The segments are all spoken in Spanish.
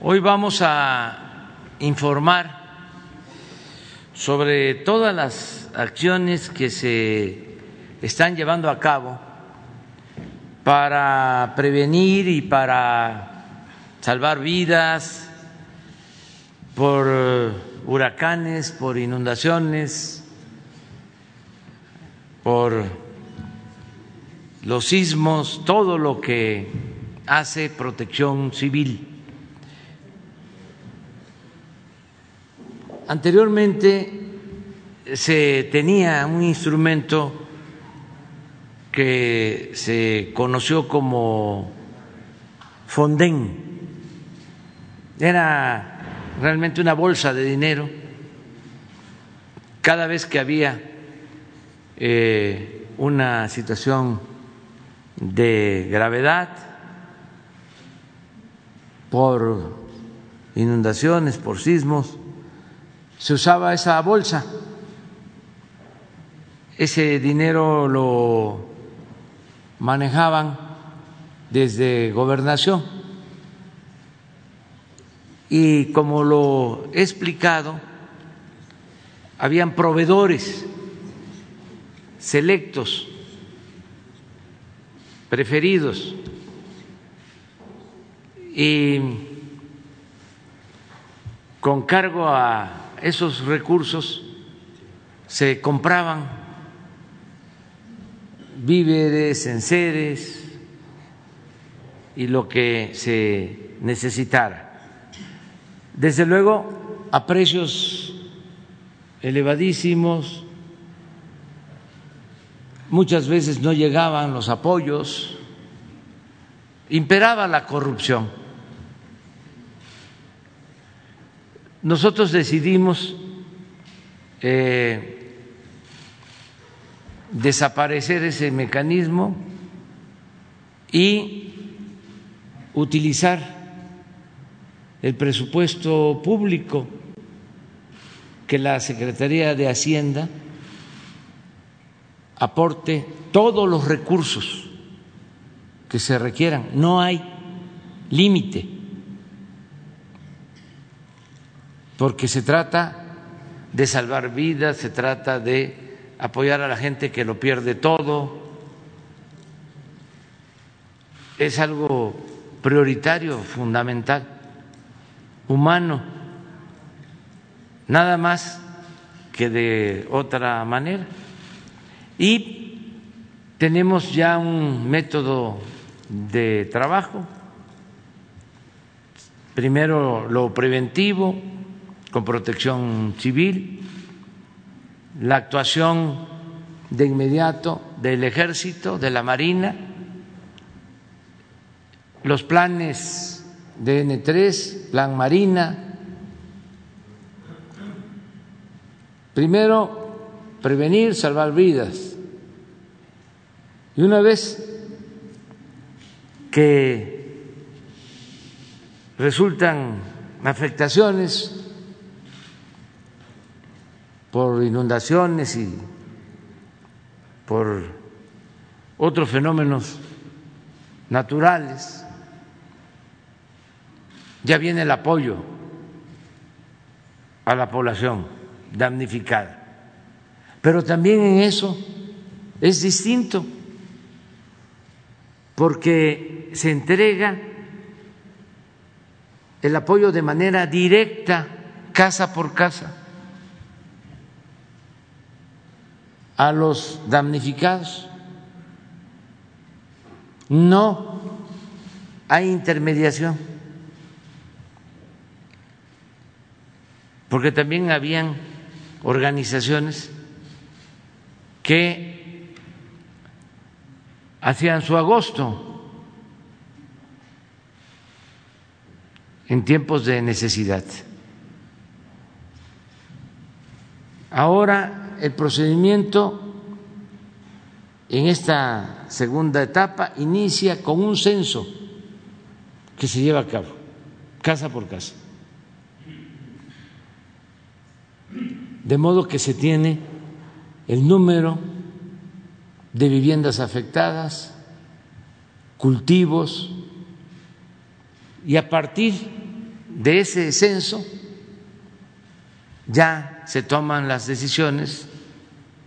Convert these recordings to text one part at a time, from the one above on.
Hoy vamos a informar sobre todas las acciones que se están llevando a cabo para prevenir y para salvar vidas por huracanes, por inundaciones, por los sismos, todo lo que hace protección civil. Anteriormente se tenía un instrumento que se conoció como Fonden. Era realmente una bolsa de dinero. Cada vez que había eh, una situación de gravedad por inundaciones, por sismos, se usaba esa bolsa. Ese dinero lo manejaban desde gobernación. Y como lo he explicado, habían proveedores selectos, preferidos, y con cargo a esos recursos se compraban víveres, enseres y lo que se necesitara. Desde luego, a precios elevadísimos, muchas veces no llegaban los apoyos, imperaba la corrupción. Nosotros decidimos eh, desaparecer ese mecanismo y utilizar el presupuesto público que la Secretaría de Hacienda aporte todos los recursos que se requieran. No hay límite. Porque se trata de salvar vidas, se trata de apoyar a la gente que lo pierde todo. Es algo prioritario, fundamental, humano, nada más que de otra manera. Y tenemos ya un método de trabajo, primero lo preventivo, con protección civil, la actuación de inmediato del ejército, de la marina, los planes de N3, plan marina. Primero, prevenir, salvar vidas. Y una vez que resultan afectaciones por inundaciones y por otros fenómenos naturales, ya viene el apoyo a la población damnificada. Pero también en eso es distinto, porque se entrega el apoyo de manera directa, casa por casa. A los damnificados. No hay intermediación, porque también habían organizaciones que hacían su agosto en tiempos de necesidad. Ahora el procedimiento en esta segunda etapa inicia con un censo que se lleva a cabo, casa por casa. De modo que se tiene el número de viviendas afectadas, cultivos, y a partir de ese censo ya se toman las decisiones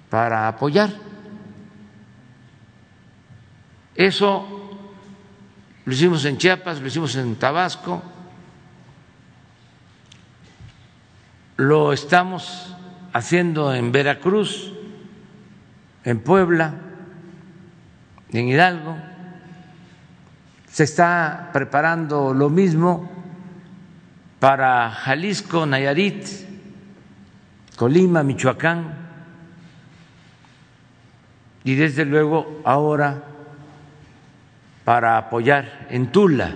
para apoyar. Eso lo hicimos en Chiapas, lo hicimos en Tabasco, lo estamos haciendo en Veracruz, en Puebla, en Hidalgo. Se está preparando lo mismo para Jalisco, Nayarit, Colima, Michoacán y desde luego ahora para apoyar en Tula.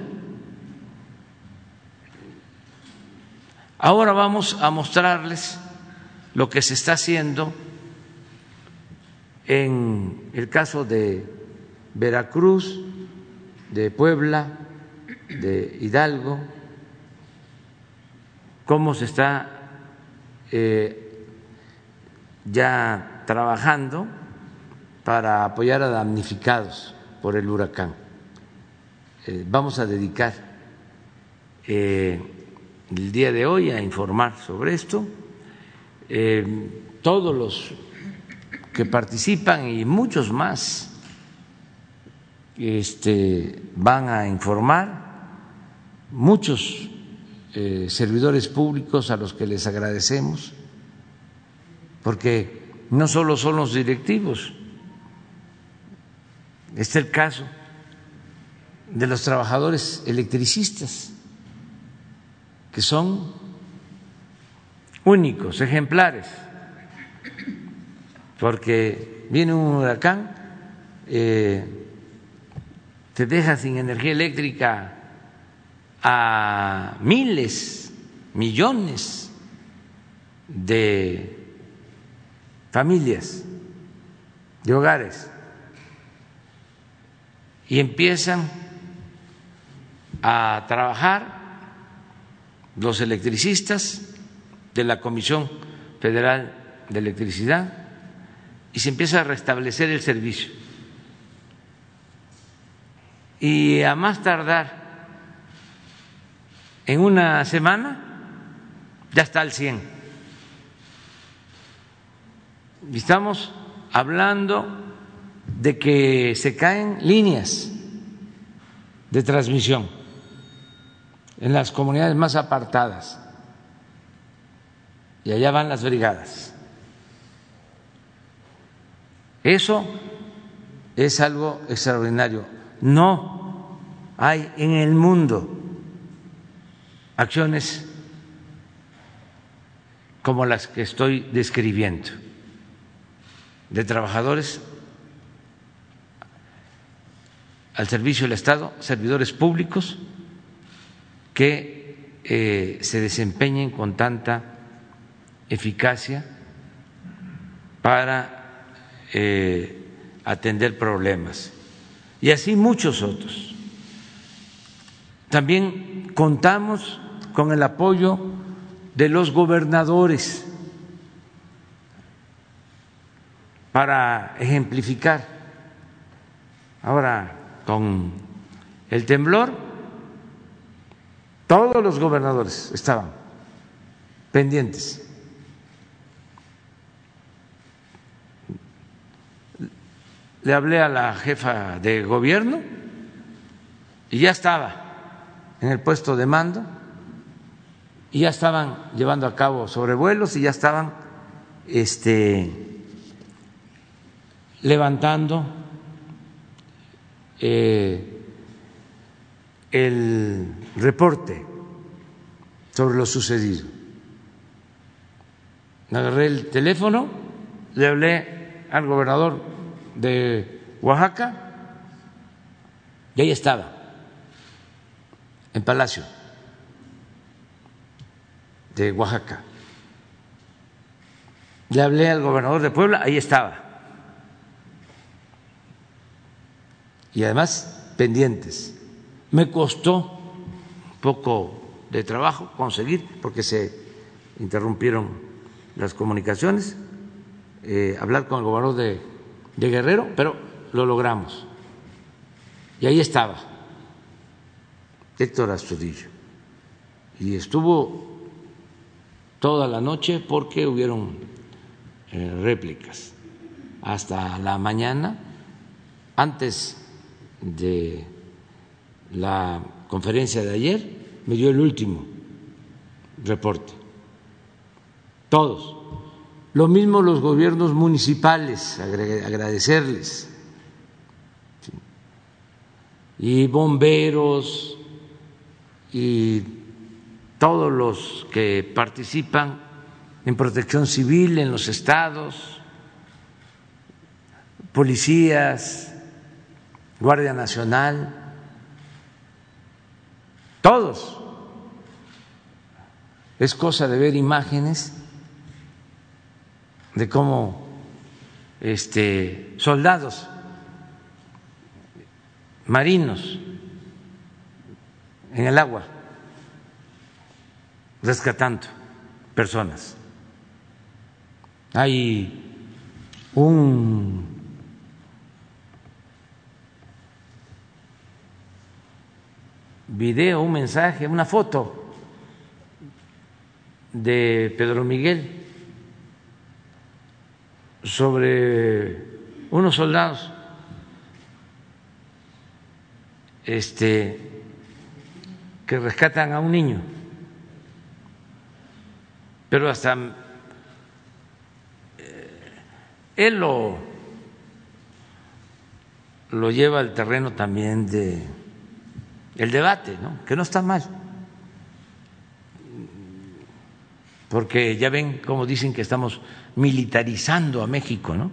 Ahora vamos a mostrarles lo que se está haciendo en el caso de Veracruz, de Puebla, de Hidalgo, cómo se está eh, ya trabajando para apoyar a damnificados por el huracán. Eh, vamos a dedicar eh, el día de hoy a informar sobre esto. todos los que participan y muchos más este, van a informar, muchos eh, servidores públicos a los que les agradecemos, porque no solo son los directivos, es el caso de los trabajadores electricistas, que son únicos, ejemplares, porque viene un huracán, eh, te deja sin energía eléctrica a miles, millones de familias, de hogares, y empiezan a trabajar los electricistas de la Comisión Federal de Electricidad y se empieza a restablecer el servicio. Y a más tardar en una semana ya está al 100. Estamos hablando de que se caen líneas de transmisión en las comunidades más apartadas y allá van las brigadas. Eso es algo extraordinario. No hay en el mundo acciones como las que estoy describiendo, de trabajadores al servicio del Estado, servidores públicos que eh, se desempeñen con tanta eficacia para eh, atender problemas. Y así muchos otros. También contamos con el apoyo de los gobernadores para ejemplificar. Ahora, con el temblor, todos los gobernadores estaban pendientes. Le hablé a la jefa de gobierno y ya estaba en el puesto de mando y ya estaban llevando a cabo sobrevuelos y ya estaban este, levantando eh, el reporte sobre lo sucedido. Agarré el teléfono, le hablé al gobernador de Oaxaca y ahí estaba, en Palacio de Oaxaca. Le hablé al gobernador de Puebla, ahí estaba. Y además pendientes. Me costó un poco de trabajo conseguir, porque se interrumpieron las comunicaciones, eh, hablar con el gobernador de, de Guerrero, pero lo logramos. Y ahí estaba Héctor Astudillo y estuvo toda la noche porque hubieron eh, réplicas hasta la mañana antes de la conferencia de ayer me dio el último reporte. Todos. Lo mismo los gobiernos municipales agradecerles. Y bomberos y todos los que participan en protección civil en los estados, policías, Guardia Nacional, todos. Es cosa de ver imágenes de cómo este, soldados marinos en el agua rescatando personas. Hay un video, un mensaje, una foto de Pedro Miguel sobre unos soldados este, que rescatan a un niño, pero hasta eh, él lo, lo lleva al terreno también de el debate, ¿no? que no está mal, porque ya ven cómo dicen que estamos militarizando a México, ¿no?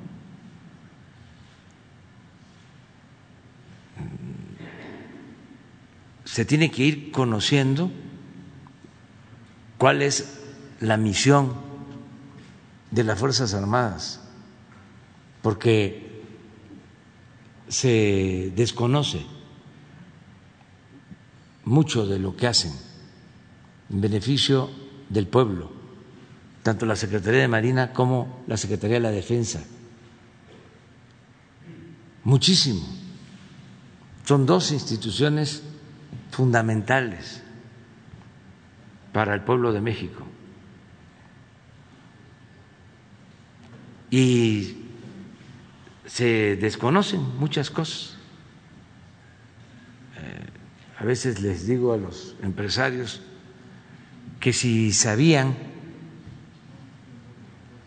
se tiene que ir conociendo cuál es la misión de las Fuerzas Armadas, porque se desconoce mucho de lo que hacen en beneficio del pueblo, tanto la Secretaría de Marina como la Secretaría de la Defensa. Muchísimo. Son dos instituciones fundamentales para el pueblo de México. Y se desconocen muchas cosas. A veces les digo a los empresarios que si sabían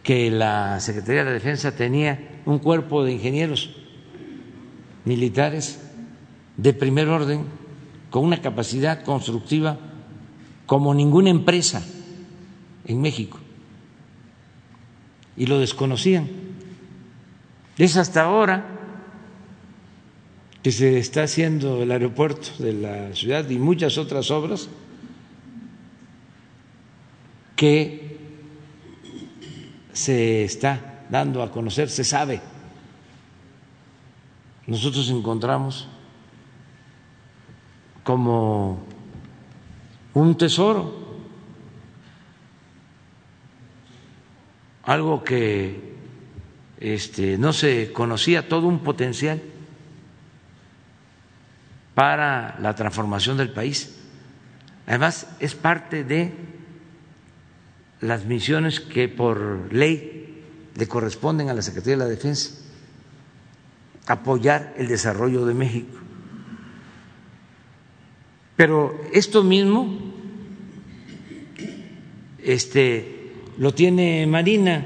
que la Secretaría de la Defensa tenía un cuerpo de ingenieros militares de primer orden, con una capacidad constructiva como ninguna empresa en México. Y lo desconocían. Es hasta ahora que se está haciendo el aeropuerto de la ciudad y muchas otras obras que se está dando a conocer, se sabe. Nosotros encontramos como un tesoro, algo que este, no se conocía, todo un potencial para la transformación del país. Además, es parte de las misiones que por ley le corresponden a la Secretaría de la Defensa, apoyar el desarrollo de México. Pero esto mismo este, lo tiene Marina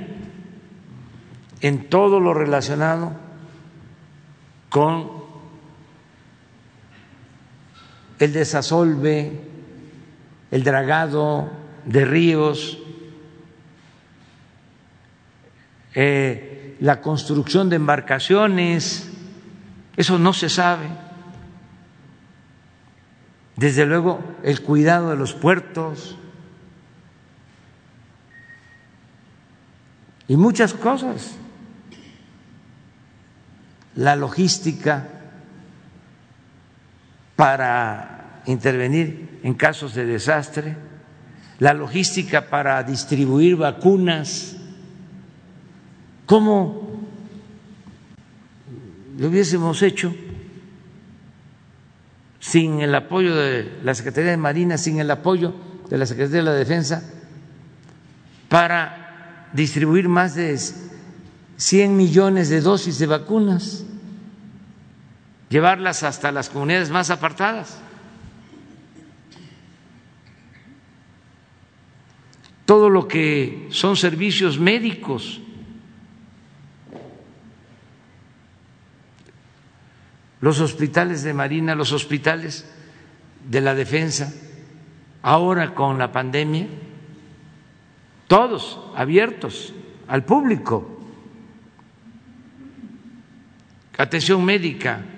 en todo lo relacionado con el desasolve, el dragado de ríos, eh, la construcción de embarcaciones, eso no se sabe. Desde luego el cuidado de los puertos y muchas cosas, la logística para intervenir en casos de desastre, la logística para distribuir vacunas, ¿cómo lo hubiésemos hecho? sin el apoyo de la Secretaría de Marina, sin el apoyo de la Secretaría de la Defensa para distribuir más de 100 millones de dosis de vacunas, llevarlas hasta las comunidades más apartadas. Todo lo que son servicios médicos, los hospitales de Marina, los hospitales de la defensa, ahora con la pandemia, todos abiertos al público. Atención médica,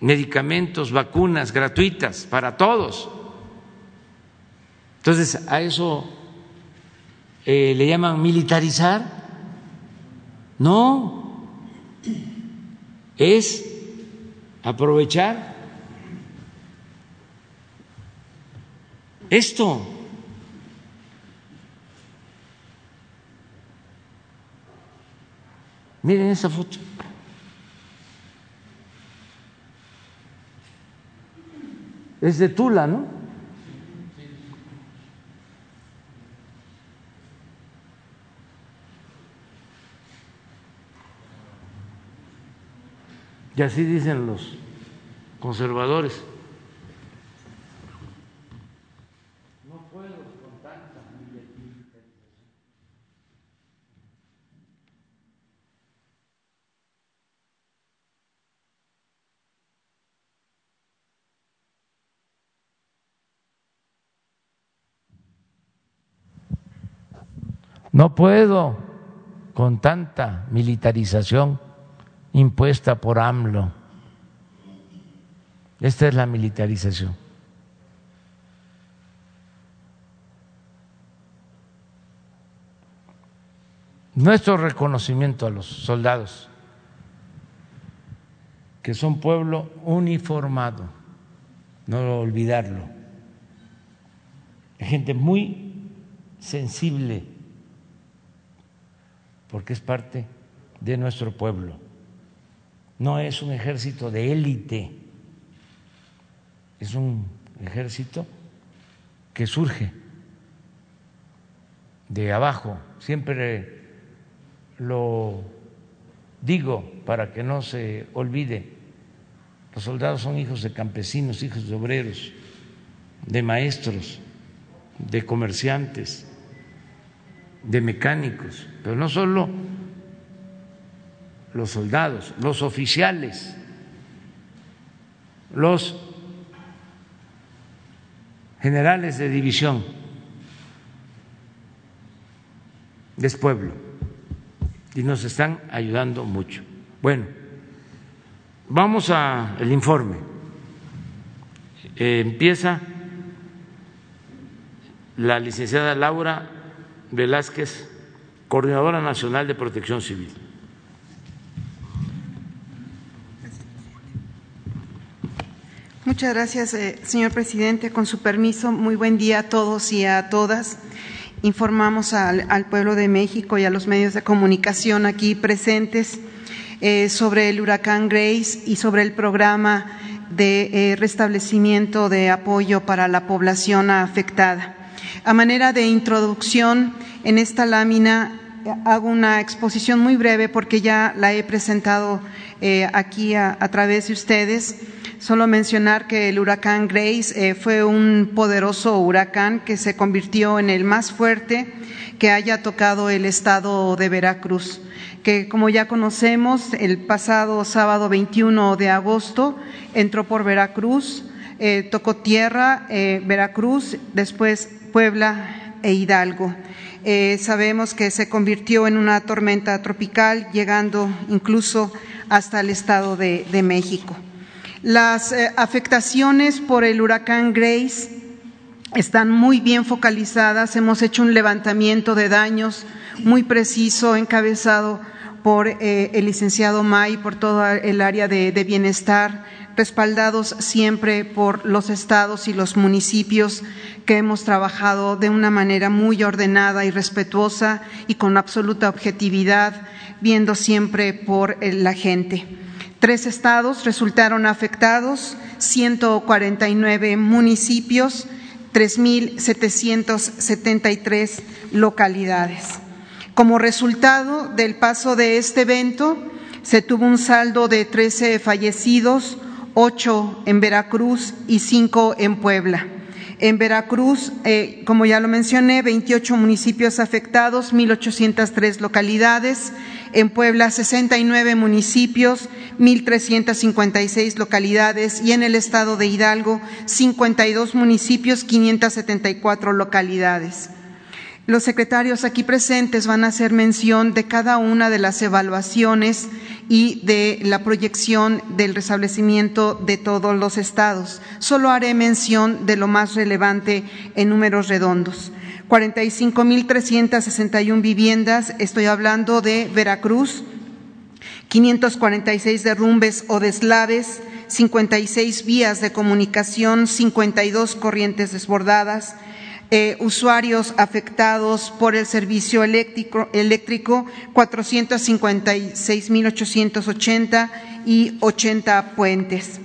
medicamentos, vacunas gratuitas para todos. Entonces, a eso eh, le llaman militarizar. No, es aprovechar esto. Miren esa foto. Es de Tula, ¿no? Y así dicen los conservadores. No puedo con tanta militarización impuesta por AMLO. Esta es la militarización. Nuestro reconocimiento a los soldados, que son pueblo uniformado, no olvidarlo, gente muy sensible porque es parte de nuestro pueblo. No es un ejército de élite, es un ejército que surge de abajo. Siempre lo digo para que no se olvide. Los soldados son hijos de campesinos, hijos de obreros, de maestros, de comerciantes, de mecánicos, pero no solo los soldados, los oficiales, los generales de división es pueblo y nos están ayudando mucho. Bueno, vamos al informe. Eh, empieza la licenciada Laura Velázquez, Coordinadora Nacional de Protección Civil. Muchas gracias, eh, señor presidente. Con su permiso, muy buen día a todos y a todas. Informamos al, pueblo de México y a los medios de comunicación aquí presentes eh, sobre el huracán Grace y sobre el programa de eh, restablecimiento de apoyo para la población afectada. A manera de introducción, en esta lámina hago una exposición muy breve porque ya la he presentado eh, aquí a, través de ustedes. Solo mencionar que el huracán Grace eh, fue un poderoso huracán que se convirtió en el más fuerte que haya tocado el estado de Veracruz, que como ya conocemos, el pasado sábado 21 de agosto entró por Veracruz, eh, tocó tierra, Veracruz, después Puebla e Hidalgo. Eh, sabemos que se convirtió en una tormenta tropical, llegando incluso hasta el Estado de, México. Las eh, afectaciones por el huracán Grace están muy bien focalizadas. Hemos hecho un levantamiento de daños muy preciso, encabezado por eh, el licenciado May, por todo el área de bienestar respaldados siempre por los estados y los municipios que hemos trabajado de una manera muy ordenada y respetuosa y con absoluta objetividad, viendo siempre por la gente. Tres estados resultaron afectados, 149 municipios, 3.773 localidades. Como resultado del paso de este evento, se tuvo un saldo de 13 fallecidos, 8 en Veracruz y 5 en Puebla. En Veracruz, eh, como ya lo mencioné, 28 municipios afectados, 1.803 localidades. En Puebla, 69 municipios, 1.356 localidades. Y en el estado de Hidalgo, 52 municipios, 574 localidades. Los secretarios aquí presentes van a hacer mención de cada una de las evaluaciones y de la proyección del restablecimiento de todos los estados. Solo haré mención de lo más relevante en números redondos. 45.361 viviendas, estoy hablando de Veracruz, 546 derrumbes o deslaves, 56 vías de comunicación, 52 corrientes desbordadas, eh, usuarios afectados por el servicio eléctrico, eléctrico 456.880 y 80 puentes.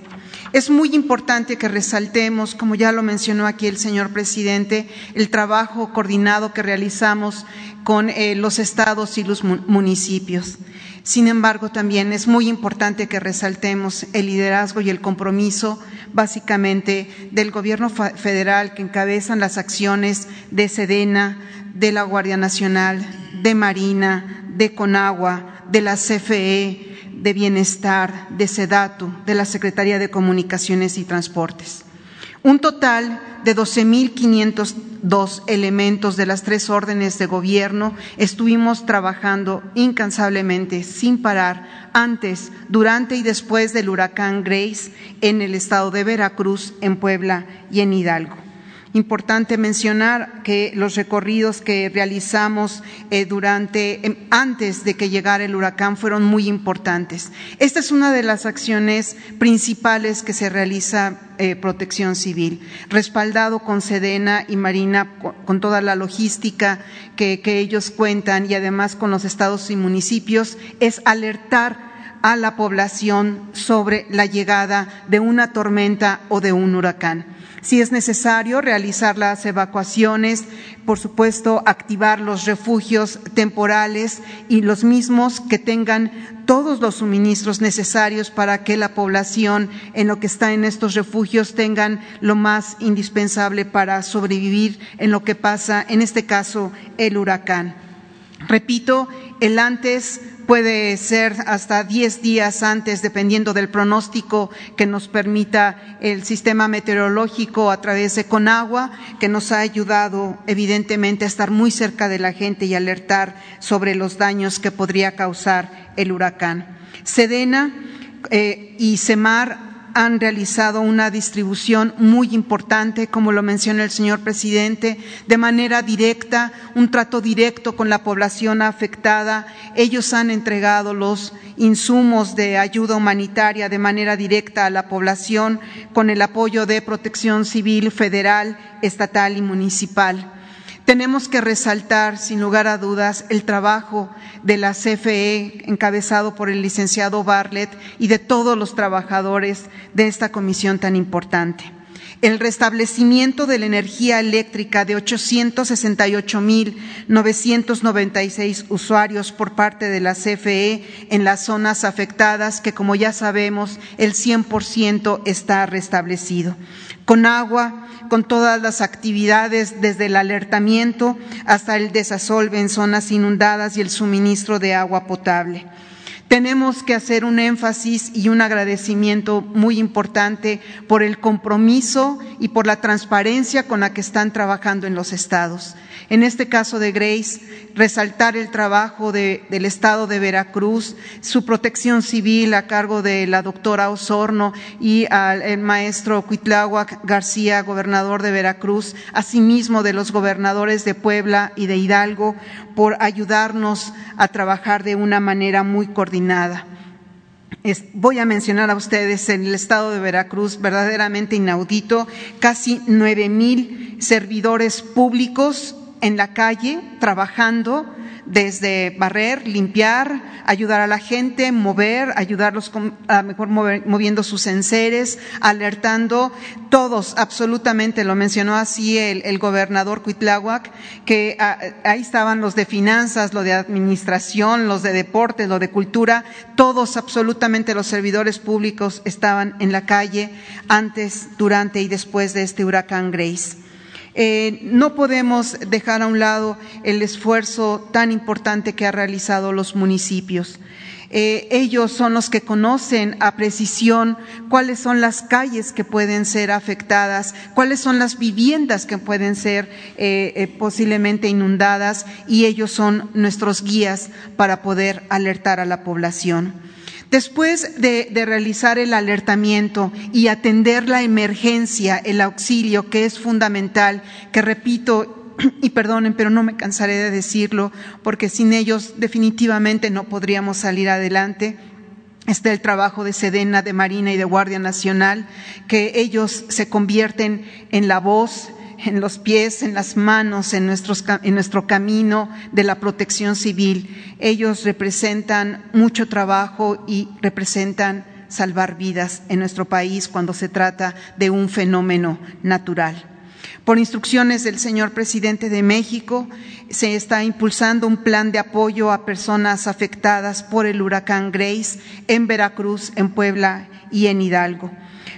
Es muy importante que resaltemos, como ya lo mencionó aquí el señor presidente, el trabajo coordinado que realizamos con eh, los estados y los municipios. Sin embargo, también es muy importante que resaltemos el liderazgo y el compromiso básicamente del Gobierno federal que encabezan las acciones de Sedena, de la Guardia Nacional, de Marina, de Conagua, de la CFE, de Bienestar, de SEDATU, de la Secretaría de Comunicaciones y Transportes. Un total de 12.502 elementos de las tres órdenes de gobierno estuvimos trabajando incansablemente, sin parar, antes, durante y después del huracán Grace en el estado de Veracruz, en Puebla y en Hidalgo. Importante mencionar que los recorridos que realizamos eh, durante, em, antes de que llegara el huracán fueron muy importantes. Esta es una de las acciones principales que se realiza eh, Protección Civil, respaldado con Sedena y Marina, con, toda la logística que, que ellos cuentan y además con los estados y municipios, es alertar a la población sobre la llegada de una tormenta o de un huracán si es necesario realizar las evacuaciones, por supuesto, activar los refugios temporales y los mismos que tengan todos los suministros necesarios para que la población en lo que está en estos refugios tengan lo más indispensable para sobrevivir en lo que pasa, en este caso, el huracán. Repito, el antes puede ser hasta 10 días antes, dependiendo del pronóstico que nos permita el sistema meteorológico a través de Conagua, que nos ha ayudado evidentemente a estar muy cerca de la gente y alertar sobre los daños que podría causar el huracán. Sedena eh, y Semar han realizado una distribución muy importante, como lo menciona el señor presidente, de manera directa, un trato directo con la población afectada. Ellos han entregado los insumos de ayuda humanitaria de manera directa a la población con el apoyo de protección civil federal, estatal y municipal. Tenemos que resaltar, sin lugar a dudas, el trabajo de la CFE, encabezado por el licenciado Bartlett, y de todos los trabajadores de esta comisión tan importante. El restablecimiento de la energía eléctrica de 868.996 usuarios por parte de la CFE en las zonas afectadas, que como ya sabemos, el 100% está restablecido. Con agua, con todas las actividades desde el alertamiento hasta el desasolve en zonas inundadas y el suministro de agua potable. Tenemos que hacer un énfasis y un agradecimiento muy importante por el compromiso y por la transparencia con la que están trabajando en los estados. En este caso de Grace, resaltar el trabajo del Estado de Veracruz, su protección civil a cargo de la doctora Osorno y al maestro Cuitláhuac García, gobernador de Veracruz, asimismo de los gobernadores de Puebla y de Hidalgo, por ayudarnos a trabajar de una manera muy coordinada. voy a mencionar a ustedes en el estado de Veracruz, verdaderamente inaudito, casi nueve mil servidores públicos en la calle trabajando desde barrer, limpiar, ayudar a la gente, mover, ayudarlos a mejor moviendo sus enseres, alertando, todos, absolutamente, lo mencionó así el, gobernador Cuitláhuac, que ah, ahí estaban los de finanzas, los de administración, los de deportes, los de cultura, todos, absolutamente los servidores públicos estaban en la calle antes, durante y después de este huracán Grace. Eh, no podemos dejar a un lado el esfuerzo tan importante que han realizado los municipios. Eh, ellos son los que conocen a precisión cuáles son las calles que pueden ser afectadas, cuáles son las viviendas que pueden ser eh, posiblemente inundadas y ellos son nuestros guías para poder alertar a la población. Después de, realizar el alertamiento y atender la emergencia, el auxilio, que es fundamental, que repito, y perdonen, pero no me cansaré de decirlo, porque sin ellos definitivamente no podríamos salir adelante. Está el trabajo de Sedena, de Marina y de Guardia Nacional, que ellos se convierten en la voz, en los pies, en las manos, en, nuestro camino de la protección civil. Ellos representan mucho trabajo y representan salvar vidas en nuestro país cuando se trata de un fenómeno natural. Por instrucciones del señor presidente de México, se está impulsando un plan de apoyo a personas afectadas por el huracán Grace en Veracruz, en Puebla y en Hidalgo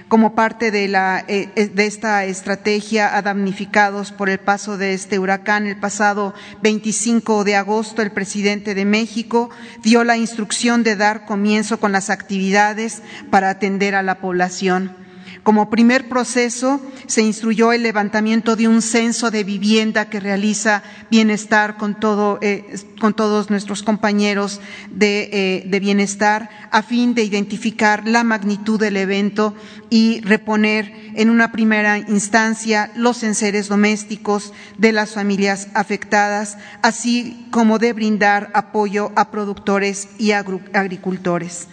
como parte de, eh, eh, de, esta estrategia a damnificados por el paso de este huracán. El pasado 25 de agosto, el presidente de México dio la instrucción de dar comienzo con las actividades para atender a la población. Como primer proceso, se instruyó el levantamiento de un censo de vivienda que realiza Bienestar con, eh, todos nuestros compañeros de, de, Bienestar a fin de identificar la magnitud del evento y reponer en una primera instancia los enseres domésticos de las familias afectadas, así como de brindar apoyo a productores y agricultores.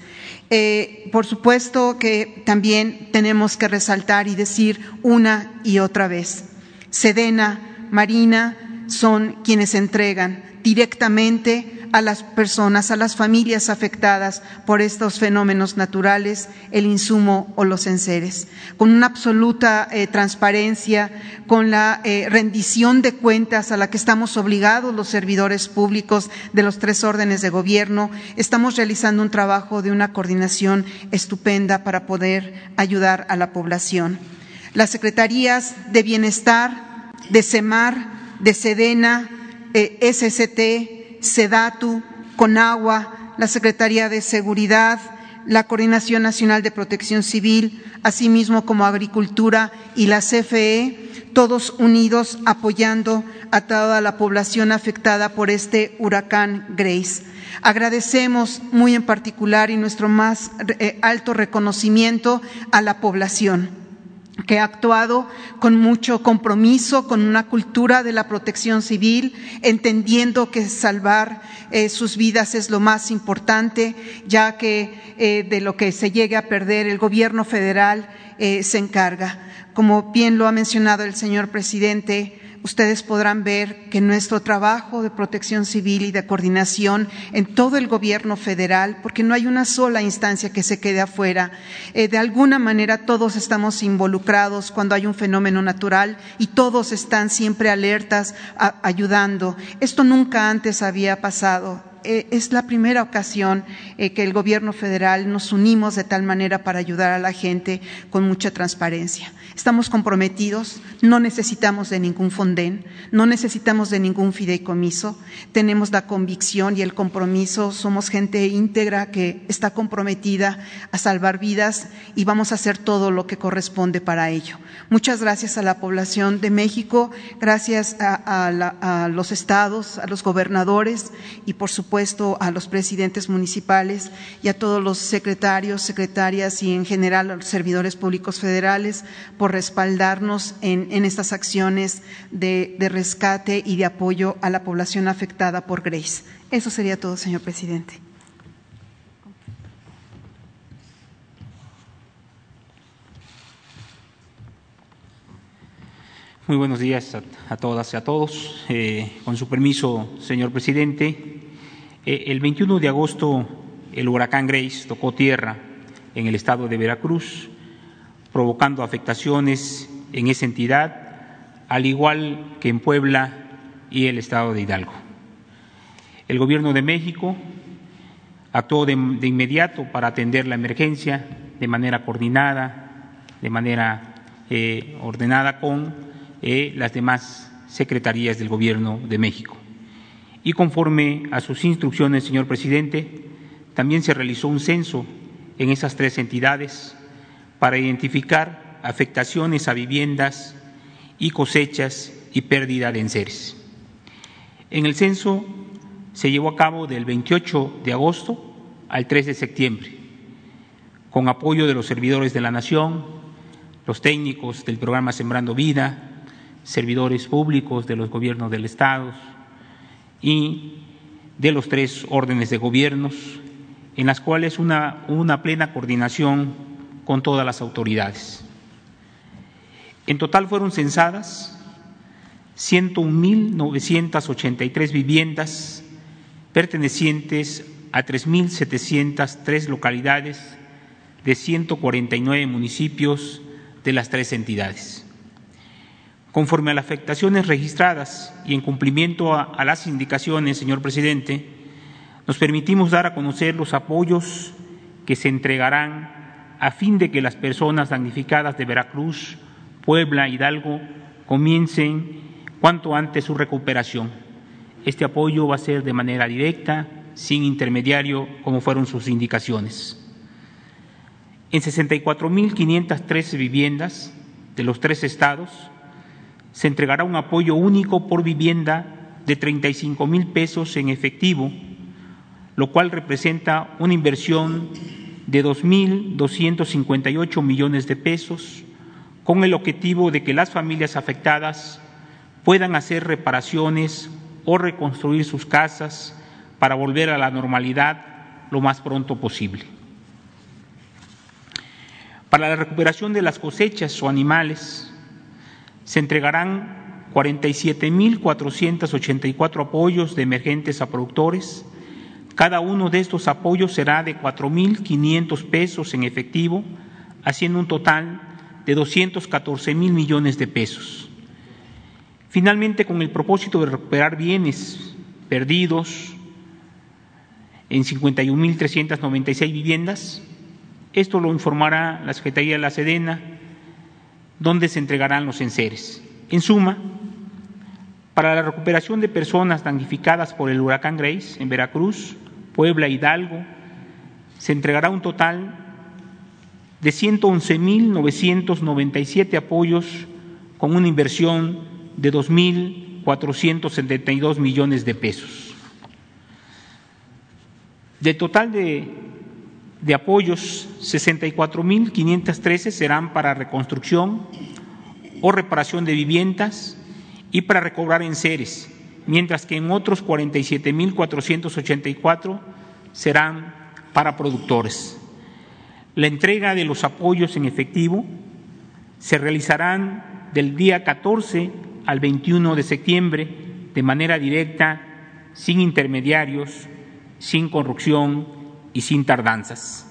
Eh, por supuesto que también tenemos que resaltar y decir una y otra vez, Sedena, Marina son quienes entregan directamente a las personas, a las familias afectadas por estos fenómenos naturales, el insumo o los enseres, con una absoluta eh, transparencia, con la eh, rendición de cuentas a la que estamos obligados los servidores públicos de los tres órdenes de gobierno, estamos realizando un trabajo de una coordinación estupenda para poder ayudar a la población. Las secretarías de Bienestar, de CEMAR, de SEDENA, eh, SST, SEDATU, CONAGUA, la Secretaría de Seguridad, la Coordinación Nacional de Protección Civil, asimismo como Agricultura y la CFE, todos unidos apoyando a toda la población afectada por este huracán Grace. Agradecemos muy en particular y nuestro más eh, alto reconocimiento a la población que ha actuado con mucho compromiso, con una cultura de la protección civil, entendiendo que salvar eh, sus vidas es lo más importante, ya que eh, de lo que se llegue a perder el gobierno federal eh, se encarga. Como bien lo ha mencionado el señor presidente, ustedes podrán ver que nuestro trabajo de protección civil y de coordinación en todo el gobierno federal, porque no hay una sola instancia que se quede afuera, eh, de alguna manera todos estamos involucrados cuando hay un fenómeno natural y todos están siempre alertas, ayudando. Esto nunca antes había pasado eh, es la primera ocasión eh, que el gobierno federal nos unimos de tal manera para ayudar a la gente con mucha transparencia. Estamos comprometidos, no necesitamos de ningún fondén, no necesitamos de ningún fideicomiso, tenemos la convicción y el compromiso, somos gente íntegra que está comprometida a salvar vidas y vamos a hacer todo lo que corresponde para ello. Muchas gracias a la población de México, gracias a, a los estados, a los gobernadores y por supuesto a los presidentes municipales y a todos los secretarios, secretarias y en general a los servidores públicos federales por respaldarnos en, estas acciones de, rescate y de apoyo a la población afectada por Grace. Eso sería todo, señor presidente. Muy buenos días a, todas y a todos. Eh, con su permiso, señor presidente, el 21 de agosto el huracán Grace tocó tierra en el estado de Veracruz, provocando afectaciones en esa entidad, al igual que en Puebla y el estado de Hidalgo. El Gobierno de México actuó de, inmediato para atender la emergencia de manera coordinada, de manera eh, ordenada con eh, las demás secretarías del Gobierno de México. Y conforme a sus instrucciones, señor presidente, también se realizó un censo en esas tres entidades para identificar afectaciones a viviendas y cosechas y pérdida de enseres. En el censo se llevó a cabo del 28 de agosto al 3 de septiembre, con apoyo de los servidores de la Nación, los técnicos del programa Sembrando Vida, servidores públicos de los gobiernos del Estado y de los tres órdenes de gobiernos, en las cuales una, una plena coordinación con todas las autoridades. En total fueron censadas 101.983 viviendas pertenecientes a 3.703 localidades de 149 municipios de las tres entidades. Conforme a las afectaciones registradas y en cumplimiento a, las indicaciones, señor presidente, nos permitimos dar a conocer los apoyos que se entregarán a fin de que las personas damnificadas de Veracruz, Puebla, Hidalgo comiencen cuanto antes su recuperación. Este apoyo va a ser de manera directa, sin intermediario, como fueron sus indicaciones. En 64.513 viviendas de los tres estados, se entregará un apoyo único por vivienda de 35 mil pesos en efectivo, lo cual representa una inversión de 2.258 millones de pesos, con el objetivo de que las familias afectadas puedan hacer reparaciones o reconstruir sus casas para volver a la normalidad lo más pronto posible. Para la recuperación de las cosechas o animales, se entregarán 47.484 apoyos de emergentes a productores. Cada uno de estos apoyos será de 4.500 pesos en efectivo, haciendo un total de 214 mil millones de pesos. Finalmente, con el propósito de recuperar bienes perdidos en 51.396 viviendas, esto lo informará la Secretaría de la Sedena donde se entregarán los enseres. En suma, para la recuperación de personas damnificadas por el huracán Grace en Veracruz, Puebla, Hidalgo, se entregará un total de 111.997 apoyos con una inversión de 2.472 millones de pesos. De total de de apoyos, 64.513 serán para reconstrucción o reparación de viviendas y para recobrar enseres, mientras que en otros 47.484 serán para productores. La entrega de los apoyos en efectivo se realizarán del día 14 al 21 de septiembre de manera directa, sin intermediarios, sin corrupción y sin tardanzas.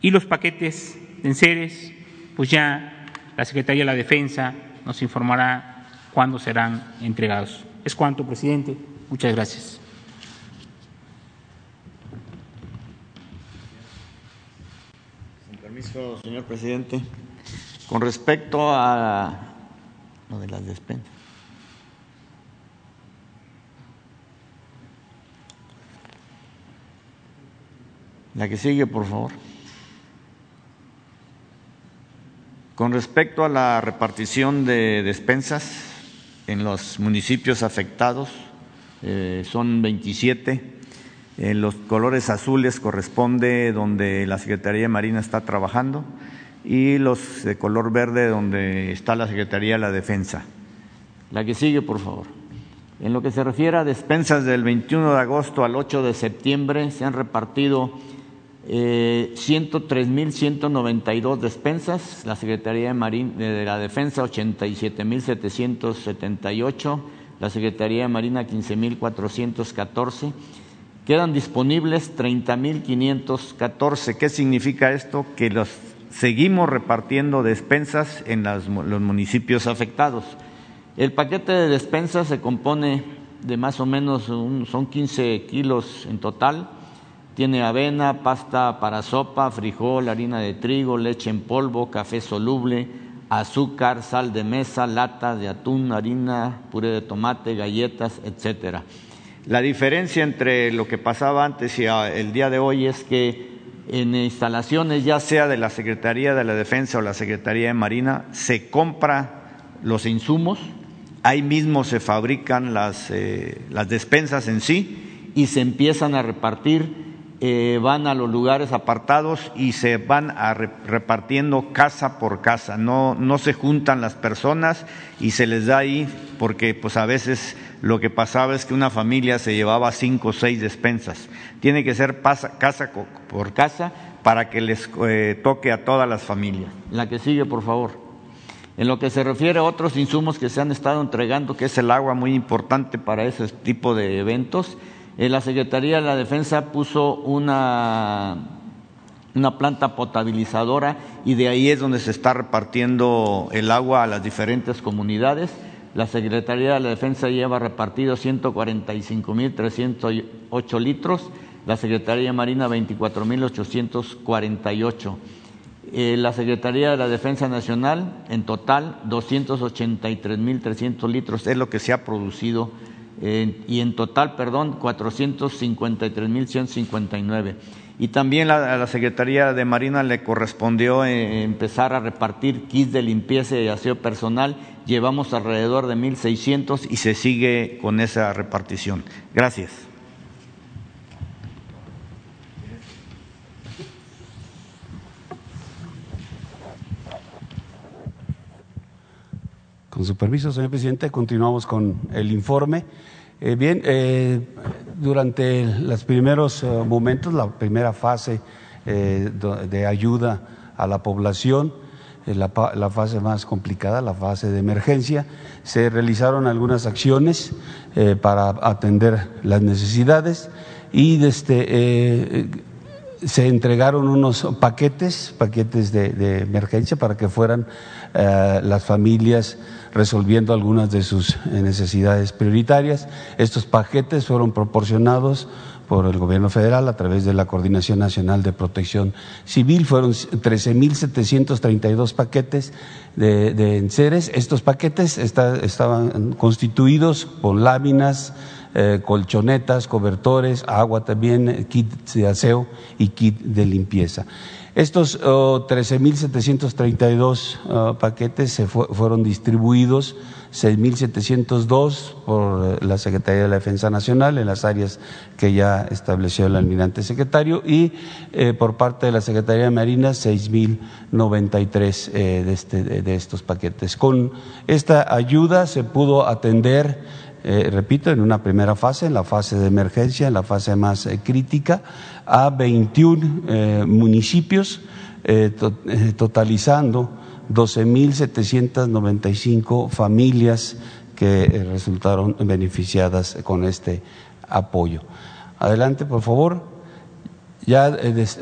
Y los paquetes de enseres, pues ya la Secretaría de la Defensa nos informará cuándo serán entregados. Es cuanto, presidente. Muchas gracias. Sin permiso, señor presidente. Con respecto a lo de las despensas. La que sigue, por favor. Con respecto a la repartición de despensas en los municipios afectados, eh, son 27. En los colores azules corresponde donde la Secretaría de Marina está trabajando y los de color verde donde está la Secretaría de la Defensa. La que sigue, por favor. En lo que se refiere a despensas del 21 de agosto al 8 de septiembre, se han repartido eh, 103.192 despensas, la Secretaría de, de la Defensa 87.778, la Secretaría de Marina 15.414. Quedan disponibles 30.514. ¿Qué significa esto? Que los seguimos repartiendo despensas en los municipios afectados. El paquete de despensas se compone de más o menos, son 15 kilos en total. Tiene avena, pasta para sopa, frijol, harina de trigo, leche en polvo, café soluble, azúcar, sal de mesa, lata de atún, harina, puré de tomate, galletas, etcétera. La diferencia entre lo que pasaba antes y el día de hoy es que en instalaciones, ya sea de la Secretaría de la Defensa o la Secretaría de Marina, se compra los insumos, ahí mismo se fabrican las, eh, las despensas en sí y se empiezan a repartir eh, van a los lugares apartados y se van repartiendo casa por casa, no, no se juntan las personas y se les da ahí, porque pues a veces lo que pasaba es que una familia se llevaba cinco o seis despensas. Tiene que ser casa por casa para que les eh, toque a todas las familias. La que sigue, por favor. En lo que se refiere a otros insumos que se han estado entregando, que es el agua muy importante para ese tipo de eventos, la Secretaría de la Defensa puso una, una planta potabilizadora y de ahí es donde se está repartiendo el agua a las diferentes comunidades. La Secretaría de la Defensa lleva repartido 145.308 litros, la Secretaría Marina 24.848. Eh, la Secretaría de la Defensa Nacional, en total, 283.300 litros es lo que se ha producido y en total, perdón, 453.159. Y también a la Secretaría de Marina le correspondió eh, empezar a repartir kits de limpieza y aseo personal. Llevamos alrededor de 1.600 y se sigue con esa repartición. Gracias. Con su permiso, señor presidente, continuamos con el informe. Eh, bien, eh, durante los primeros eh, momentos, la primera fase de ayuda a la población, la, la, fase más complicada, la fase de emergencia, se realizaron algunas acciones para atender las necesidades y desde, se entregaron unos paquetes, paquetes de, emergencia para que fueran las familias resolviendo algunas de sus eh, necesidades prioritarias. Estos paquetes fueron proporcionados por el gobierno federal a través de la Coordinación Nacional de Protección Civil. Fueron 13.732 paquetes de, de, enseres. Estos paquetes estaban constituidos con láminas, eh, colchonetas, cobertores, agua también, kit de aseo y kit de limpieza. Estos 13.732 paquetes se fueron distribuidos, 6.702 por eh, la Secretaría de la Defensa Nacional en las áreas que ya estableció el almirante secretario y eh, por parte de la Secretaría de Marina 6.093 eh, de, este, de estos paquetes. Con esta ayuda se pudo atender eh, repito, en una primera fase, en la fase de emergencia, en la fase más eh, crítica, a 21 eh, municipios, totalizando 12.795 familias que resultaron beneficiadas con este apoyo. Adelante, por favor. Ya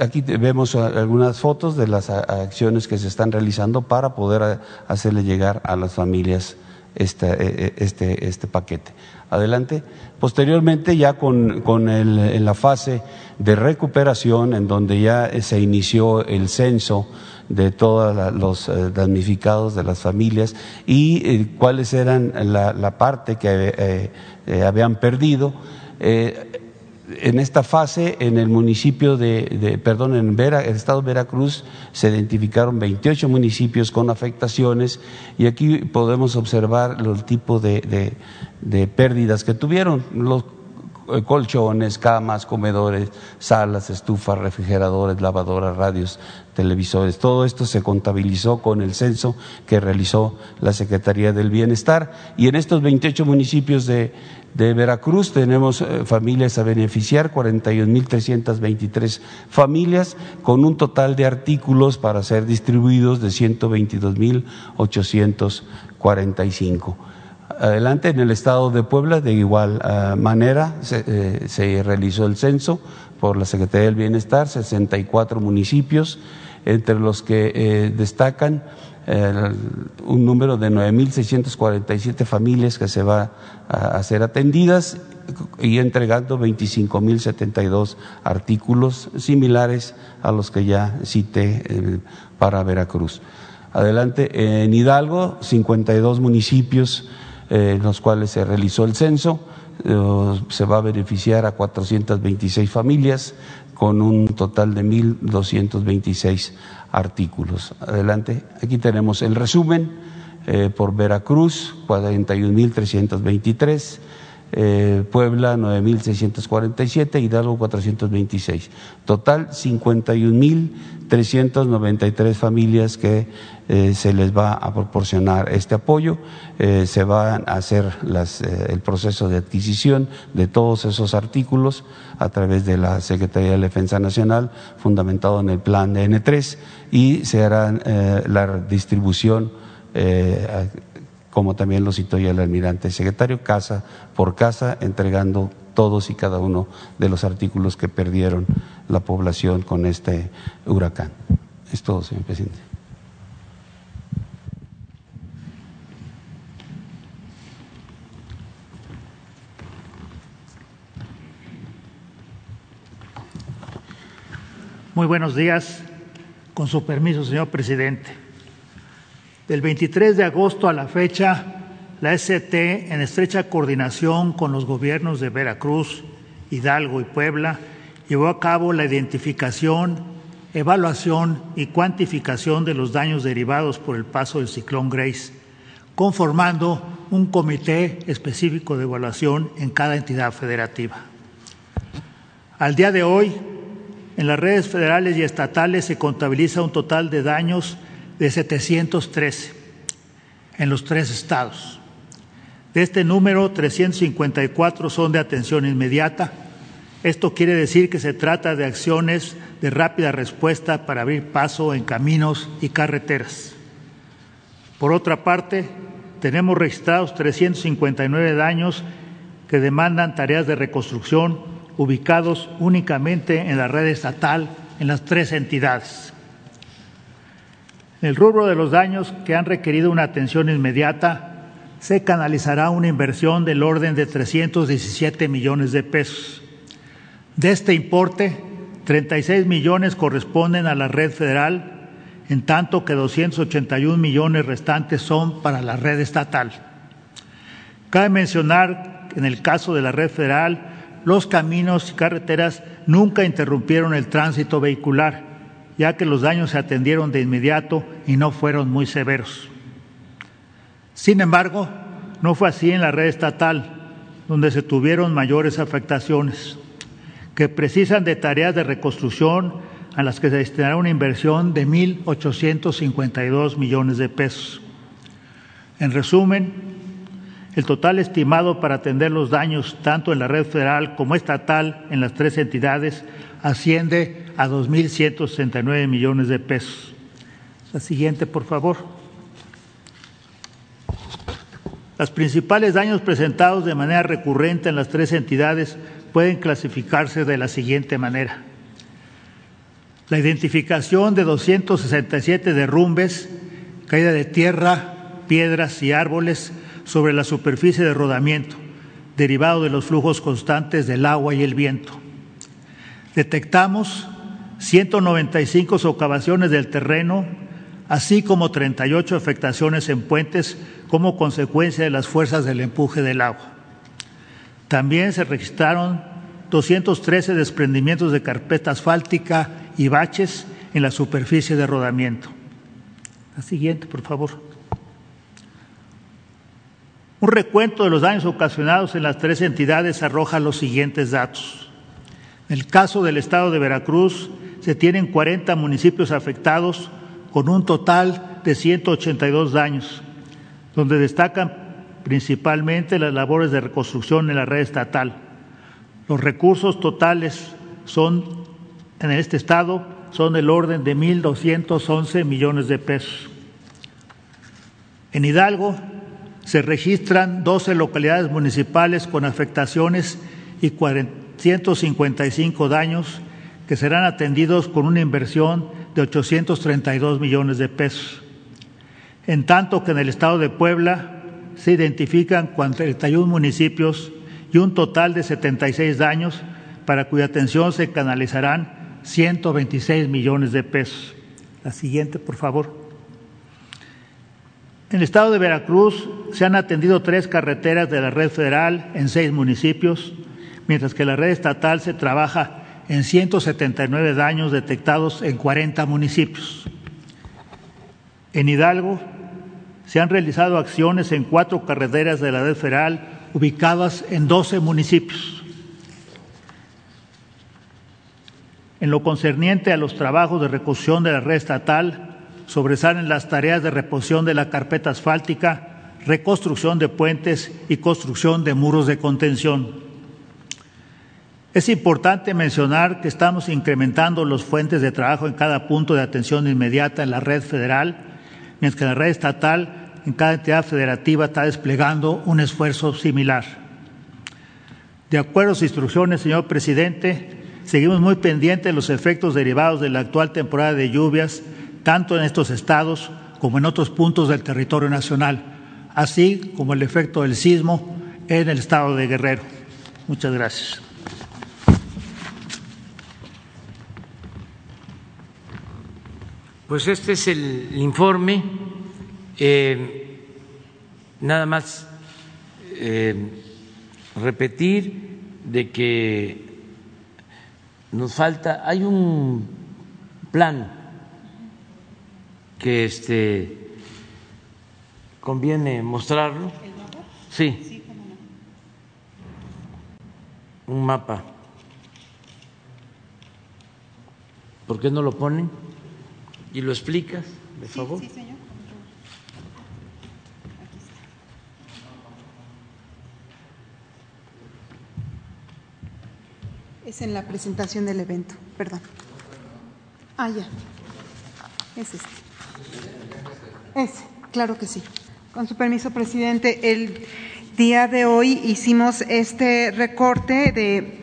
aquí vemos algunas fotos de las acciones que se están realizando para poder hacerle llegar a las familias este, eh, eh, este, este paquete. Adelante. Posteriormente, ya con, con el, en la fase de recuperación, en donde ya se inició el censo de todos los eh, damnificados de las familias y cuáles eran la, la parte que habían perdido en esta fase, en el municipio de, perdón, en el estado de Veracruz, se identificaron 28 municipios con afectaciones y aquí podemos observar el tipo de, pérdidas que tuvieron. Los colchones, camas, comedores, salas, estufas, refrigeradores, lavadoras, radios, televisores. Todo esto se contabilizó con el censo que realizó la Secretaría del Bienestar y en estos 28 municipios de, Veracruz tenemos eh, familias a beneficiar, 41.323 familias, con un total de artículos para ser distribuidos de 122.845. Adelante, en el estado de Puebla, de igual eh, manera, se, se realizó el censo por la Secretaría del Bienestar, 64 municipios, entre los que eh, destacan eh, un número de 9.647 familias que se va a, ser atendidas y entregando 25.072 artículos similares a los que ya cité eh, para Veracruz. Adelante, en Hidalgo, 52 municipios en los cuales se realizó el censo, se va a beneficiar a 426 familias, con un total de 1.226 artículos. Adelante, aquí tenemos el resumen eh, por Veracruz, 41.323. Eh, Puebla 9.647, Hidalgo 426. Total 51.393 familias que eh, se les va a proporcionar este apoyo. Se va a hacer el proceso de adquisición de todos esos artículos a través de la Secretaría de Defensa Nacional, fundamentado en el plan de N3, y se hará la distribución como también lo citó ya el almirante secretario, casa por casa, entregando todos y cada uno de los artículos que perdieron la población con este huracán. Es todo, señor presidente. Muy buenos días. Con su permiso, señor presidente. Del 23 de agosto a la fecha, la ST, en estrecha coordinación con los gobiernos de Veracruz, Hidalgo y Puebla, llevó a cabo la identificación, evaluación y cuantificación de los daños derivados por el paso del ciclón Grace, conformando un comité específico de evaluación en cada entidad federativa. Al día de hoy, en las redes federales y estatales se contabiliza un total de daños de 713 en los tres estados. De este número, 354 son de atención inmediata. Esto quiere decir que se trata de acciones de rápida respuesta para abrir paso en caminos y carreteras. Por otra parte, tenemos registrados 359 daños que demandan tareas de reconstrucción ubicados únicamente en la red estatal en las tres entidades. En el rubro de los daños que han requerido una atención inmediata, se canalizará una inversión del orden de 317 millones de pesos. De este importe, 36 millones corresponden a la red federal, en tanto que 281 millones restantes son para la red estatal. Cabe mencionar en el caso de la red federal, los caminos y carreteras nunca interrumpieron el tránsito vehicular ya que los daños se atendieron de inmediato y no fueron muy severos. Sin embargo, no fue así en la red estatal, donde se tuvieron mayores afectaciones, que precisan de tareas de reconstrucción a las que se destinará una inversión de 1.852 millones de pesos. En resumen, el total estimado para atender los daños tanto en la red federal como estatal en las tres entidades asciende a 2.169 millones de pesos. La siguiente, por favor. Los principales daños presentados de manera recurrente en las tres entidades pueden clasificarse de la siguiente manera. La identificación de 267 derrumbes, caída de tierra, piedras y árboles sobre la superficie de rodamiento, derivado de los flujos constantes del agua y el viento. Detectamos 195 socavaciones del terreno, así como 38 afectaciones en puentes como consecuencia de las fuerzas del empuje del agua. También se registraron 213 desprendimientos de carpeta asfáltica y baches en la superficie de rodamiento. La siguiente, por favor. Un recuento de los daños ocasionados en las tres entidades arroja los siguientes datos. En el caso del estado de Veracruz, se tienen 40 municipios afectados con un total de 182 daños, donde destacan principalmente las labores de reconstrucción en la red estatal. Los recursos totales son en este estado son del orden de 1.211 millones de pesos. En Hidalgo se registran 12 localidades municipales con afectaciones y 455 daños que serán atendidos con una inversión de 832 millones de pesos. En tanto que en el estado de Puebla se identifican 41 municipios y un total de 76 daños para cuya atención se canalizarán 126 millones de pesos. La siguiente, por favor. En el estado de Veracruz se han atendido tres carreteras de la red federal en seis municipios, mientras que la red estatal se trabaja en 179 daños detectados en 40 municipios. En Hidalgo se han realizado acciones en cuatro carreteras de la red federal ubicadas en 12 municipios. En lo concerniente a los trabajos de reconstrucción de la red estatal, sobresalen las tareas de reposición de la carpeta asfáltica, reconstrucción de puentes y construcción de muros de contención. Es importante mencionar que estamos incrementando los fuentes de trabajo en cada punto de atención inmediata en la red federal, mientras que la red estatal en cada entidad federativa está desplegando un esfuerzo similar. De acuerdo a sus instrucciones, señor presidente, seguimos muy pendientes de los efectos derivados de la actual temporada de lluvias tanto en estos estados como en otros puntos del territorio nacional, así como el efecto del sismo en el estado de Guerrero. Muchas gracias. Pues este es el informe. Eh, nada más eh, repetir de que nos falta, hay un plan que este conviene mostrarlo. Sí. Un mapa. ¿Por qué no lo ponen? ¿Y lo explicas, de favor? Sí, señor. Es en la presentación del evento, perdón. Ah, ya. Es este. Es, claro que sí. Con su permiso, presidente, el día de hoy hicimos este recorte de,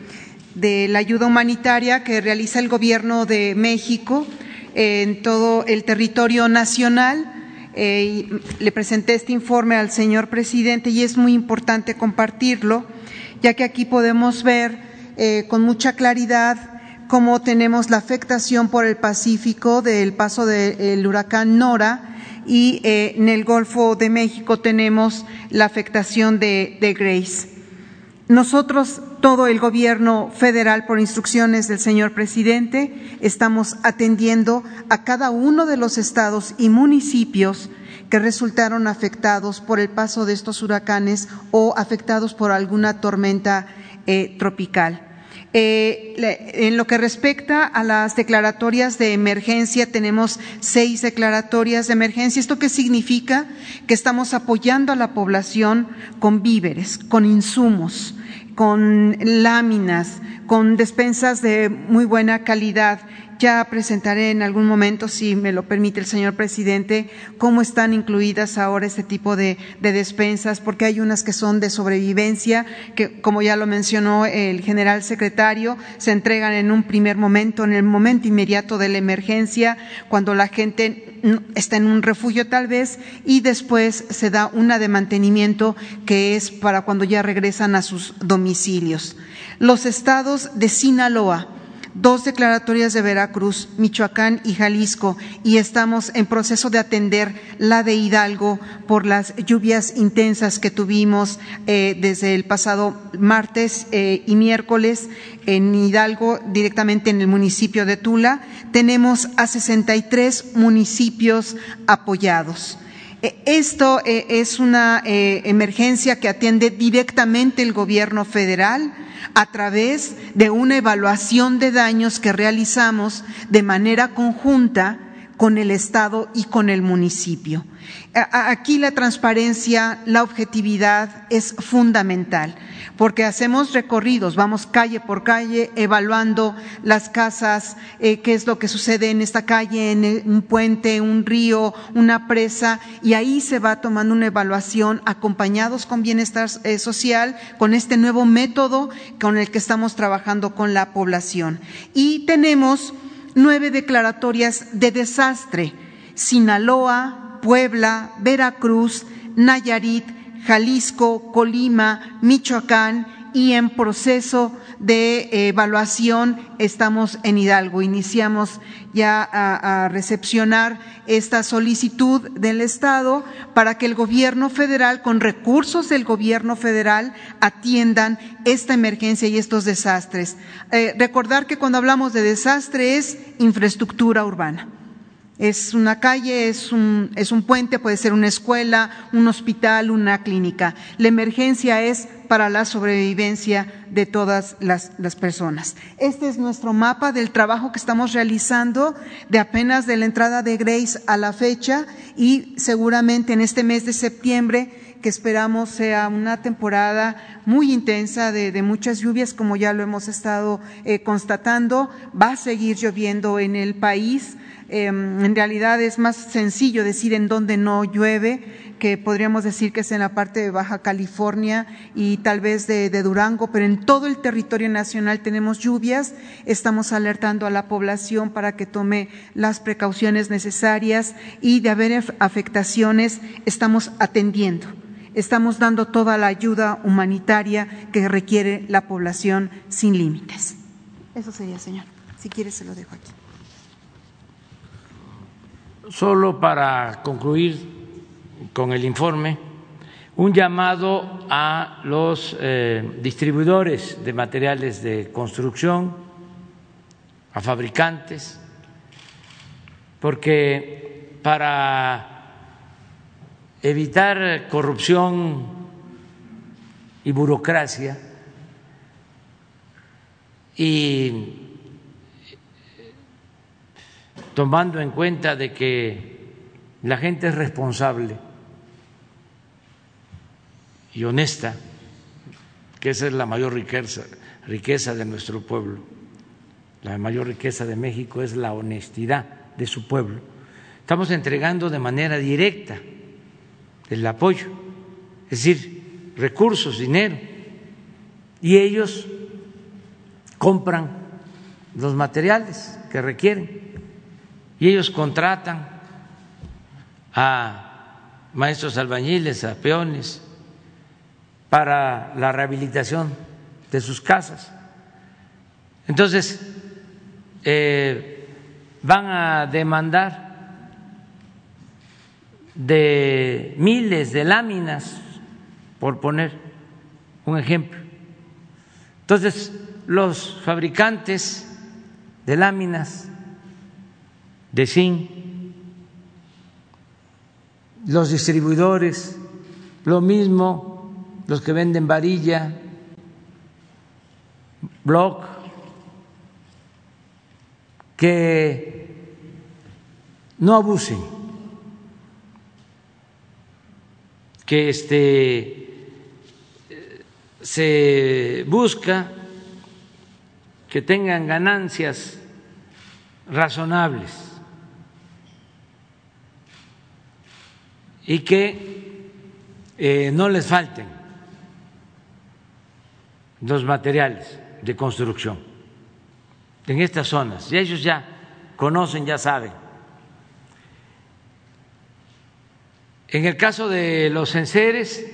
de la ayuda humanitaria que realiza el Gobierno de México en todo el territorio nacional. Eh, le presenté este informe al señor presidente y es muy importante compartirlo, ya que aquí podemos ver eh, con mucha claridad cómo tenemos la afectación por el Pacífico del paso del huracán Nora y eh, en el Golfo de México tenemos la afectación de, de Grace. Nosotros, todo el gobierno federal, por instrucciones del señor presidente, estamos atendiendo a cada uno de los estados y municipios que resultaron afectados por el paso de estos huracanes o afectados por alguna tormenta eh, tropical. Eh, en lo que respecta a las declaratorias de emergencia, tenemos seis declaratorias de emergencia. ¿Esto qué significa? Que estamos apoyando a la población con víveres, con insumos, con láminas, con despensas de muy buena calidad ya presentaré en algún momento, si me lo permite el señor presidente, cómo están incluidas ahora este tipo de, despensas, porque hay unas que son de sobrevivencia, que como ya lo mencionó el general secretario, se entregan en un primer momento, en el momento inmediato de la emergencia, cuando la gente está en un refugio tal vez, y después se da una de mantenimiento que es para cuando ya regresan a sus domicilios. Los estados de Sinaloa, dos declaratorias de Veracruz, Michoacán y Jalisco, y estamos en proceso de atender la de Hidalgo por las lluvias intensas que tuvimos eh, desde el pasado martes eh, y miércoles en Hidalgo, directamente en el municipio de Tula. Tenemos a 63 municipios apoyados. Eh, esto eh, es una emergencia que atiende directamente el gobierno federal a través de una evaluación de daños que realizamos de manera conjunta con el Estado y con el municipio. Aquí la transparencia, la objetividad es fundamental porque hacemos recorridos, vamos calle por calle evaluando las casas, eh, qué es lo que sucede en esta calle, en un puente, un río, una presa, y ahí se va tomando una evaluación acompañados con bienestar eh, social, con este nuevo método con el que estamos trabajando con la población. Y tenemos nueve declaratorias de desastre. Sinaloa, Puebla, Veracruz, Nayarit, Jalisco, Colima, Michoacán y en proceso de evaluación estamos en Hidalgo. Iniciamos ya a, recepcionar esta solicitud del Estado para que el gobierno federal, con recursos del gobierno federal, atiendan esta emergencia y estos desastres. Eh, recordar que cuando hablamos de desastre es infraestructura urbana es una calle, es un, es un puente, puede ser una escuela, un hospital, una clínica. La emergencia es para la sobrevivencia de todas las, las, personas. Este es nuestro mapa del trabajo que estamos realizando de apenas de la entrada de Grace a la fecha y seguramente en este mes de septiembre que esperamos sea una temporada muy intensa de, de muchas lluvias, como ya lo hemos estado eh, constatando. Va a seguir lloviendo en el país. Em, en realidad es más sencillo decir en dónde no llueve, que podríamos decir que es en la parte de Baja California y tal vez de, Durango, pero en todo el territorio nacional tenemos lluvias. Estamos alertando a la población para que tome las precauciones necesarias y de haber afectaciones estamos atendiendo. Estamos dando toda la ayuda humanitaria que requiere la población sin límites. Eso sería, señor. Si quiere, se lo dejo aquí. Solo para concluir con el informe, un llamado a los eh, distribuidores de materiales de construcción, a fabricantes, porque para evitar corrupción y burocracia y tomando en cuenta de que la gente es responsable y honesta, que esa es la mayor riqueza, riqueza de nuestro pueblo. La mayor riqueza de México es la honestidad de su pueblo. Estamos entregando de manera directa el apoyo, es decir, recursos, dinero, y ellos compran los materiales que requieren y ellos contratan a maestros albañiles, a peones, para la rehabilitación de sus casas. Entonces, eh, van a demandar de miles de láminas, por poner un ejemplo. Entonces, los fabricantes de láminas de zinc, los distribuidores, lo mismo los que venden varilla, block, que no abusen, que este se busca que tengan ganancias razonables y que eh, no les falten los materiales de construcción en estas zonas. Y ellos ya conocen, ya saben. En el caso de los enseres,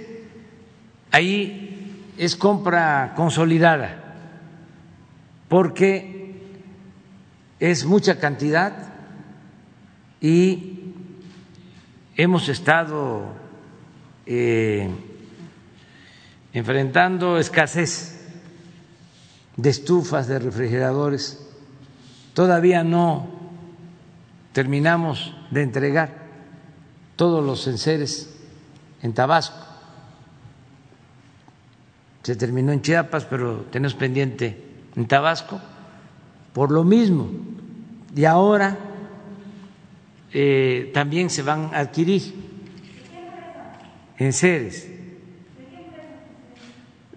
ahí es compra consolidada, porque es mucha cantidad y hemos estado eh, enfrentando escasez de estufas, de refrigeradores. Todavía no terminamos de entregar todos los enseres en Tabasco. Se terminó en Chiapas, pero tenemos pendiente en Tabasco por lo mismo. Y ahora eh, también se van a adquirir enseres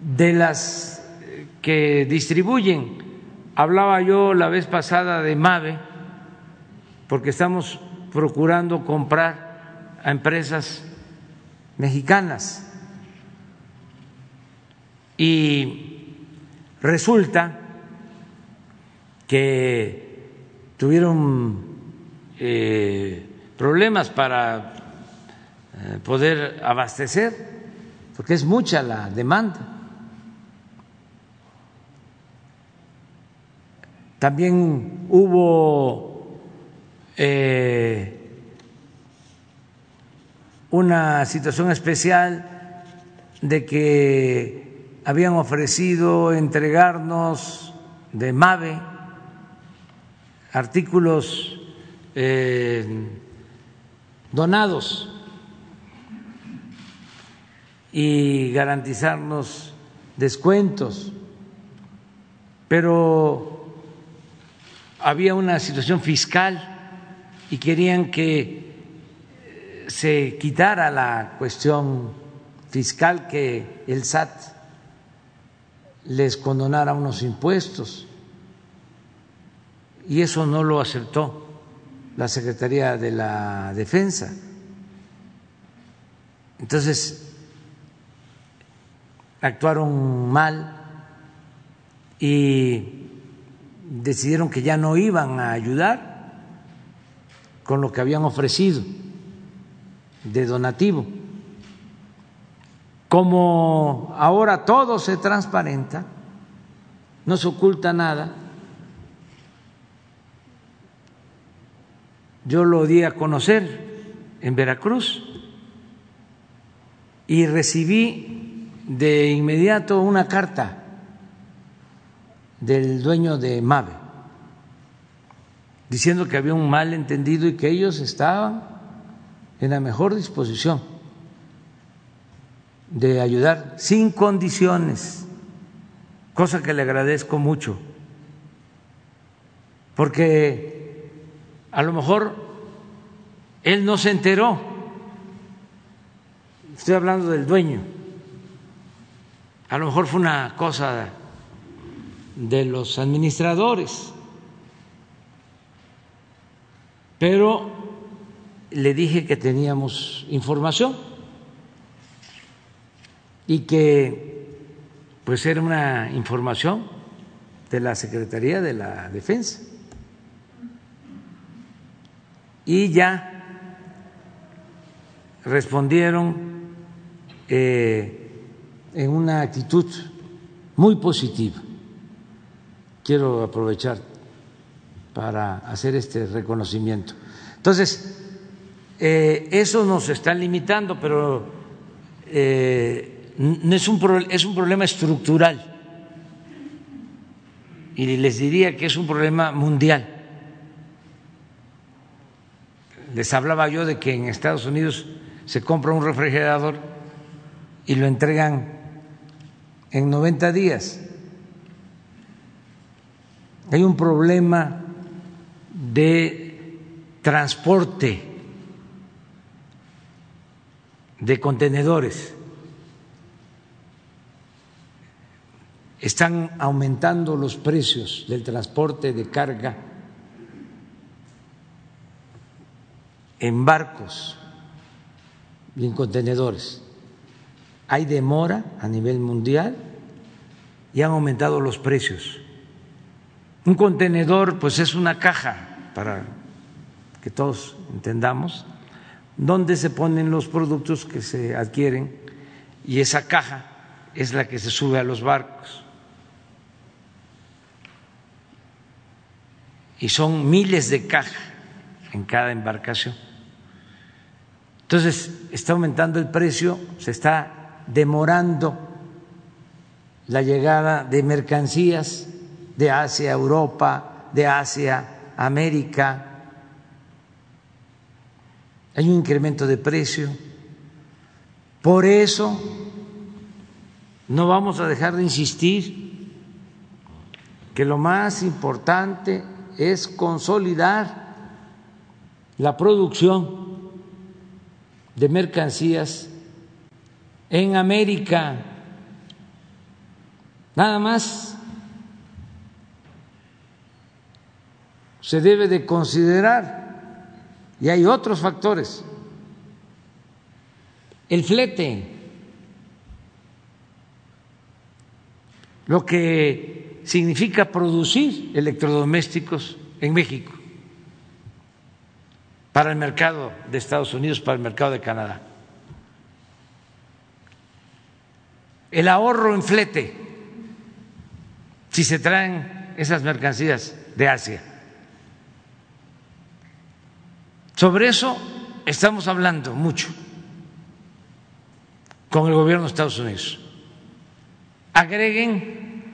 de las que distribuyen. Hablaba yo la vez pasada de MAVE, porque estamos procurando comprar a empresas mexicanas. Y resulta que tuvieron eh, problemas para eh, poder abastecer, porque es mucha la demanda. También hubo eh, una situación especial de que habían ofrecido entregarnos de MAVE artículos eh, donados y garantizarnos descuentos, pero había una situación fiscal y querían que eh, se quitara la cuestión fiscal, que el SAT les condonara unos impuestos. Y eso no lo aceptó la Secretaría de la Defensa. Entonces, actuaron mal y decidieron que ya no iban a ayudar con lo que habían ofrecido de donativo. Como ahora todo se transparenta, no se oculta nada, yo lo di a conocer en Veracruz y recibí de inmediato una carta del dueño de MAVE, diciendo que había un malentendido y que ellos estaban en la mejor disposición de ayudar sin condiciones, cosa que le agradezco mucho, porque a lo mejor él no se enteró, estoy hablando del dueño, a lo mejor fue una cosa de los administradores. Pero le dije que teníamos información y que pues era una información de la Secretaría de la Defensa. Y ya respondieron eh, en una actitud muy positiva quiero aprovechar para hacer este reconocimiento. Entonces, eh, eso nos está limitando, pero eh, es, un, es un problema estructural y les diría que es un problema mundial. Les hablaba yo de que en Estados Unidos se compra un refrigerador y lo entregan en 90 días hay un problema de transporte de contenedores. Están aumentando los precios del transporte de carga en barcos y en contenedores. Hay demora a nivel mundial y han aumentado los precios. Un contenedor, pues es una caja, para que todos entendamos, donde se ponen los productos que se adquieren y esa caja es la que se sube a los barcos. Y son miles de cajas en cada embarcación. Entonces, está aumentando el precio, se está demorando la llegada de mercancías de Asia, Europa, de Asia, América. hay un incremento de precio. Por eso no vamos a dejar de insistir que lo más importante es consolidar la producción de mercancías en América. Nada más. Se debe de considerar, y hay otros factores, el flete, lo que significa producir electrodomésticos en México para el mercado de Estados Unidos, para el mercado de Canadá. El ahorro en flete, si se traen esas mercancías de Asia. Sobre eso estamos hablando mucho con el gobierno de Estados Unidos. Agreguen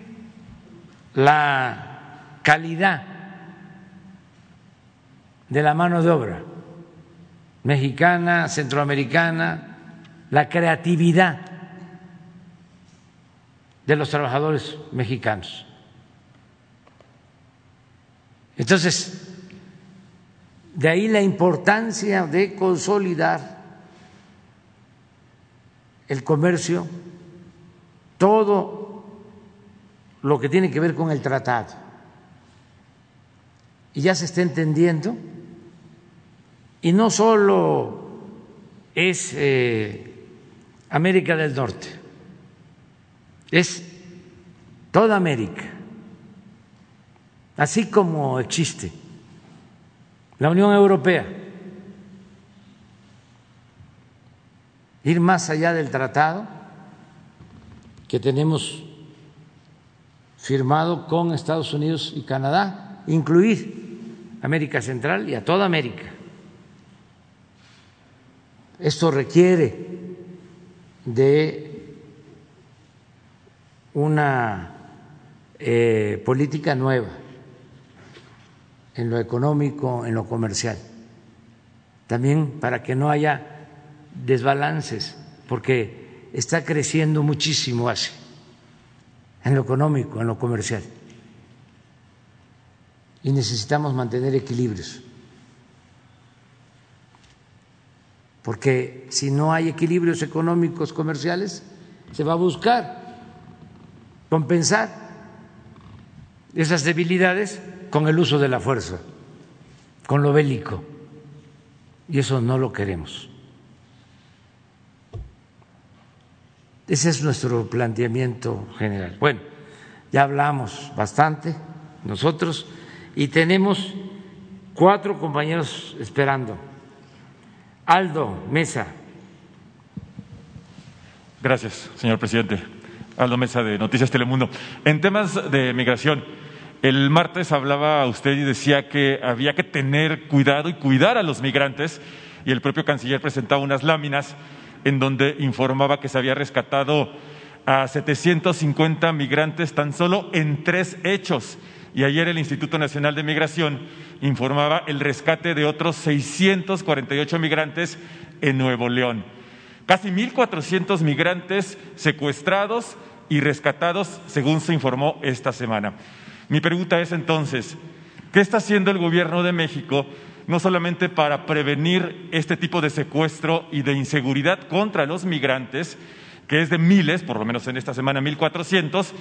la calidad de la mano de obra mexicana, centroamericana, la creatividad de los trabajadores mexicanos. Entonces, de ahí la importancia de consolidar el comercio, todo lo que tiene que ver con el tratado. Y ya se está entendiendo, y no solo es eh, América del Norte, es toda América, así como existe la Unión Europea, ir más allá del tratado que tenemos firmado con Estados Unidos y Canadá, incluir América Central y a toda América. Esto requiere de una eh, política nueva en lo económico, en lo comercial. También para que no haya desbalances, porque está creciendo muchísimo Asia, en lo económico, en lo comercial. Y necesitamos mantener equilibrios. Porque si no hay equilibrios económicos, comerciales, se va a buscar compensar esas debilidades con el uso de la fuerza, con lo bélico. Y eso no lo queremos. Ese es nuestro planteamiento general. Bueno, ya hablamos bastante nosotros y tenemos cuatro compañeros esperando. Aldo Mesa. Gracias, señor presidente. Aldo Mesa de Noticias Telemundo. En temas de migración, el martes hablaba usted y decía que había que tener cuidado y cuidar a los migrantes y el propio canciller presentaba unas láminas en donde informaba que se había rescatado a 750 migrantes tan solo en tres hechos. Y ayer el Instituto Nacional de Migración informaba el rescate de otros 648 migrantes en Nuevo León. Casi 1.400 migrantes secuestrados y rescatados, según se informó esta semana. Mi pregunta es entonces, ¿qué está haciendo el gobierno de México no solamente para prevenir este tipo de secuestro y de inseguridad contra los migrantes, que es de miles, por lo menos en esta semana 1.400,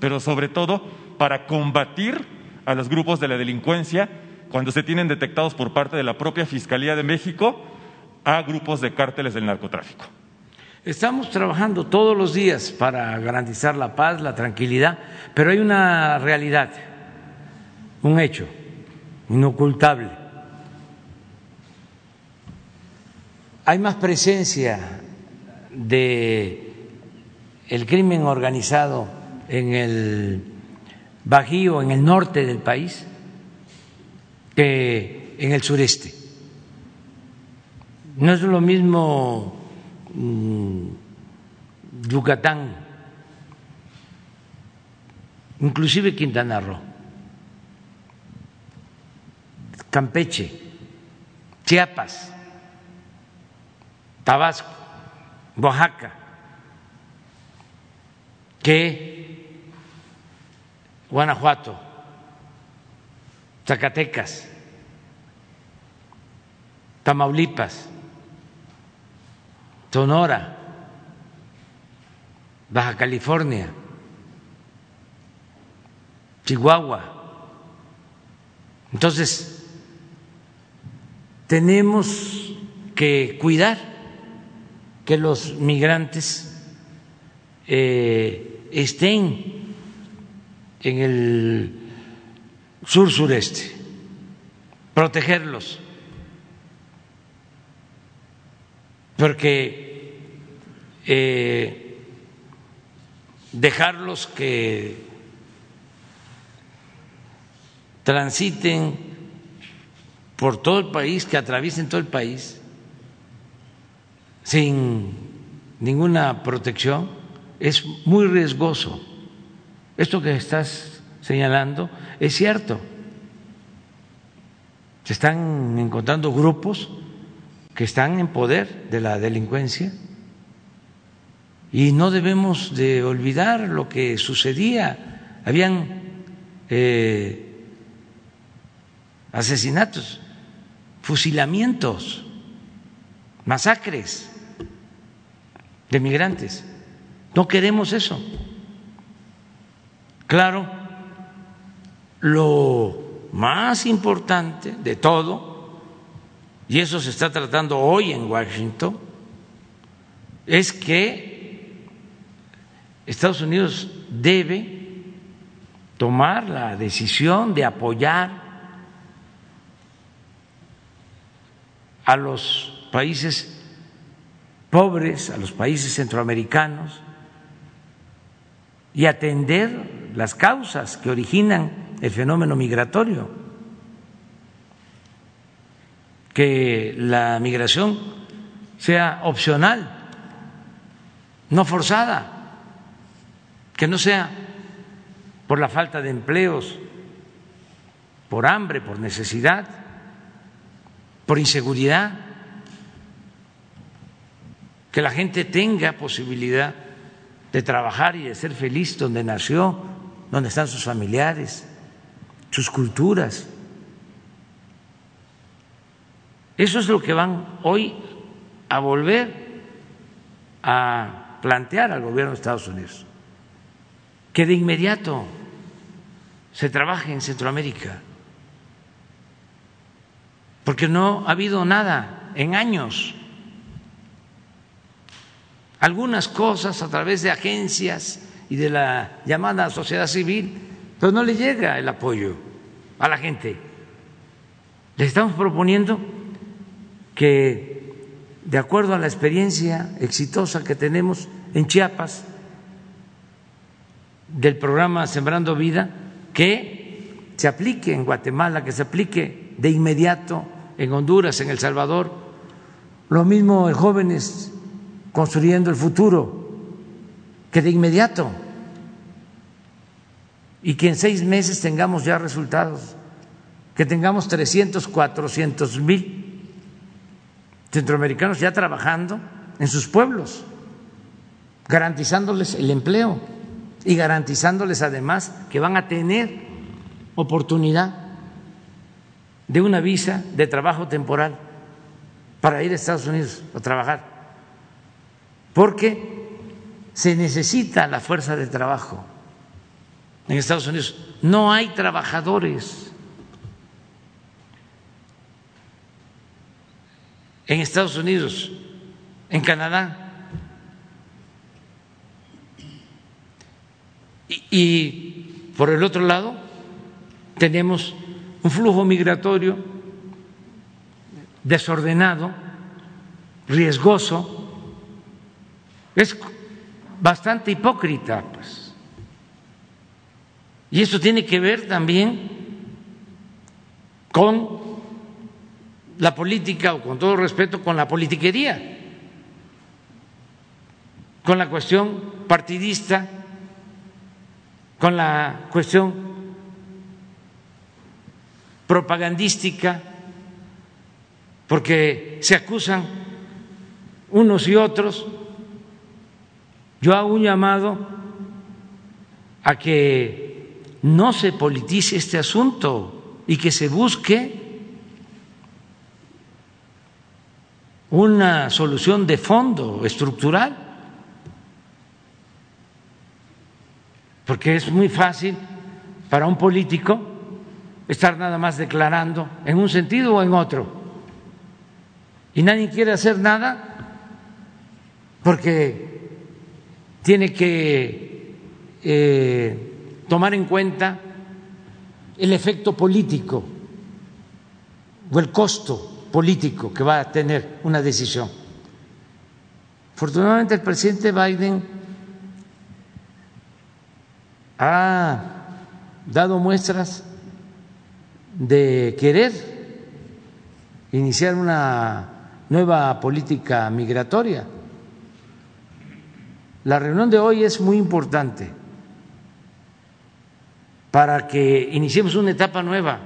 pero sobre todo para combatir a los grupos de la delincuencia cuando se tienen detectados por parte de la propia Fiscalía de México a grupos de cárteles del narcotráfico. Estamos trabajando todos los días para garantizar la paz, la tranquilidad, pero hay una realidad, un hecho inocultable. Hay más presencia de el crimen organizado en el Bajío, en el norte del país, que en el sureste. No es lo mismo Mm, Yucatán, inclusive Quintana Roo, Campeche, Chiapas, Tabasco, Oaxaca, que Guanajuato, Zacatecas, Tamaulipas, Sonora, Baja California, Chihuahua. Entonces, tenemos que cuidar que los migrantes eh, estén en el sur sureste, protegerlos, porque eh, dejarlos que transiten por todo el país, que atraviesen todo el país, sin ninguna protección, es muy riesgoso. Esto que estás señalando es cierto. Se están encontrando grupos que están en poder de la delincuencia y no debemos de olvidar lo que sucedía. Habían eh, asesinatos, fusilamientos, masacres de migrantes. No queremos eso. Claro, lo más importante de todo, y eso se está tratando hoy en Washington, es que Estados Unidos debe tomar la decisión de apoyar a los países pobres, a los países centroamericanos y atender las causas que originan el fenómeno migratorio, que la migración sea opcional, no forzada, que no sea por la falta de empleos, por hambre, por necesidad, por inseguridad, que la gente tenga posibilidad de trabajar y de ser feliz donde nació, donde están sus familiares, sus culturas. Eso es lo que van hoy a volver a plantear al gobierno de Estados Unidos, que de inmediato se trabaje en Centroamérica, porque no ha habido nada en años algunas cosas a través de agencias y de la llamada sociedad civil, pero no le llega el apoyo a la gente. Le estamos proponiendo que, de acuerdo a la experiencia exitosa que tenemos en Chiapas, del programa Sembrando Vida, que se aplique en Guatemala, que se aplique de inmediato en Honduras, en El Salvador, lo mismo en jóvenes construyendo el futuro, que de inmediato, y que en seis meses tengamos ya resultados, que tengamos 300, 400 mil centroamericanos ya trabajando en sus pueblos, garantizándoles el empleo y garantizándoles además que van a tener oportunidad de una visa de trabajo temporal para ir a Estados Unidos a trabajar porque se necesita la fuerza de trabajo en Estados Unidos. No hay trabajadores. En Estados Unidos, en Canadá. Y, por el otro lado, tenemos un flujo migratorio desordenado, riesgoso, es bastante hipócrita, pues. Y eso tiene que ver también con la política, o con todo respeto, con la politiquería, con la cuestión partidista, con la cuestión propagandística, porque se acusan unos y otros, yo hago un llamado a que no se politice este asunto y que se busque una solución de fondo estructural, porque es muy fácil para un político estar nada más declarando en un sentido o en otro, y nadie quiere hacer nada porque tiene que eh, tomar en cuenta el efecto político o el costo político que va a tener una decisión. Afortunadamente el presidente Biden ha dado muestras de querer iniciar una nueva política migratoria. La reunión de hoy es muy importante para que iniciemos una etapa nueva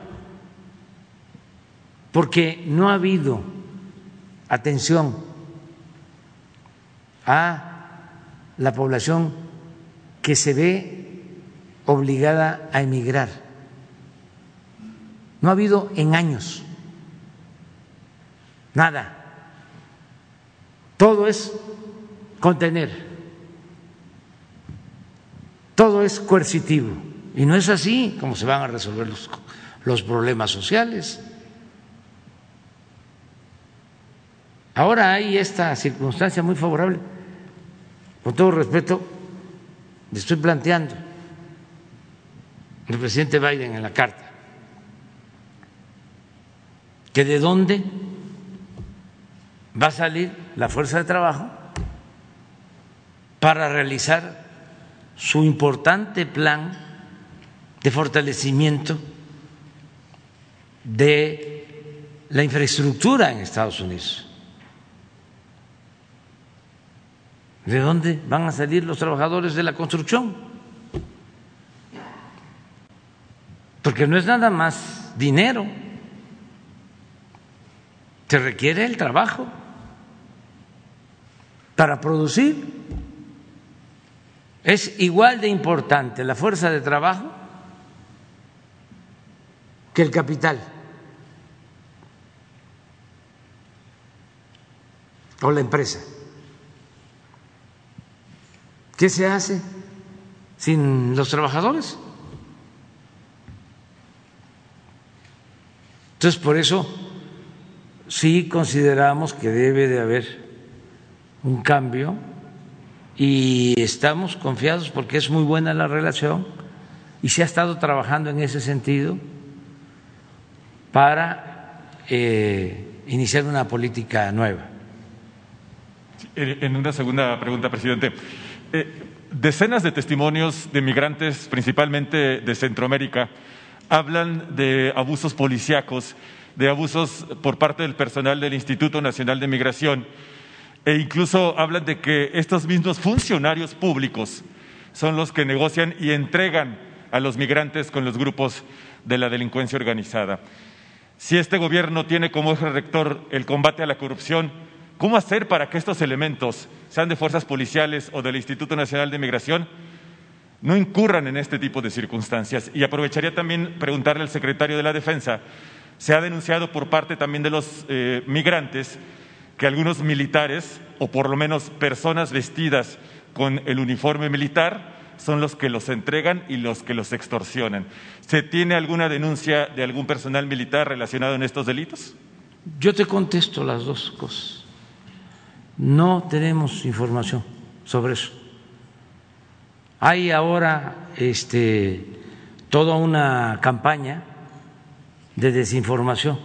porque no ha habido atención a la población que se ve obligada a emigrar. No ha habido en años nada. Todo es contener, todo es coercitivo. Y no es así como se van a resolver los, problemas sociales. Ahora hay esta circunstancia muy favorable. Con todo respeto, le estoy planteando al presidente Biden en la carta que de dónde va a salir la fuerza de trabajo para realizar su importante plan de fortalecimiento de la infraestructura en Estados Unidos. ¿De dónde van a salir los trabajadores de la construcción? Porque no es nada más dinero, se requiere el trabajo para producir. Es igual de importante la fuerza de trabajo que el capital o la empresa. ¿Qué se hace sin los trabajadores? Entonces, por eso sí consideramos que debe de haber un cambio y estamos confiados porque es muy buena la relación y se ha estado trabajando en ese sentido para eh, iniciar una política nueva. En una segunda pregunta, presidente. Eh, decenas de testimonios de migrantes, principalmente de Centroamérica, hablan de abusos policíacos, de abusos por parte del personal del Instituto Nacional de Migración e incluso hablan de que estos mismos funcionarios públicos son los que negocian y entregan a los migrantes con los grupos de la delincuencia organizada. Si este gobierno tiene como eje rector el combate a la corrupción, ¿Cómo hacer para que estos elementos, sean de fuerzas policiales o del Instituto Nacional de Migración, no incurran en este tipo de circunstancias? Y aprovecharía también preguntarle al secretario de la Defensa, se ha denunciado por parte también de los eh, migrantes que algunos militares, o por lo menos personas vestidas con el uniforme militar, son los que los entregan y los que los extorsionan. ¿Se tiene alguna denuncia de algún personal militar relacionado en estos delitos? Yo te contesto las dos cosas. No tenemos información sobre eso. Hay ahora este, toda una campaña de desinformación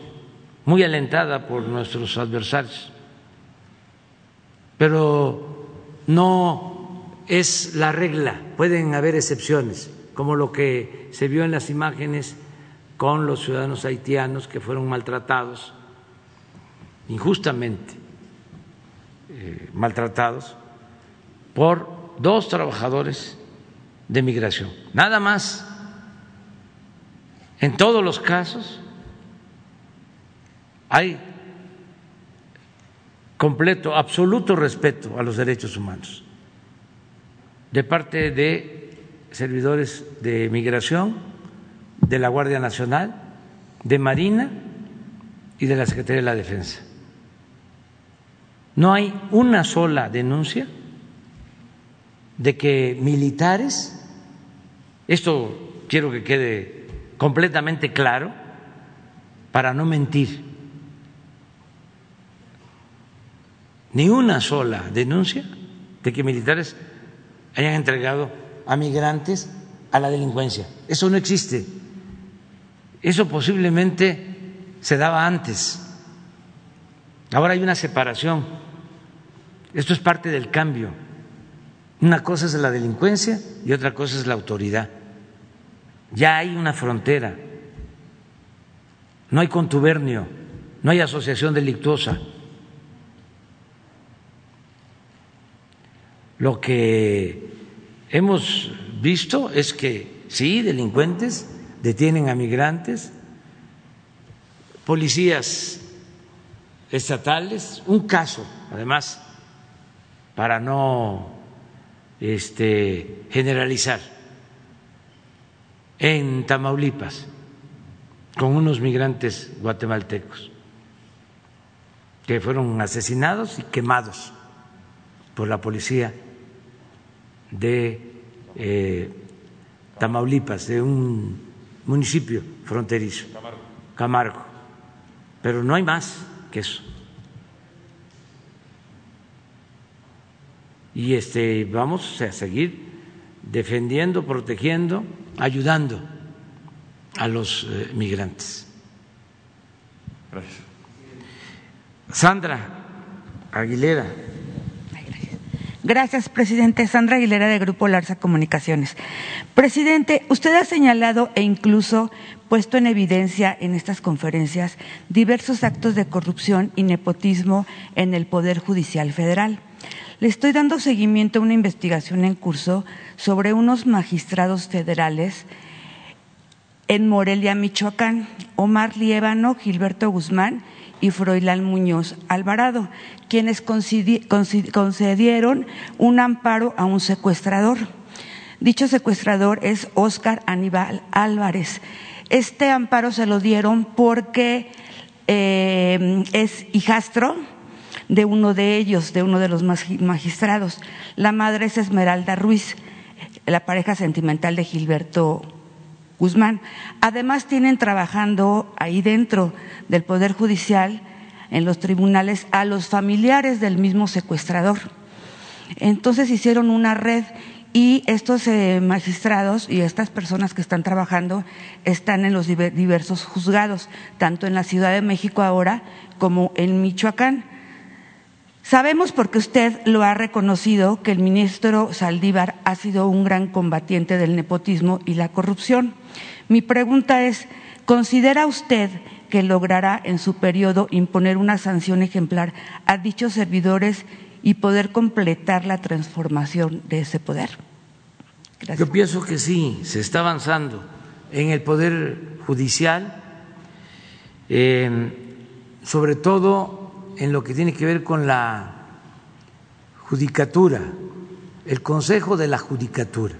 muy alentada por nuestros adversarios, pero no es la regla, pueden haber excepciones, como lo que se vio en las imágenes con los ciudadanos haitianos que fueron maltratados injustamente eh, maltratados por dos trabajadores de migración, nada más. En todos los casos hay completo, absoluto respeto a los derechos humanos de parte de servidores de migración, de la Guardia Nacional, de Marina y de la Secretaría de la Defensa. No hay una sola denuncia de que militares, esto quiero que quede completamente claro para no mentir, ni una sola denuncia de que militares hayan entregado a migrantes a la delincuencia. Eso no existe. Eso posiblemente se daba antes. Ahora hay una separación. Esto es parte del cambio. Una cosa es la delincuencia y otra cosa es la autoridad. Ya hay una frontera. No hay contubernio, no hay asociación delictuosa. Lo que hemos visto es que sí, delincuentes detienen a migrantes, policías estatales, un caso, además, para no este, generalizar, en Tamaulipas, con unos migrantes guatemaltecos que fueron asesinados y quemados por la policía de eh, Tamaulipas, de un municipio fronterizo, Camargo. Pero no hay más que eso. Y este, vamos a seguir defendiendo, protegiendo, ayudando a los eh, migrantes. Gracias. Sandra Aguilera. Gracias, presidente. Sandra Aguilera, de Grupo Larsa Comunicaciones. Presidente, usted ha señalado e incluso puesto en evidencia en estas conferencias diversos actos de corrupción y nepotismo en el Poder Judicial Federal. Le estoy dando seguimiento a una investigación en curso sobre unos magistrados federales en Morelia, Michoacán, Omar Liébano, Gilberto Guzmán y Froilán Muñoz Alvarado, quienes concedieron un amparo a un secuestrador. Dicho secuestrador es Óscar Aníbal Álvarez. Este amparo se lo dieron porque eh, es hijastro de uno de ellos, de uno de los magistrados. La madre es Esmeralda Ruiz, la pareja sentimental de Gilberto Guzmán. Además, tienen trabajando ahí dentro del Poder Judicial, en los tribunales, a los familiares del mismo secuestrador. Entonces hicieron una red y estos eh, magistrados y estas personas que están trabajando están en los diversos juzgados, tanto en la Ciudad de México ahora como en Michoacán. Sabemos porque usted lo ha reconocido que el ministro Saldívar ha sido un gran combatiente del nepotismo y la corrupción. Mi pregunta es, ¿considera usted que logrará en su periodo imponer una sanción ejemplar a dichos servidores y poder completar la transformación de ese poder? Yo pienso que sí, se está avanzando en el poder judicial, sobre todo en lo que tiene que ver con la judicatura, el Consejo de la Judicatura,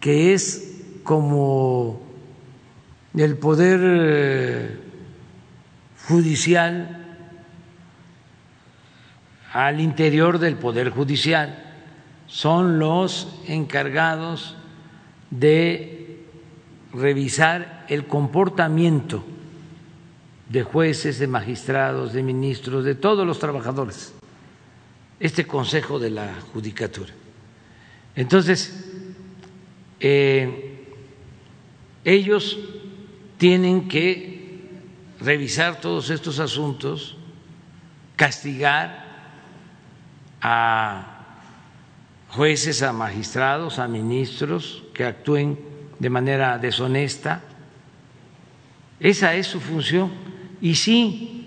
que es como el poder eh, judicial al interior del poder judicial son los encargados de revisar el comportamiento de jueces, de magistrados, de ministros, de todos los trabajadores, este Consejo de la Judicatura. Entonces, eh, ellos tienen que revisar todos estos asuntos, castigar a jueces, a magistrados, a ministros que actúen de manera deshonesta. Esa es su función. Y sí,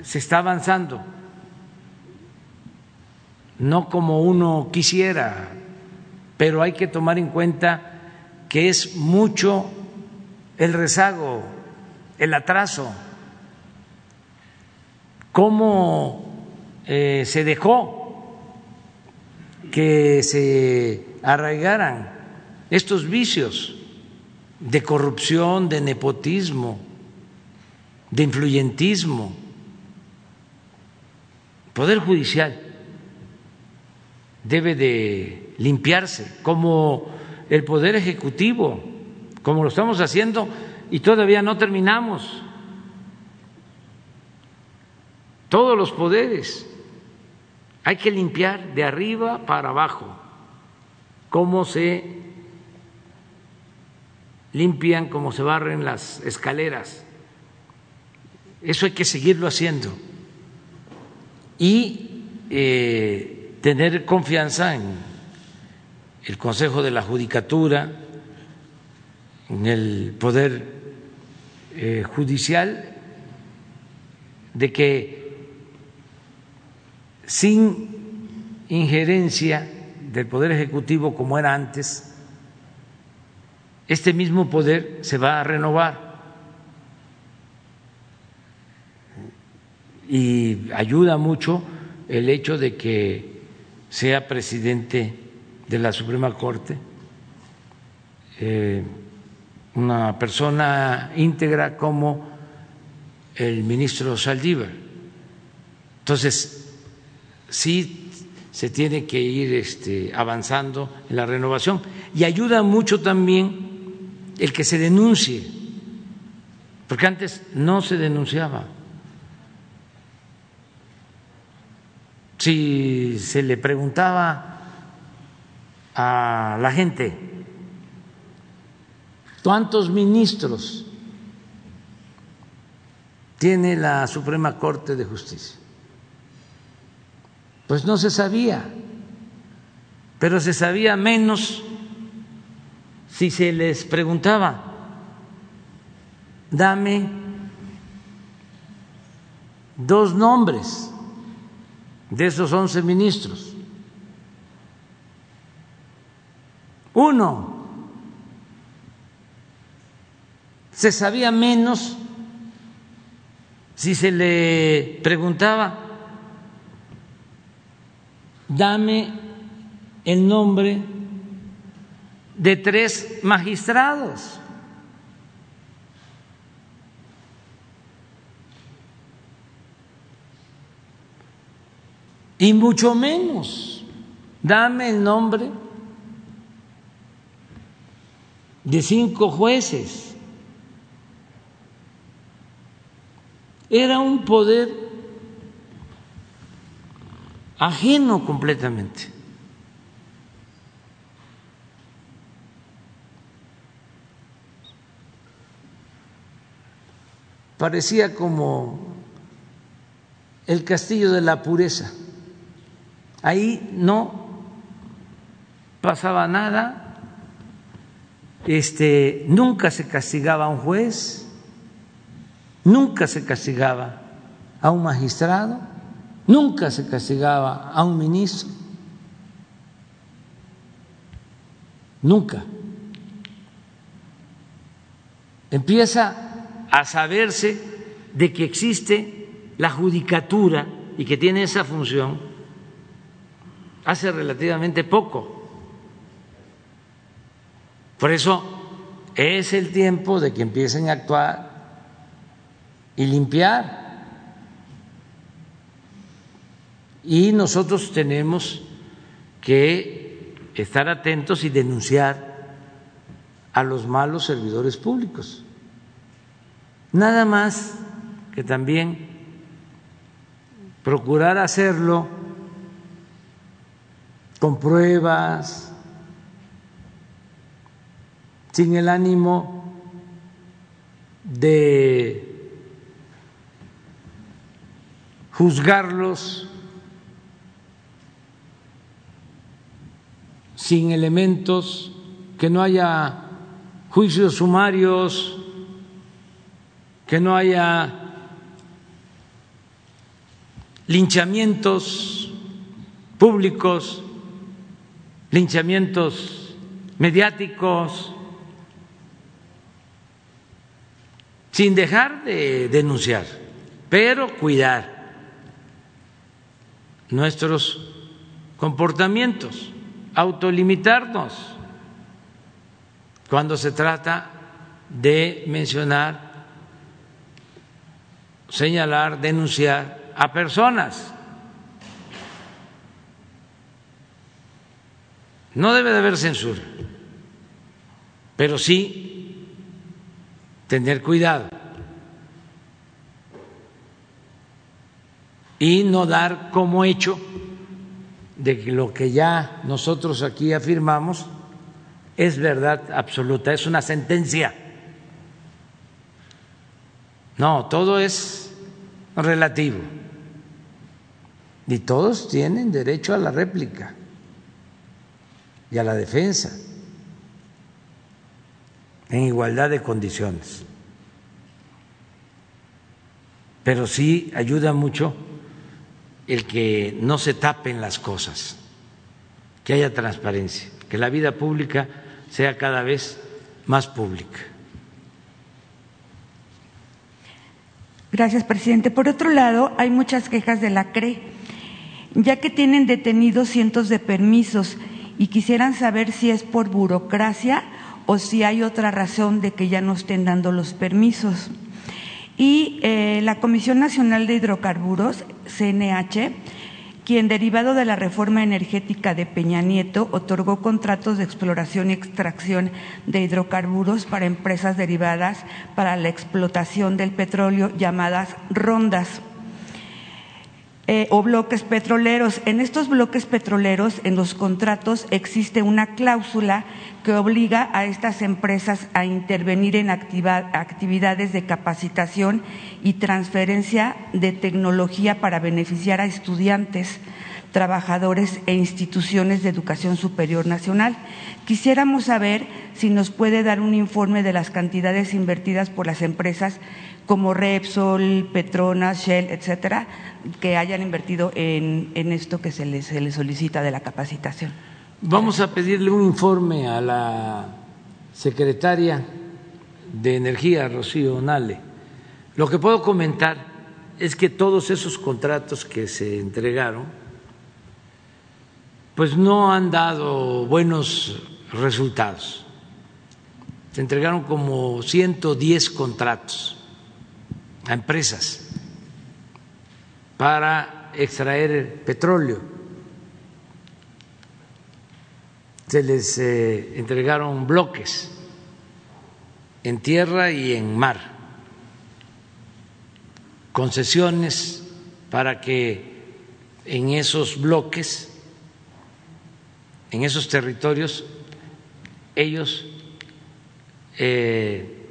se está avanzando, no como uno quisiera, pero hay que tomar en cuenta que es mucho el rezago, el atraso. ¿Cómo eh, se dejó que se arraigaran estos vicios de corrupción, de nepotismo, de influyentismo. Poder judicial debe de limpiarse, como el Poder Ejecutivo, como lo estamos haciendo y todavía no terminamos. Todos los poderes. Hay que limpiar de arriba para abajo. Cómo se limpian, cómo se barren las escaleras. Eso hay que seguirlo haciendo. Y eh, tener confianza en el Consejo de la Judicatura, en el Poder eh, Judicial, de que sin injerencia del Poder Ejecutivo como era antes, este mismo poder se va a renovar y ayuda mucho el hecho de que sea presidente de la Suprema Corte eh, una persona íntegra como el ministro Saldívar. Entonces, sí se tiene que ir este, avanzando en la renovación y ayuda mucho también el que se denuncie, porque antes no se denunciaba. Si se le preguntaba a la gente cuántos ministros tiene la Suprema Corte de Justicia, pues no se sabía, pero se sabía menos si se les preguntaba, dame dos nombres de esos once ministros. Uno, se sabía menos si se le preguntaba dame el nombre de tres magistrados. Y mucho menos, dame el nombre de cinco jueces. Era un poder ajeno completamente. Parecía como el castillo de la pureza. Ahí no pasaba nada, este, nunca se castigaba a un juez, nunca se castigaba a un magistrado Nunca se castigaba a un ministro. Nunca. Empieza a saberse de que existe la judicatura y que tiene esa función hace relativamente poco. Por eso es el tiempo de que empiecen a actuar y limpiar y nosotros tenemos que estar atentos y denunciar a los malos servidores públicos. Nada más que también procurar hacerlo con pruebas, sin el ánimo de juzgarlos sin elementos, que no haya juicios sumarios, que no haya linchamientos públicos, linchamientos mediáticos, sin dejar de denunciar, pero cuidar nuestros comportamientos, autolimitarnos cuando se trata de mencionar, señalar, denunciar a personas. No debe de haber censura, pero sí tener cuidado y no dar como hecho de que lo que ya nosotros aquí afirmamos es verdad absoluta, es una sentencia. No, todo es relativo. Y todos tienen derecho a la réplica y a la defensa en igualdad de condiciones. Pero sí ayuda mucho el que no se tapen las cosas, que haya transparencia, que la vida pública sea cada vez más pública. Gracias, presidente. Por otro lado, hay muchas quejas de la CRE, ya que tienen detenidos cientos de permisos y quisieran saber si es por burocracia o si hay otra razón de que ya no estén dando los permisos. Y eh, la Comisión Nacional de Hidrocarburos, CNH, quien derivado de la reforma energética de Peña Nieto otorgó contratos de exploración y extracción de hidrocarburos para empresas derivadas para la explotación del petróleo llamadas rondas eh, o bloques petroleros. En estos bloques petroleros, en los contratos, existe una cláusula que obliga a estas empresas a intervenir en actividades de capacitación y transferencia de tecnología para beneficiar a estudiantes, trabajadores e instituciones de educación superior nacional. Quisiéramos saber si nos puede dar un informe de las cantidades invertidas por las empresas como Repsol, Petronas, Shell, etcétera, que hayan invertido en, esto que se les, se les solicita de la capacitación. Vamos a pedirle un informe a la secretaria de Energía, Rocío Nale. Lo que puedo comentar es que todos esos contratos que se entregaron, pues no han dado buenos resultados. Se entregaron como 110 contratos a empresas para extraer petróleo. Se les eh, entregaron bloques en tierra y en mar, concesiones para que en esos bloques, en esos territorios, ellos eh,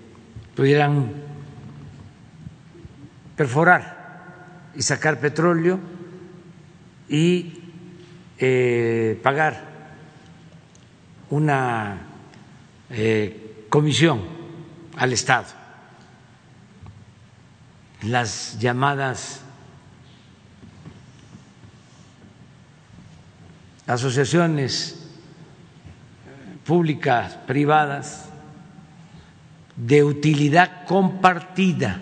pudieran perforar y sacar petróleo y eh, pagar una eh, comisión al Estado. Las llamadas asociaciones públicas, privadas, de utilidad compartida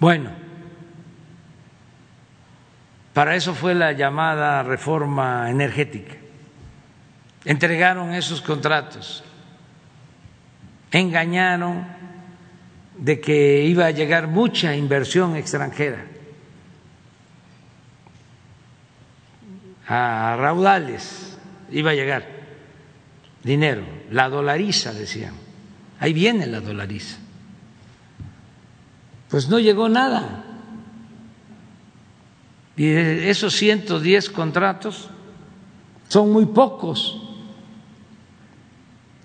bueno, para eso fue la llamada reforma energética. Entregaron esos contratos, engañaron de que iba a llegar mucha inversión extranjera a raudales, iba a llegar dinero, la dolariza, decían. Ahí viene la dolariza pues no llegó nada. Y esos 110 contratos son muy pocos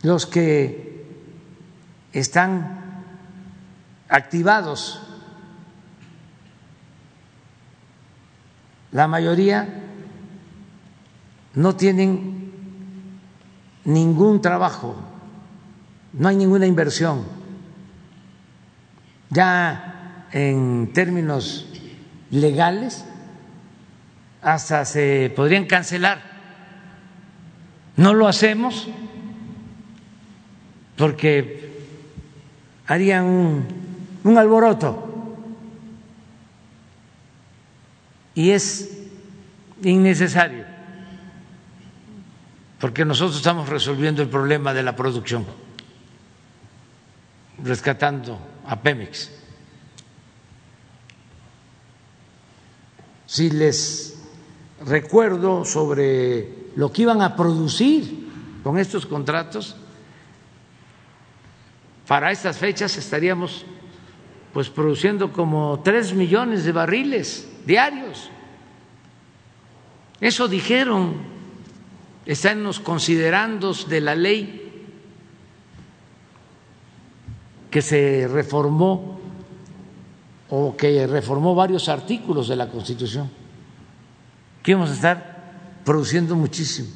los que están activados. La mayoría no tienen ningún trabajo, no hay ninguna inversión. Ya en términos legales hasta se podrían cancelar. No lo hacemos porque harían un, alboroto. y es innecesario, porque nosotros estamos resolviendo el problema de la producción, rescatando a Pemex. Si les recuerdo sobre lo que iban a producir con estos contratos, para estas fechas estaríamos pues produciendo como tres millones de barriles diarios. Eso dijeron, está en los considerandos de la ley que se reformó o que reformó varios artículos de la Constitución, que íbamos a estar produciendo muchísimo.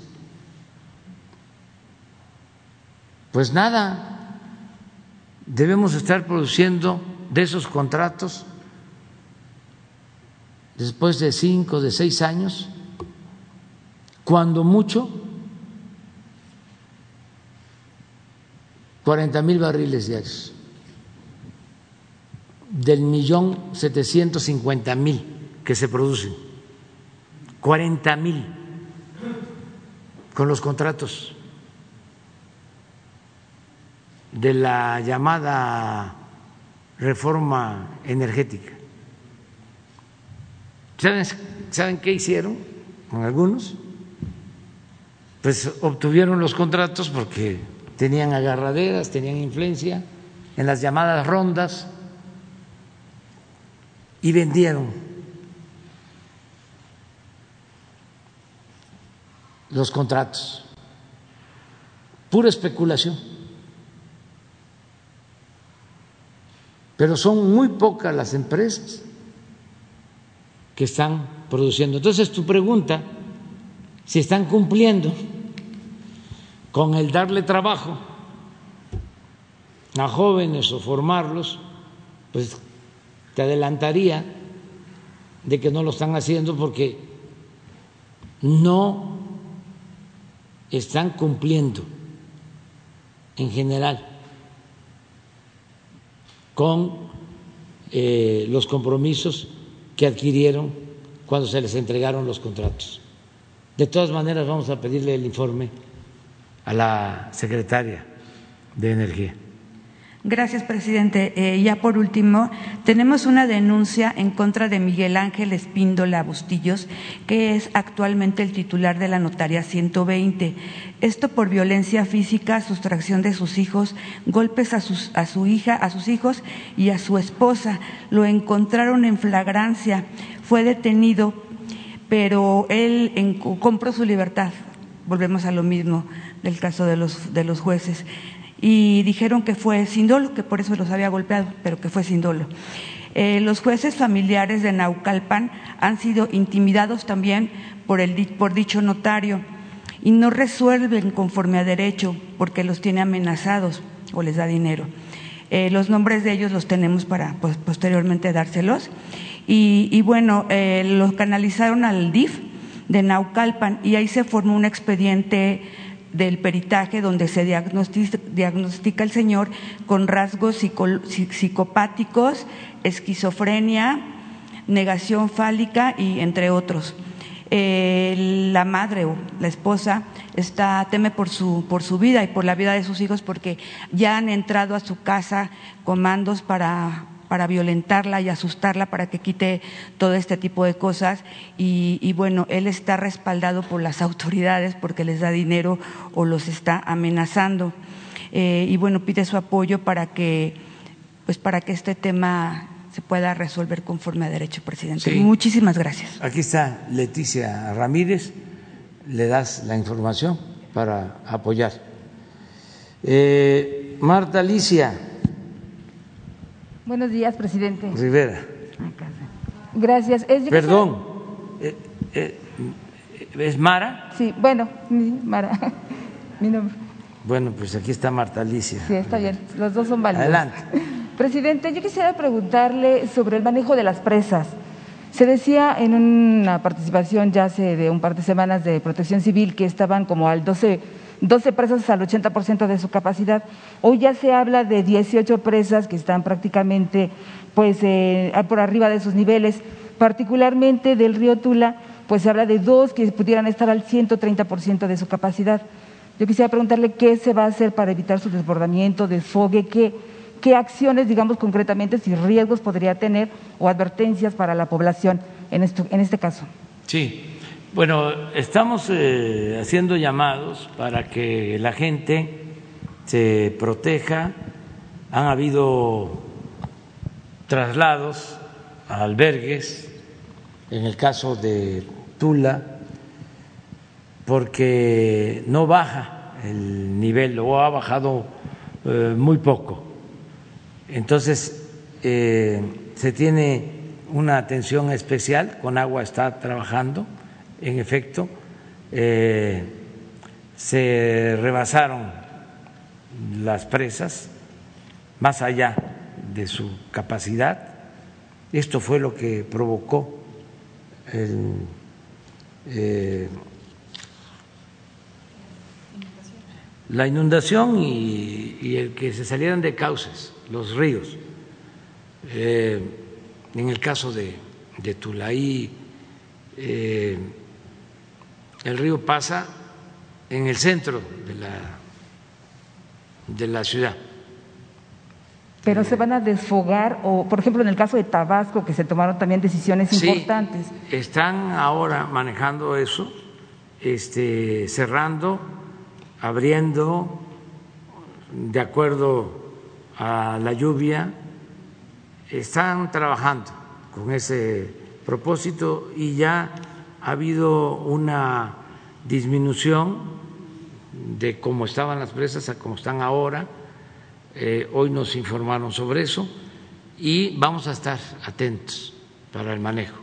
Pues nada, debemos estar produciendo de esos contratos después de cinco, de seis años, cuando mucho, 40 mil barriles diarios, del millón 750 mil que se producen, 40 mil con los contratos de la llamada reforma energética. ¿Saben, ¿Saben qué hicieron con algunos? Pues obtuvieron los contratos porque tenían agarraderas, tenían influencia en las llamadas rondas y vendieron los contratos. Pura especulación. Pero son muy pocas las empresas que están produciendo. Entonces, tu pregunta, si están cumpliendo con el darle trabajo a jóvenes o formarlos, pues te adelantaría de que no lo están haciendo porque no están cumpliendo en general con eh, los compromisos que adquirieron cuando se les entregaron los contratos. De todas maneras, vamos a pedirle el informe a la secretaria de Energía. Gracias, presidente. Eh, ya por último, tenemos una denuncia en contra de Miguel Ángel Espíndola Bustillos, que es actualmente el titular de la notaria 120. Esto por violencia física, sustracción de sus hijos, golpes a, sus, a su hija, a sus hijos y a su esposa. Lo encontraron en flagrancia. Fue detenido, pero él compró su libertad. Volvemos a lo mismo del caso de los, de los jueces y dijeron que fue sin dolo, que por eso los había golpeado, pero que fue sin dolo. Eh, los jueces familiares de Naucalpan han sido intimidados también por, el, por dicho notario y no resuelven conforme a derecho porque los tiene amenazados o les da dinero. Eh, los nombres de ellos los tenemos para posteriormente dárselos. Y, y bueno, eh, los canalizaron al DIF de Naucalpan y ahí se formó un expediente del peritaje donde se diagnostica, el señor con rasgos psicopáticos, esquizofrenia, negación fálica y entre otros. La madre o la esposa está teme por su por su vida y por la vida de sus hijos porque ya han entrado a su casa comandos para para violentarla y asustarla para que quite todo este tipo de cosas. Y, bueno, él está respaldado por las autoridades porque les da dinero o los está amenazando. Eh, y bueno, pide su apoyo para que, pues para que este tema se pueda resolver conforme a derecho, presidente. Muchísimas gracias. Aquí está Leticia Ramírez, le das la información para apoyar. Eh, Marta Alicia. Buenos días, presidente. Rivera. Gracias. Perdón, eh, eh, ¿es Mara? Sí, bueno, Mara, mi nombre. Bueno, pues aquí está Marta Alicia. Sí, está bien, los dos son válidos. Adelante. Presidente, yo quisiera preguntarle sobre el manejo de las presas. Se decía en una participación ya hace de un par de semanas de Protección Civil que estaban como al 12 12 presas al 80% de su capacidad. Hoy ya se habla de 18 presas que están prácticamente pues, eh, por arriba de sus niveles. particularmente del río Tula, pues se habla de dos que pudieran estar al 130% de su capacidad. Yo quisiera preguntarle qué se va a hacer para evitar su desbordamiento, desfogue, qué, qué acciones, digamos concretamente, si riesgos podría tener o advertencias para la población en, esto, en este caso. Sí, bueno, estamos eh, haciendo llamados para que la gente se proteja. Han habido traslados a albergues, en el caso de Tula, porque no baja el nivel o ha bajado eh, muy poco. Entonces, eh, se tiene una atención especial, con agua está trabajando, en efecto, eh, se rebasaron las presas más allá de su capacidad. Esto fue lo que provocó el, la inundación y, el que se salieran de cauces los ríos. Eh, en el caso de, de Tulaí, eh, el río pasa en el centro de la, de la ciudad. Pero se van a desfogar, o por ejemplo en el caso de Tabasco, que se tomaron también decisiones sí, importantes. Están ahora manejando eso, este, cerrando abriendo de acuerdo a la lluvia, están trabajando con ese propósito y ya ha habido una disminución de cómo estaban las presas a cómo están ahora. Eh, hoy nos informaron sobre eso y vamos a estar atentos para el manejo.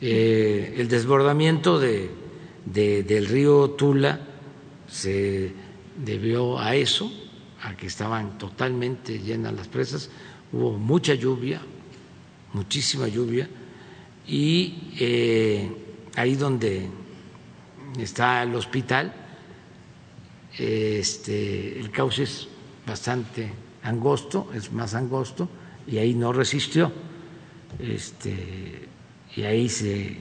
Eh, el desbordamiento de, de, del río Tula se debió a eso, a que estaban totalmente llenas las presas, hubo mucha lluvia, muchísima lluvia, y eh, ahí donde está el hospital, este, el cauce es bastante angosto, es más angosto, y ahí no resistió, este, y ahí se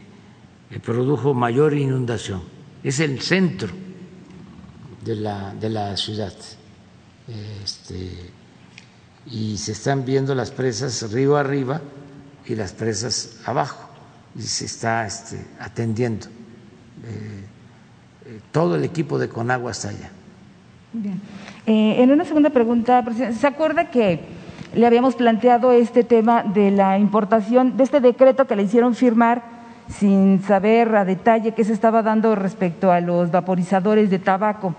produjo mayor inundación. Es el centro de la, de la ciudad. Este, y se están viendo las presas río arriba y las presas abajo y se está este, atendiendo. Eh, eh, todo el equipo de Conagua está allá. Bien. Eh, en una segunda pregunta, presidente, ¿se acuerda que le habíamos planteado este tema de la importación, de este decreto que le hicieron firmar sin saber a detalle qué se estaba dando respecto a los vaporizadores de tabaco?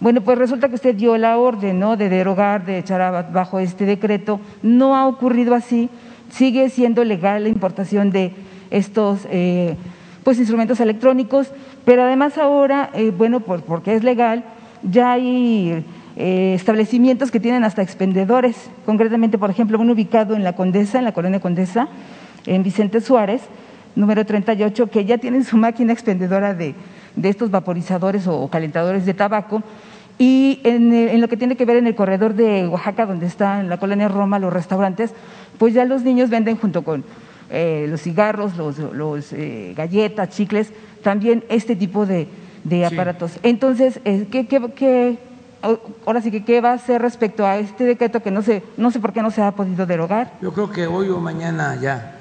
Bueno, pues resulta que usted dio la orden ¿no? de derogar, de echar bajo este decreto. No ha ocurrido así. Sigue siendo legal la importación de estos eh, pues, instrumentos electrónicos, pero además ahora, eh, bueno, por, porque es legal, ya hay eh, establecimientos que tienen hasta expendedores. Concretamente, por ejemplo, uno ubicado en la Condesa, en la colonia Condesa, en Vicente Suárez, número 38, que ya tienen su máquina expendedora de de estos vaporizadores o calentadores de tabaco. Y en, lo que tiene que ver en el corredor de Oaxaca, donde está en la colonia Roma los restaurantes, pues ya los niños venden junto con eh, los cigarros, los, los eh, galletas, chicles, también este tipo de, de aparatos. Entonces, eh, ¿qué, qué, qué, ahora sí que qué va a hacer respecto a este decreto que no sé, no sé por qué no se ha podido derogar? Yo creo que hoy o mañana ya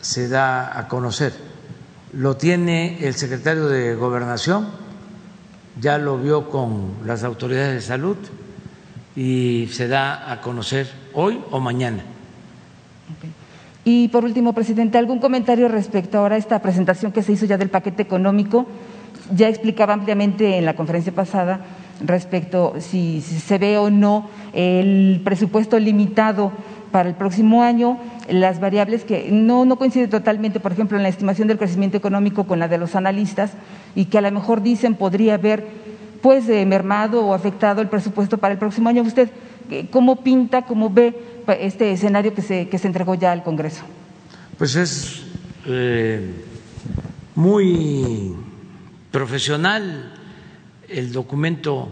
se da a conocer lo tiene el secretario de Gobernación, ya lo vio con las autoridades de salud y se da a conocer hoy o mañana. Y por último, presidente, ¿algún comentario respecto ahora a esta presentación que se hizo ya del paquete económico? Ya explicaba ampliamente en la conferencia pasada respecto si, si se ve o no el presupuesto limitado para el próximo año, las variables que no, no coinciden totalmente, por ejemplo, en la estimación del crecimiento económico con la de los analistas y que a lo mejor dicen podría haber pues eh, mermado o afectado el presupuesto para el próximo año. ¿Usted cómo pinta, cómo ve este escenario que se, que se entregó ya al Congreso? Pues es eh, muy profesional el documento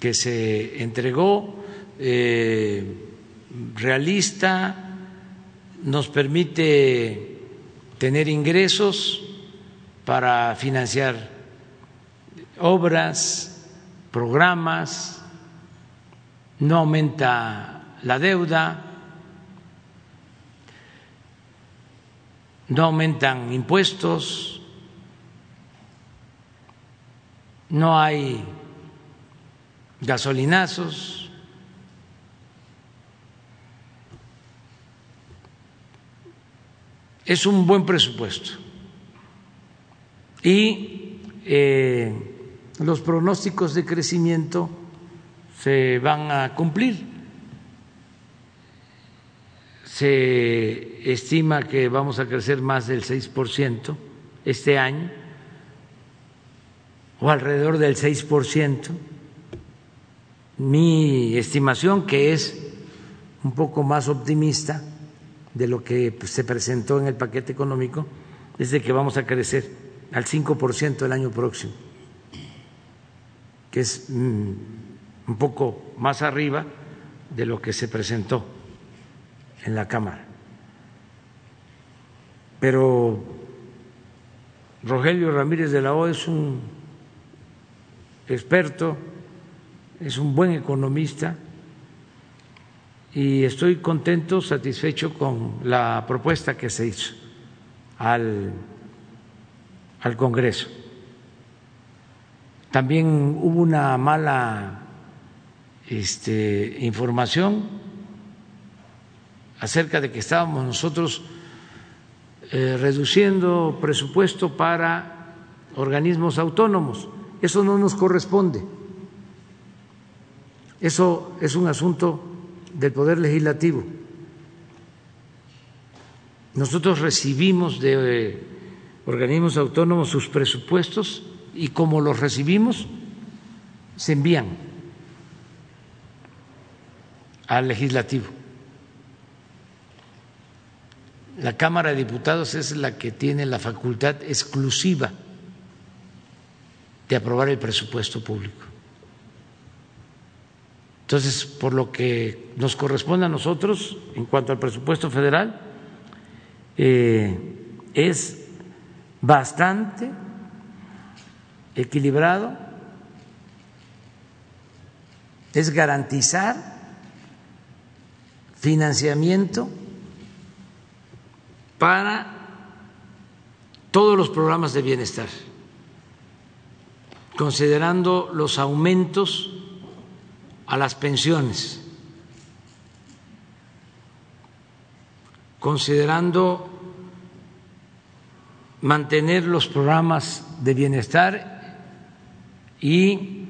que se entregó. Eh, realista, nos permite tener ingresos para financiar obras, programas, no aumenta la deuda, no aumentan impuestos, no hay gasolinazos, es un buen presupuesto. Y eh, los pronósticos de crecimiento se van a cumplir. Se estima que vamos a crecer más del 6% este año, o alrededor del 6%. Mi estimación, que es un poco más optimista, de lo que pues, se presentó en el paquete económico es de que vamos a crecer al 5% el año próximo, que es mm, un poco más arriba de lo que se presentó en la Cámara. Pero Rogelio Ramírez de la O es un experto, es un buen economista y estoy contento, satisfecho con la propuesta que se hizo al, al Congreso. También hubo una mala este, información acerca de que estábamos nosotros eh, reduciendo presupuesto para organismos autónomos. Eso no nos corresponde. Eso es un asunto del Poder Legislativo. Nosotros recibimos de eh, organismos autónomos sus presupuestos y como los recibimos, se envían al legislativo. La Cámara de Diputados es la que tiene la facultad exclusiva de aprobar el presupuesto público. Entonces, por lo que nos corresponde a nosotros en cuanto al presupuesto federal, eh, es bastante equilibrado, es garantizar financiamiento para todos los programas de bienestar, considerando los aumentos a las pensiones, considerando mantener los programas de bienestar y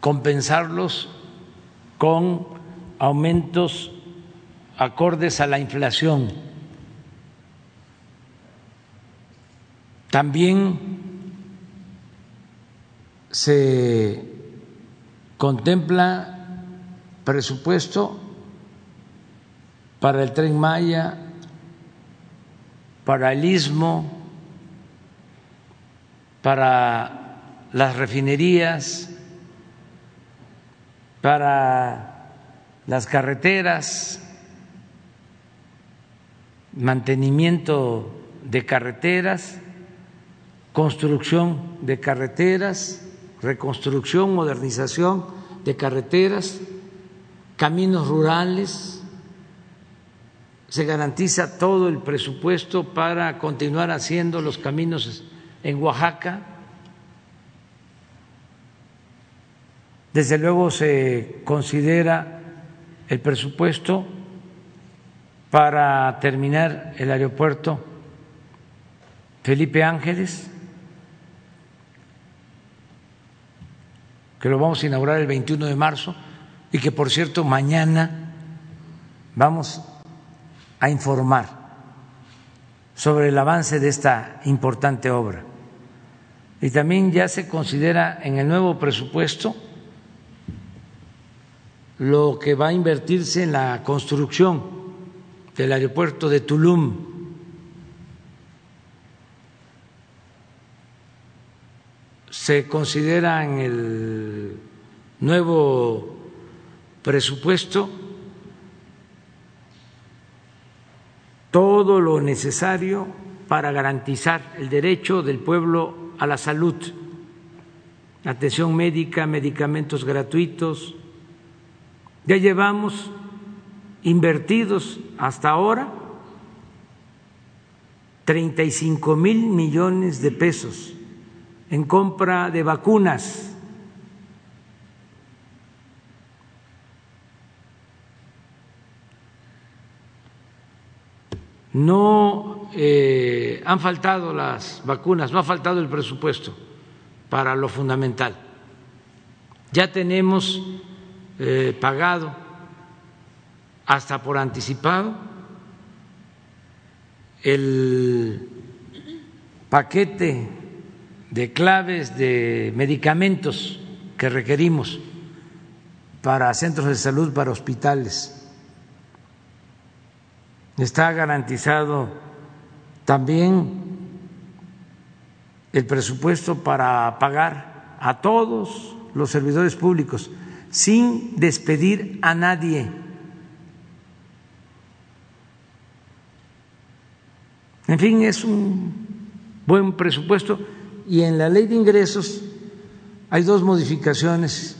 compensarlos con aumentos acordes a la inflación. También se contempla presupuesto para el tren Maya, para el istmo, para las refinerías, para las carreteras, mantenimiento de carreteras, construcción de carreteras, reconstrucción, modernización de carreteras, caminos rurales, se garantiza todo el presupuesto para continuar haciendo los caminos en Oaxaca. Desde luego se considera el presupuesto para terminar el aeropuerto Felipe Ángeles que lo vamos a inaugurar el 21 de marzo y que, por cierto, mañana vamos a informar sobre el avance de esta importante obra. Y también ya se considera en el nuevo presupuesto lo que va a invertirse en la construcción del aeropuerto de Tulum se considera en el nuevo presupuesto todo lo necesario para garantizar el derecho del pueblo a la salud, atención médica, medicamentos gratuitos. Ya llevamos invertidos hasta ahora 35 mil millones de pesos en compra de vacunas. No eh, han faltado las vacunas, no ha faltado el presupuesto para lo fundamental. Ya tenemos eh, pagado hasta por anticipado el paquete de claves de medicamentos que requerimos para centros de salud, para hospitales. Está garantizado también el presupuesto para pagar a todos los servidores públicos sin despedir a nadie. En fin, es un buen presupuesto y en la ley de ingresos hay dos modificaciones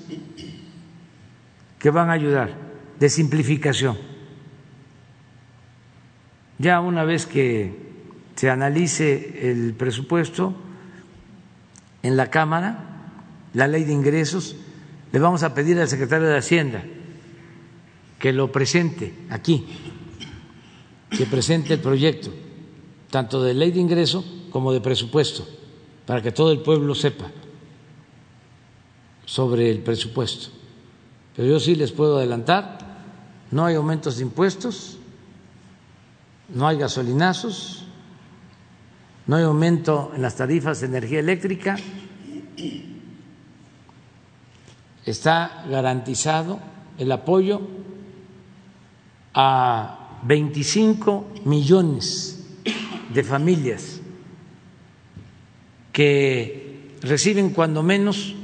que van a ayudar de simplificación. Ya una vez que se analice el presupuesto en la Cámara, la ley de ingresos, le vamos a pedir al secretario de Hacienda que lo presente aquí, que presente el proyecto, tanto de ley de ingreso como de presupuesto para que todo el pueblo sepa sobre el presupuesto. Pero yo sí les puedo adelantar, no hay aumentos de impuestos, no hay gasolinazos, no hay aumento en las tarifas de energía eléctrica, está garantizado el apoyo a 25 millones de familias que reciben cuando menos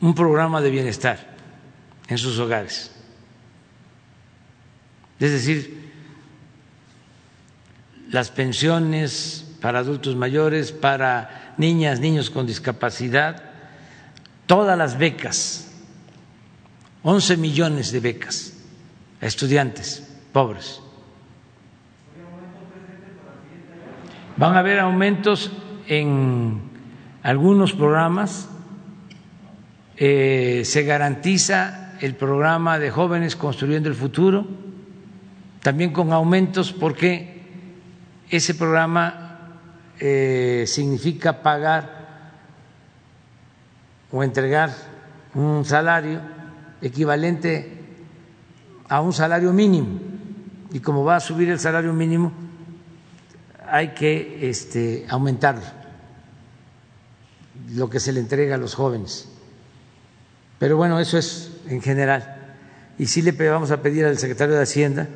un programa de bienestar en sus hogares. Es decir, las pensiones para adultos mayores, para niñas, niños con discapacidad, todas las becas, 11 millones de becas a estudiantes pobres. Van a haber aumentos en algunos programas eh, se garantiza el programa de jóvenes construyendo el futuro, también con aumentos porque ese programa eh, significa pagar o entregar un salario equivalente a un salario mínimo y como va a subir el salario mínimo hay que este, aumentarlo, lo que se le entrega a los jóvenes. Pero bueno, eso es en general. Y sí le vamos a pedir al secretario de Hacienda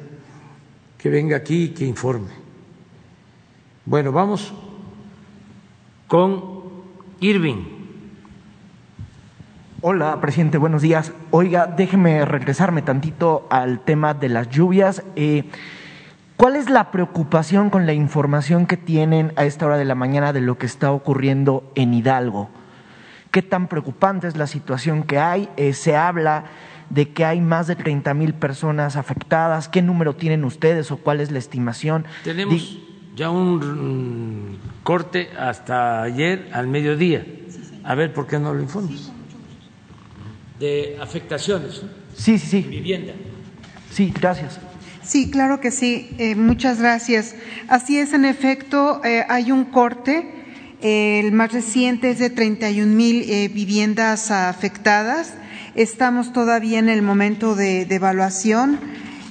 que venga aquí y que informe. Bueno, vamos con Irving. Hola, presidente, buenos días. Oiga, déjeme regresarme tantito al tema de las lluvias. Eh, ¿Cuál es la preocupación con la información que tienen a esta hora de la mañana de lo que está ocurriendo en Hidalgo? ¿Qué tan preocupante es la situación que hay? Eh, se habla de que hay más de 30 mil personas afectadas. ¿Qué número tienen ustedes o cuál es la estimación? Tenemos ya un corte hasta ayer al mediodía. A ver, ¿por qué no lo informas? De afectaciones. Sí, sí, sí. Vivienda. Sí, gracias. Sí, claro que sí. Eh, muchas gracias. Así es, en efecto, eh, hay un corte. el más reciente es de 31 mil eh, viviendas afectadas. Estamos todavía en el momento de, de evaluación.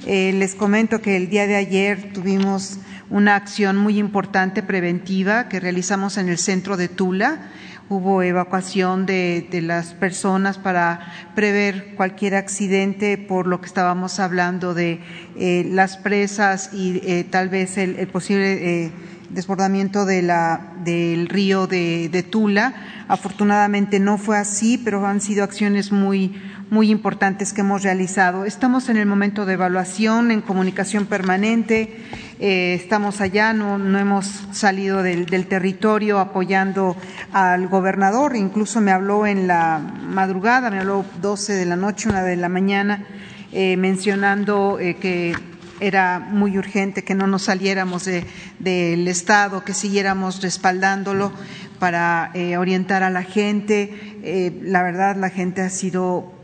les comento que el día de ayer tuvimos una acción muy importante preventiva que realizamos en el centro de Tula hubo evacuación de, las personas para prever cualquier accidente por lo que estábamos hablando de eh, las presas y eh, tal vez el, posible desbordamiento de la, del río de, de, Tula. Afortunadamente no fue así, pero han sido acciones muy, muy importantes que hemos realizado. Estamos en el momento de evaluación, en comunicación permanente, eh, estamos allá, no, no hemos salido del, territorio apoyando al gobernador, incluso me habló en la madrugada, me habló 12 de la noche, una de la mañana, eh, mencionando eh, que era muy urgente que no nos saliéramos del de, Estado, que siguiéramos respaldándolo para orientar a la gente. La verdad, la gente ha sido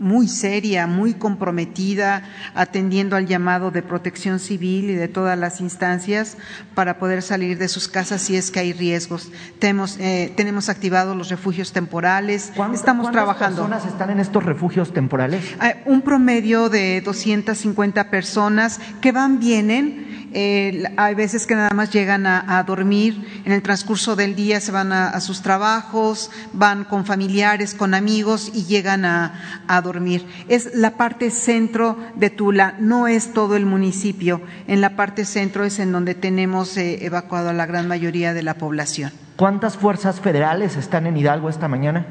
muy seria, muy comprometida, atendiendo al llamado de protección civil y de todas las instancias para poder salir de sus casas si es que hay riesgos. Tenemos, eh, tenemos activados los refugios temporales, estamos trabajando. ¿Cuántas personas están en estos refugios temporales? un promedio de 250 personas que van, vienen. Eh, hay veces que nada más llegan a, a, dormir, en el transcurso del día se van a, a, sus trabajos, van con familiares, con amigos y llegan a, a dormir. Es la parte centro de Tula, no es todo el municipio. En la parte centro es en donde tenemos eh, evacuado a la gran mayoría de la población. ¿Cuántas fuerzas federales están en Hidalgo esta mañana?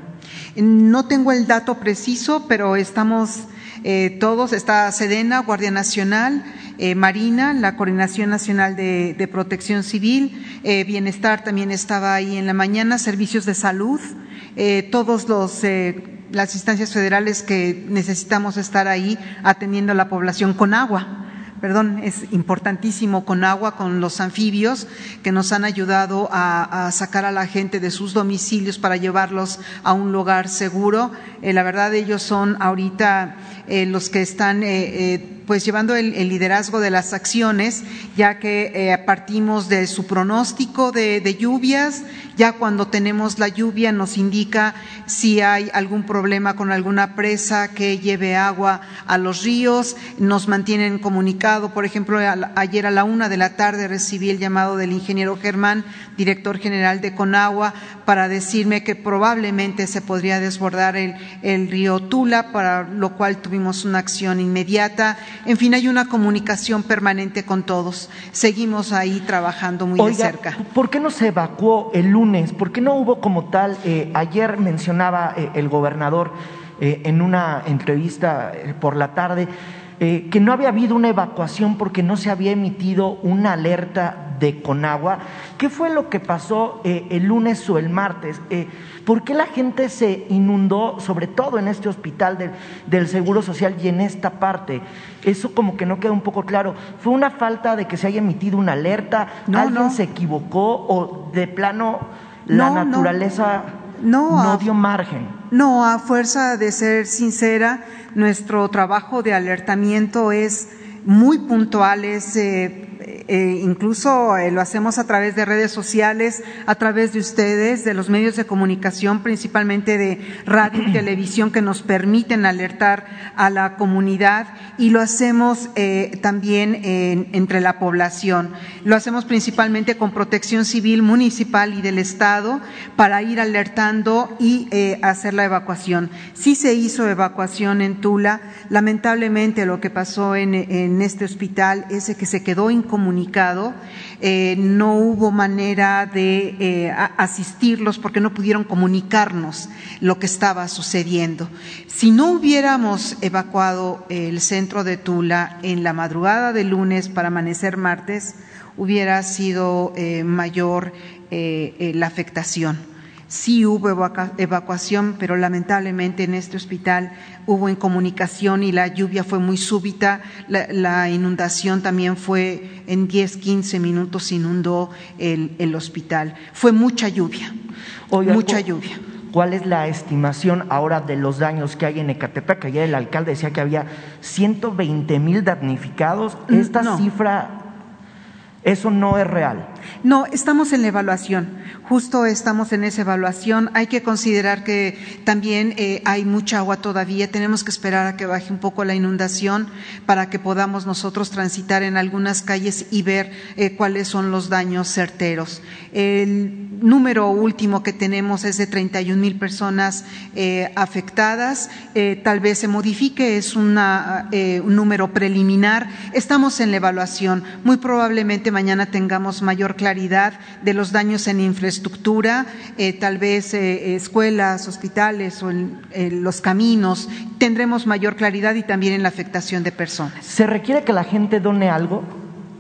No tengo el dato preciso, pero estamos eh, todos, está Sedena, Guardia Nacional, eh, Marina, la Coordinación Nacional de, Protección Civil, eh, Bienestar también estaba ahí en la mañana, Servicios de Salud, eh, todos los las instancias federales que necesitamos estar ahí atendiendo a la población con agua perdón, es importantísimo con agua, con los anfibios que nos han ayudado a, sacar a la gente de sus domicilios para llevarlos a un lugar seguro. Eh, la verdad, ellos son ahorita eh, los que están eh pues llevando el, liderazgo de las acciones, ya que eh, partimos de su pronóstico de, lluvias, ya cuando tenemos la lluvia nos indica si hay algún problema con alguna presa que lleve agua a los ríos, nos mantienen comunicado, por ejemplo, ayer a la una de la tarde recibí el llamado del ingeniero Germán, director general de Conagua, para decirme que probablemente se podría desbordar el río Tula, para lo cual tuvimos una acción inmediata. En fin, hay una comunicación permanente con todos. Seguimos ahí trabajando muy Oiga, de cerca. ¿Por qué no se evacuó el lunes? ¿Por qué no hubo como tal? Eh, ayer mencionaba eh, el gobernador eh, en una entrevista por la tarde que no había habido una evacuación porque no se había emitido una alerta de Conagua. ¿Qué fue lo que pasó el lunes o el martes? ¿Por qué la gente se inundó, sobre todo en este hospital del, del, Seguro Social y en esta parte? Eso como que no queda un poco claro. ¿Fue una falta de que se haya emitido una alerta? No, ¿Alguien no. se equivocó o de plano la no, naturaleza no, no dio margen? No, a fuerza de ser sincera, nuestro trabajo de alertamiento es muy puntual, es eh, eh, incluso eh, lo hacemos a través de redes sociales, a través de ustedes, de los medios de comunicación, principalmente de radio y televisión, que nos permiten alertar a la comunidad y lo hacemos eh, también en, entre la población. Lo hacemos principalmente con protección civil municipal y del Estado para ir alertando y hacer la evacuación. Sí se hizo evacuación en Tula. Lamentablemente lo que pasó en, en este hospital es que se quedó incomunicado, eh, no hubo manera de eh, asistirlos porque no pudieron comunicarnos lo que estaba sucediendo. Si no hubiéramos evacuado el centro de Tula en la madrugada de lunes para amanecer martes, hubiera sido eh, mayor la afectación. Sí hubo evacuación, pero lamentablemente en este hospital hubo incomunicación y la lluvia fue muy súbita. La, la inundación también fue en 10, 15 minutos inundó el, el hospital. Fue mucha lluvia, Oiga, mucha lluvia. ¿Cuál es la estimación ahora de los daños que hay en Ecatepec? Ayer el alcalde decía que había 120 mil damnificados. Esta no. cifra, eso no es real. No, estamos en la evaluación. justo estamos en esa evaluación. Hay que considerar que también eh, hay mucha agua todavía. Tenemos que esperar a que baje un poco la inundación para que podamos nosotros transitar en algunas calles y ver eh, cuáles son los daños certeros. El número último que tenemos es de 31 mil personas eh, afectadas. tal vez se modifique, es una, un número preliminar. Estamos en la evaluación. Muy probablemente mañana tengamos mayor claridad de los daños en infraestructura, eh, tal vez eh, escuelas, hospitales o en, los caminos. Tendremos mayor claridad y también en la afectación de personas. ¿Se requiere que la gente done algo?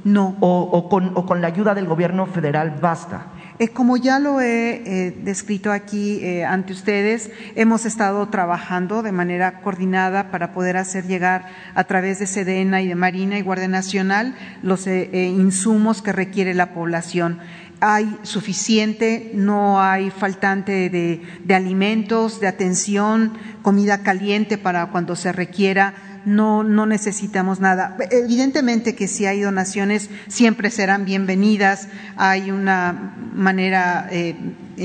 No. ¿O, con, o con la ayuda del gobierno federal basta? Eh, como ya lo he descrito aquí ante ustedes, hemos estado trabajando de manera coordinada para poder hacer llegar a través de Sedena y de Marina y Guardia Nacional los insumos que requiere la población. Hay suficiente, no hay faltante de, alimentos, de atención, comida caliente para cuando se requiera, no, no necesitamos nada. Evidentemente que si hay donaciones siempre serán bienvenidas, hay una manera, eh,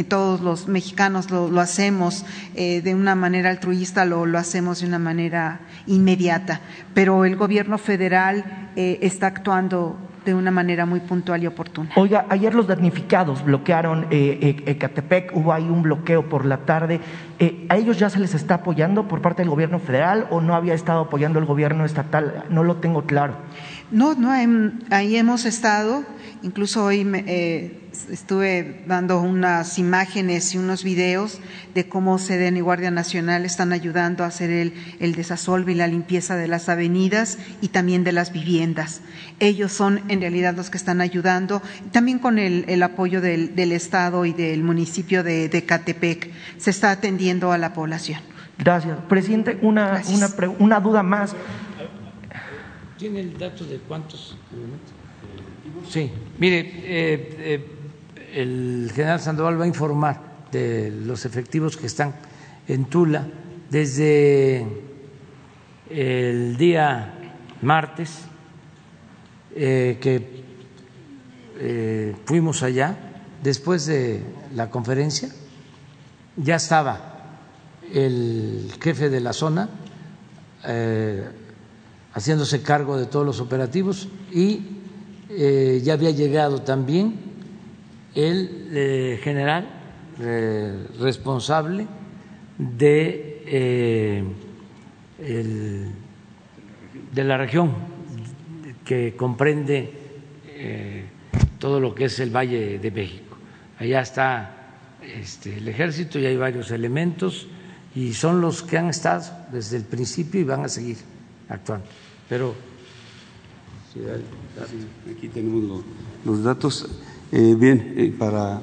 todos los mexicanos lo, hacemos eh, de una manera altruista, lo, lo, hacemos de una manera inmediata, pero el gobierno federal eh, está actuando de una manera muy puntual y oportuna. Oiga, ayer los damnificados bloquearon eh, eh, Ecatepec, hubo ahí un bloqueo por la tarde. Eh, ¿A ellos ya se les está apoyando por parte del gobierno federal o no había estado apoyando el gobierno estatal? No lo tengo claro. No, no, ahí hemos estado. Incluso hoy eh, estuve dando unas imágenes y unos videos de cómo SEDEN y Guardia Nacional están ayudando a hacer el, el y la limpieza de las avenidas y también de las viviendas. Ellos son en realidad los que están ayudando, también con el, apoyo del, Estado y del municipio de, Catepec. Se está atendiendo a la población. Gracias. Presidente, una, una, una duda más. ¿Tiene el dato de cuántos? Sí, mire, eh, eh, el general Sandoval va a informar de los efectivos que están en Tula desde el día martes eh, que fuimos allá, después de la conferencia, ya estaba el jefe de la zona haciéndose cargo de todos los operativos y eh, ya había llegado también el eh, general eh, responsable de, de la región que comprende todo lo que es el Valle de México. Allá está este, el ejército y hay varios elementos y son los que han estado desde el principio y van a seguir actuando. Pero aquí tenemos los, datos. Eh, bien, eh, para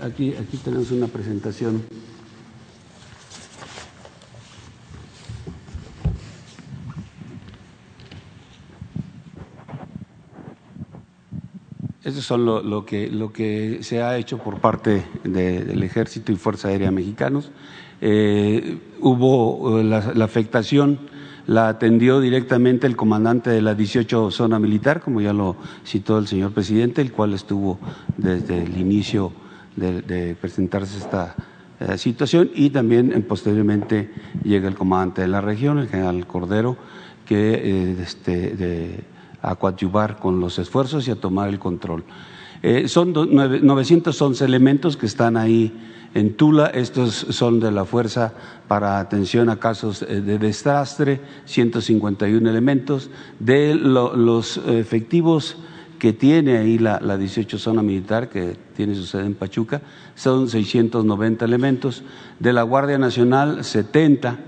aquí, aquí tenemos una presentación. Eso es lo, que, lo que se ha hecho por parte del Ejército y Fuerza Aérea Mexicanos. Eh, hubo la, la afectación la atendió directamente el comandante de la 18 zona militar, como ya lo citó el señor presidente, el cual estuvo desde el inicio de, presentarse esta eh, situación y también eh, posteriormente llega el comandante de la región, el general Cordero, que eh, este, de, a coadyuvar con los esfuerzos y a tomar el control. son 911 elementos que están ahí en Tula. Estos son de la Fuerza para Atención a Casos eh, de Desastre, 151 elementos. De los efectivos que tiene ahí la, 18 Zona Militar, que tiene su sede en Pachuca, son 690 elementos. De la Guardia Nacional, 70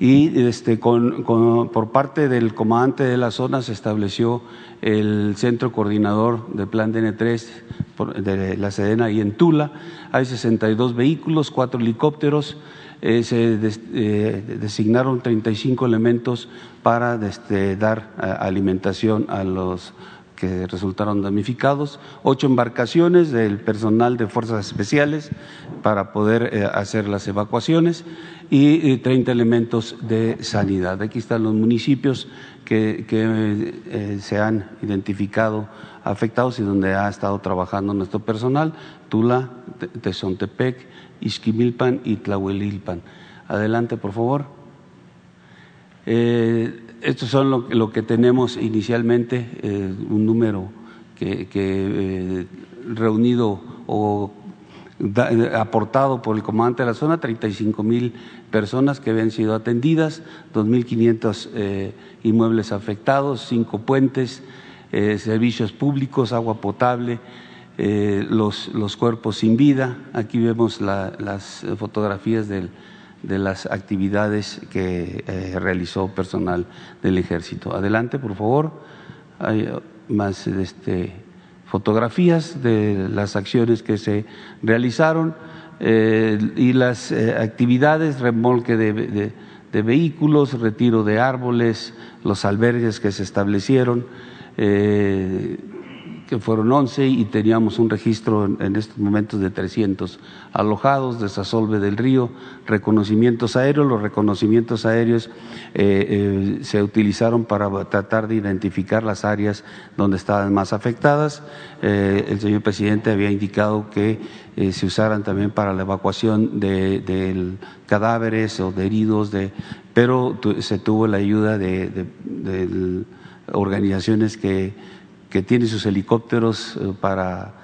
y este, por parte del comandante de la zona se estableció el centro coordinador del plan DN3 de la Sedena y en Tula. Hay 62 vehículos, cuatro helicópteros, eh, se eh, designaron 35 elementos para este, dar alimentación a los que resultaron damnificados, ocho embarcaciones del personal de fuerzas especiales para poder eh, hacer las evacuaciones y 30 elementos de sanidad. Aquí están los municipios que, eh, se han identificado afectados y donde ha estado trabajando nuestro personal. Tapachula, Tezontepec, Izquimilpan y Tlahuelilpan. Adelante, por favor. Eh, estos son lo, que tenemos inicialmente, eh, un número que, reunido o aportado por el comandante de la zona, 35 mil personas que habían sido atendidas, 2.500 inmuebles afectados, cinco puentes, servicios públicos, agua potable, los, los, cuerpos sin vida. Aquí vemos las fotografías de las actividades que eh, realizó personal del ejército. Adelante, por favor. Hay más este, fotografías de las acciones que se realizaron eh, y las eh, actividades, remolque de, de, vehículos, retiro de árboles, los albergues que se establecieron que fueron 11 y teníamos un registro en, estos momentos de 300 alojados, desasolve del río, reconocimientos aéreos. Los reconocimientos aéreos eh, eh, se utilizaron para tratar de identificar las áreas donde estaban más afectadas. Eh, el señor presidente había indicado que se usaran también para la evacuación de, cadáveres o de heridos, de, pero se tuvo la ayuda de organizaciones que que tiene sus helicópteros eh, para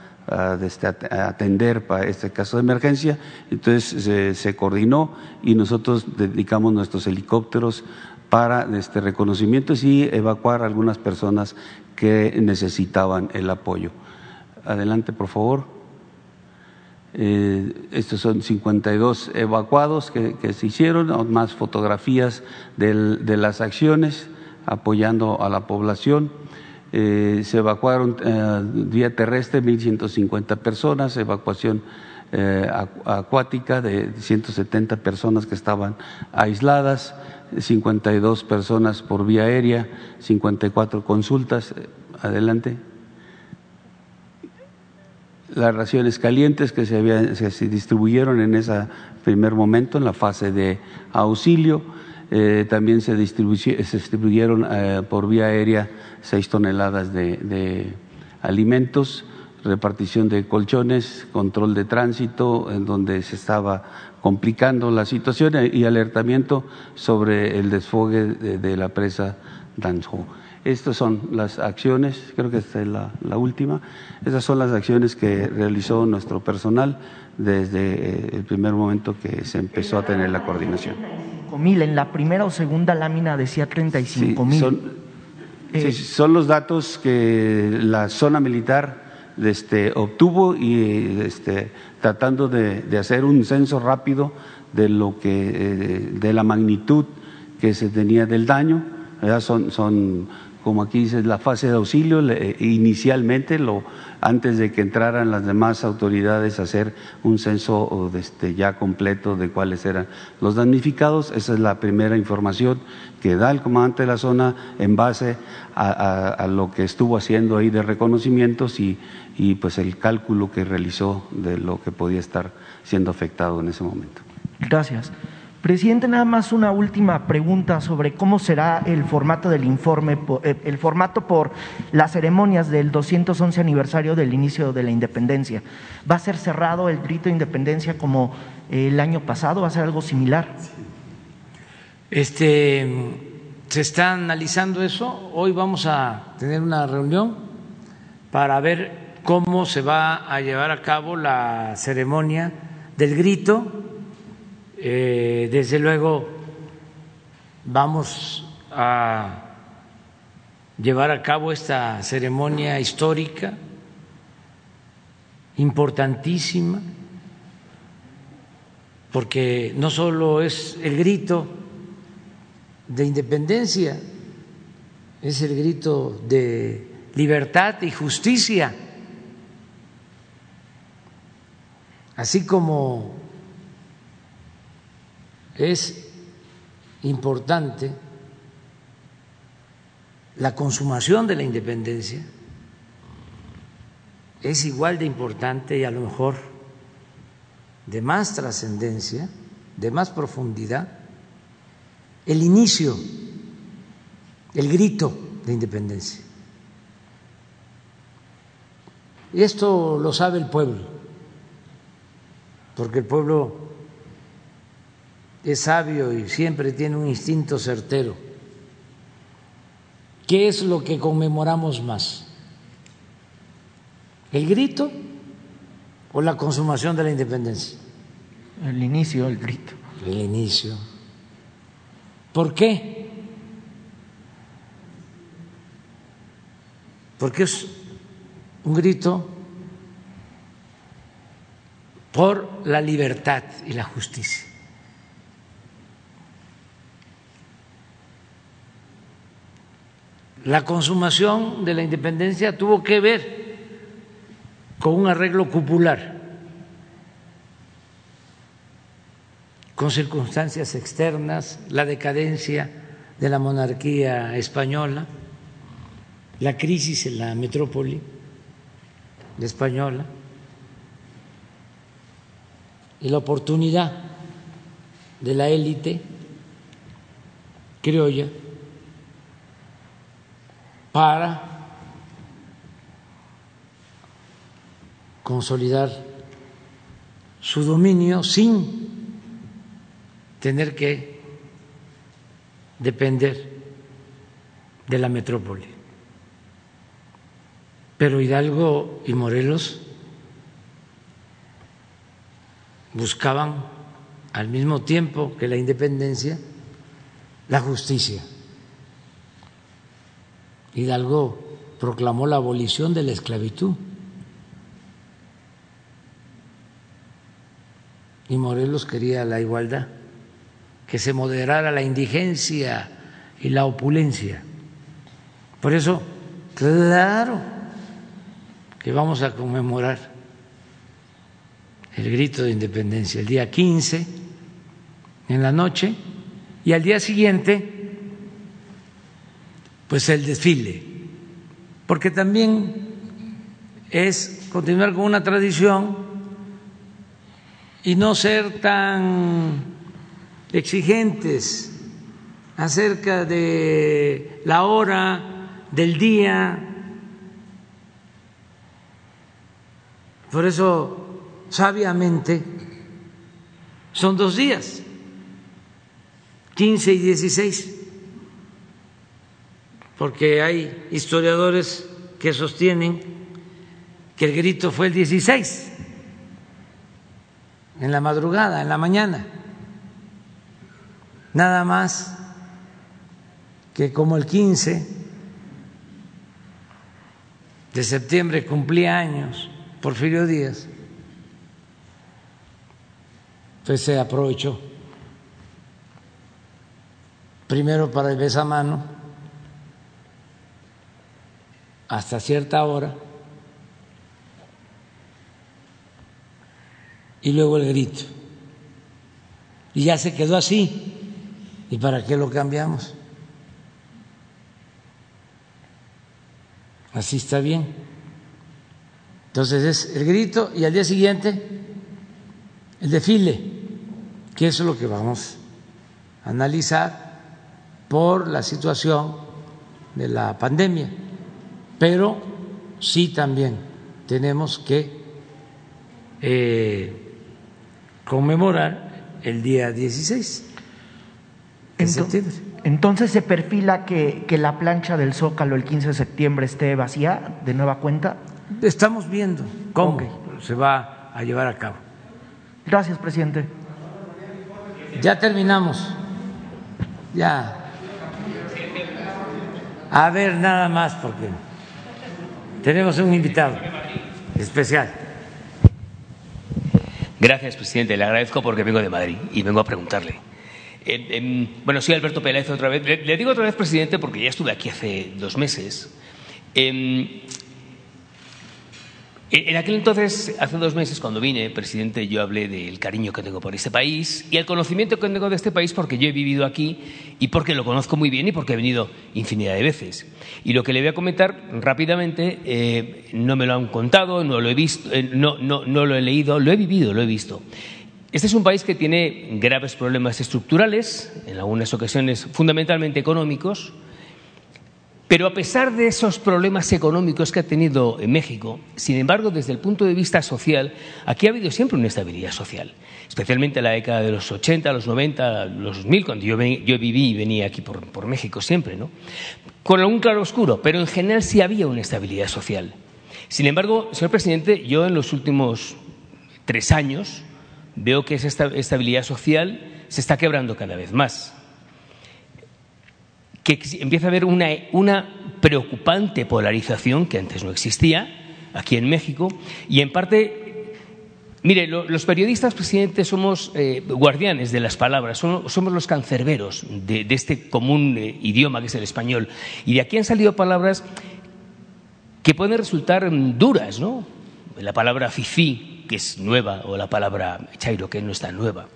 este, atender para este caso de emergencia. Entonces se, coordinó y nosotros dedicamos nuestros helicópteros para este reconocimiento y evacuar a algunas personas que necesitaban el apoyo. Adelante, por favor. Eh, estos son 52 evacuados que, se hicieron, más fotografías de las acciones apoyando a la población. Eh, se evacuaron eh, vía terrestre 1.150 personas, evacuación eh, acuática de 170 personas que estaban aisladas, 52 personas por vía aérea, 54 consultas. Adelante. Las raciones calientes que se, distribuyeron en ese primer momento, en la fase de auxilio también se, distribuyeron por vía aérea seis toneladas de, alimentos, repartición de colchones, control de tránsito, en donde se estaba complicando la situación y alertamiento sobre el desfogue de, la presa Danjo. Estas son las acciones, creo que esta es la, última, esas son las acciones que realizó nuestro personal desde eh, el primer momento que se empezó a tener la coordinación mil, en la primera o segunda lámina decía 35 mil. son, eh, son los datos que la zona militar este, obtuvo y este, tratando de, hacer un censo rápido de lo que eh, de la magnitud que se tenía del daño. Son, son como aquí dice, la fase de auxilio, inicialmente, lo, antes de que entraran las demás autoridades a hacer un censo este, ya completo de cuáles eran los damnificados, esa es la primera información que da el comandante de la zona en base a, lo que estuvo haciendo ahí de reconocimientos y, y pues el cálculo que realizó de lo que podía estar siendo afectado en ese momento. Gracias. Presidente, nada más una última pregunta sobre cómo será el formato del informe, eh, el formato por las ceremonias del 211 aniversario del inicio de la independencia. ¿Va a ser cerrado el grito de independencia como el año pasado? ¿Va a ser algo similar? Este, se está analizando eso. Hoy vamos a tener una reunión para ver cómo se va a llevar a cabo la ceremonia del grito eh, desde luego vamos a llevar a cabo esta ceremonia histórica importantísima, porque no solo es el grito de independencia, es el grito de libertad y justicia, así como es importante la consumación de la independencia, es igual de importante y a lo mejor de más trascendencia, de más profundidad, el inicio, el grito de independencia. Y esto lo sabe el pueblo porque el pueblo es sabio y siempre tiene un instinto certero. ¿Qué es lo que conmemoramos más? ¿El grito o la consumación de la independencia? El inicio, el grito. El inicio. ¿Por qué? Porque es un grito por la libertad y la justicia. La consumación de la independencia tuvo que ver con un arreglo cupular, con circunstancias externas, la decadencia de la monarquía española, la crisis en la metrópoli española y la oportunidad de la élite criolla para consolidar su dominio sin tener que depender de la metrópoli. Pero Hidalgo y Morelos buscaban al mismo tiempo que la independencia la justicia. Hidalgo proclamó la abolición de la esclavitud y Morelos quería la igualdad, que se moderara la indigencia y la opulencia. Por eso, claro que vamos a conmemorar el grito de independencia el día 15 en la noche y al día siguiente pues el desfile, porque también es continuar con una tradición y no ser tan exigentes acerca de la hora, del día. Por eso, sabiamente, son dos días, 15 y 16 porque hay historiadores que sostienen que el grito fue el 16, en la madrugada, en la mañana, nada más que como el 15 de septiembre cumplía años Porfirio Díaz, pues se aprovechó. Primero para el besamano hasta cierta hora y luego el grito. Y ya se quedó así. ¿Y para qué lo cambiamos? Así está bien. Entonces es el grito y al día siguiente el desfile, que eso es lo que vamos a analizar por la situación de la pandemia pero sí también tenemos que eh, conmemorar el día 16 de entonces, septiembre. Entonces se perfila que, que, la plancha del Zócalo el 15 de septiembre esté vacía de nueva cuenta. Estamos viendo cómo okay. se va a llevar a cabo. Gracias, presidente. Ya terminamos. Ya. A ver, nada más porque tenemos un invitado especial. Gracias, presidente. Le agradezco porque vengo de Madrid y vengo a preguntarle. Bueno, soy Alberto Peláez otra vez. Le, digo otra vez, presidente, porque ya estuve aquí hace dos meses. En aquel entonces, hace dos meses, cuando vine, presidente, yo hablé del cariño que tengo por este país y el conocimiento que tengo de este país porque yo he vivido aquí y porque lo conozco muy bien y porque he venido infinidad de veces. Y lo que le voy a comentar rápidamente, eh, no me lo han contado, no lo he visto, eh, no, no, no lo he leído, lo he vivido, lo he visto. Este es un país que tiene graves problemas estructurales, en algunas ocasiones fundamentalmente económicos, Pero a pesar de esos problemas económicos que ha tenido en México, sin embargo, desde el punto de vista social, aquí ha habido siempre una estabilidad social, especialmente en la década de los 80, los 90, los 2000, cuando yo, yo viví y venía aquí por, por México siempre, ¿no? Con algún claro oscuro, pero en general sí había una estabilidad social. Sin embargo, señor presidente, yo en los últimos tres años veo que esa estabilidad social se está quebrando cada vez más que empieza a haber una, una preocupante polarización que antes no existía aquí en México y en parte Mire, los periodistas, presidente, somos eh, guardianes de las palabras, somos, los cancerberos de, este común eh, idioma que es el español. Y de aquí han salido palabras que pueden resultar mm, duras, ¿no? La palabra fifí, que es nueva, o la palabra chairo, que no está nueva.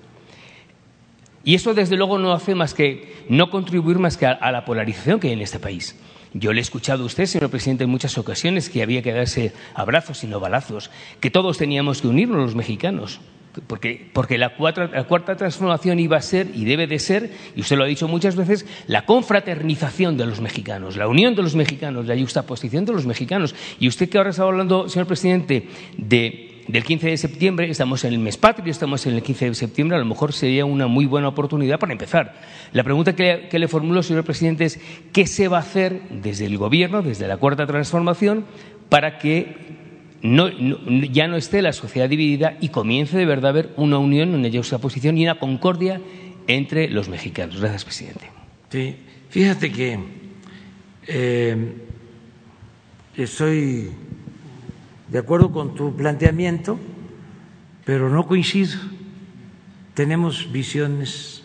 Y eso, desde luego, no hace más que no contribuir más que a, la polarización que hay en este país. Yo le he escuchado a usted, señor presidente, en muchas ocasiones que había que darse abrazos y no balazos, que todos teníamos que unirnos los mexicanos, porque, porque la, la, cuarta transformación iba a ser y debe de ser, y usted lo ha dicho muchas veces, la confraternización de los mexicanos, la unión de los mexicanos, la justaposición de los mexicanos. Y usted que ahora está hablando, señor presidente, de del 15 de septiembre, estamos en el mes patrio, estamos en el 15 de septiembre, a lo mejor sería una muy buena oportunidad para empezar. La pregunta que, le formulo, señor presidente, es ¿qué se va a hacer desde el Gobierno, desde la Cuarta Transformación, para que ya no esté la sociedad dividida y comience de verdad a haber una unión, una juxtaposición y una concordia entre los mexicanos? Gracias, presidente. Sí, fíjate que eh, estoy de acuerdo con tu planteamiento, pero no coincido. Tenemos visiones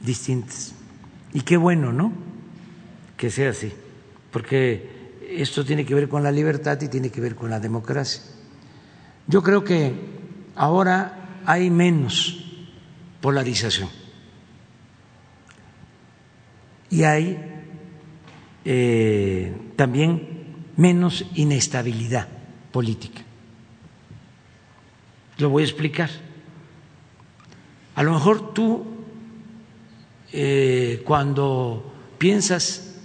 distintas. Y qué bueno, ¿no? Que sea así, porque esto tiene que ver con la libertad y tiene que ver con la democracia. Yo creo que ahora hay menos polarización y hay eh, también menos inestabilidad política. Lo voy a explicar. A lo mejor tú, eh, cuando piensas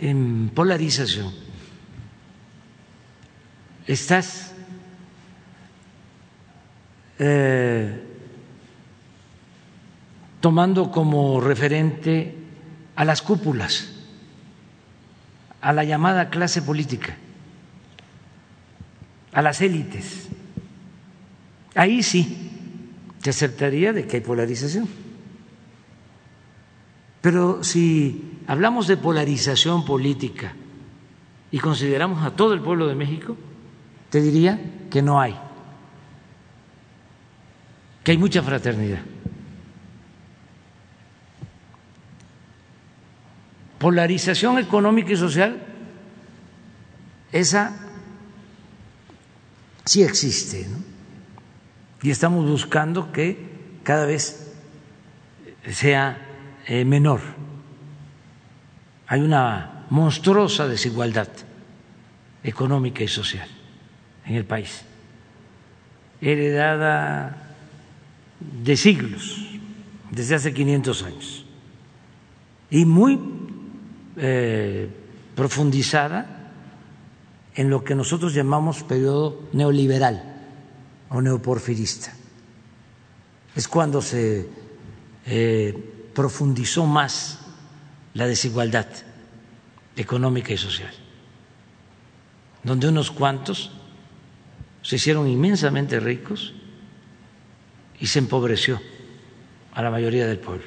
en polarización, estás eh, tomando como referente a las cúpulas, a la llamada clase política a las élites. Ahí sí te aceptaría de que hay polarización. Pero si hablamos de polarización política y consideramos a todo el pueblo de México, te diría que no hay, que hay mucha fraternidad. Polarización económica y social, esa sí existe, y estamos buscando que cada vez sea eh, menor. Hay una monstruosa desigualdad económica y social en el país, heredada de siglos, desde hace 500 años, y muy eh, profundizada en lo que nosotros llamamos periodo neoliberal o neoporfirista. Es cuando se eh, profundizó más la desigualdad económica y social, donde unos cuantos se hicieron inmensamente ricos y se empobreció a la mayoría del pueblo,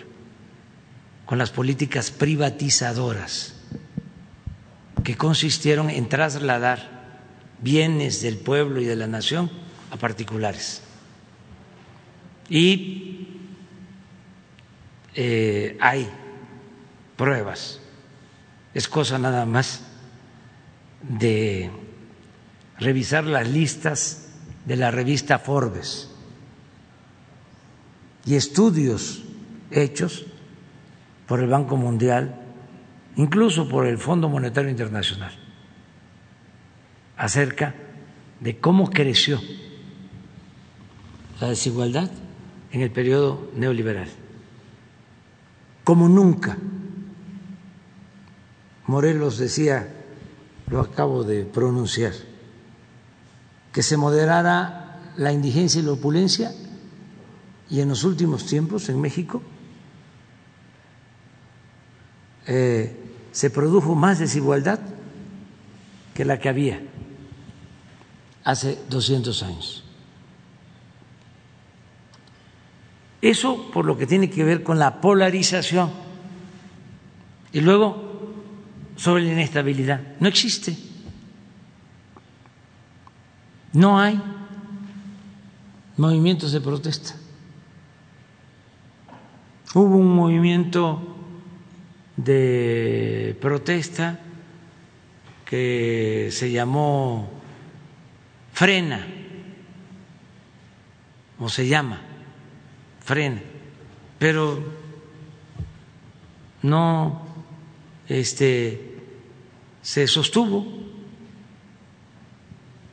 con las políticas privatizadoras que consistieron en trasladar bienes del pueblo y de la nación a particulares. Y eh, hay pruebas, es cosa nada más de revisar las listas de la revista Forbes y estudios hechos por el Banco Mundial incluso por el Fondo Monetario Internacional, acerca de cómo creció la desigualdad en el periodo neoliberal, como nunca, Morelos decía, lo acabo de pronunciar, que se moderara la indigencia y la opulencia y en los últimos tiempos en México eh, se produjo más desigualdad que la que había hace 200 años. Eso por lo que tiene que ver con la polarización. Y luego, sobre la inestabilidad. No existe. No hay movimientos de protesta. Hubo un movimiento de protesta que se llamó Frena, o se llama Frena, pero no este, se sostuvo.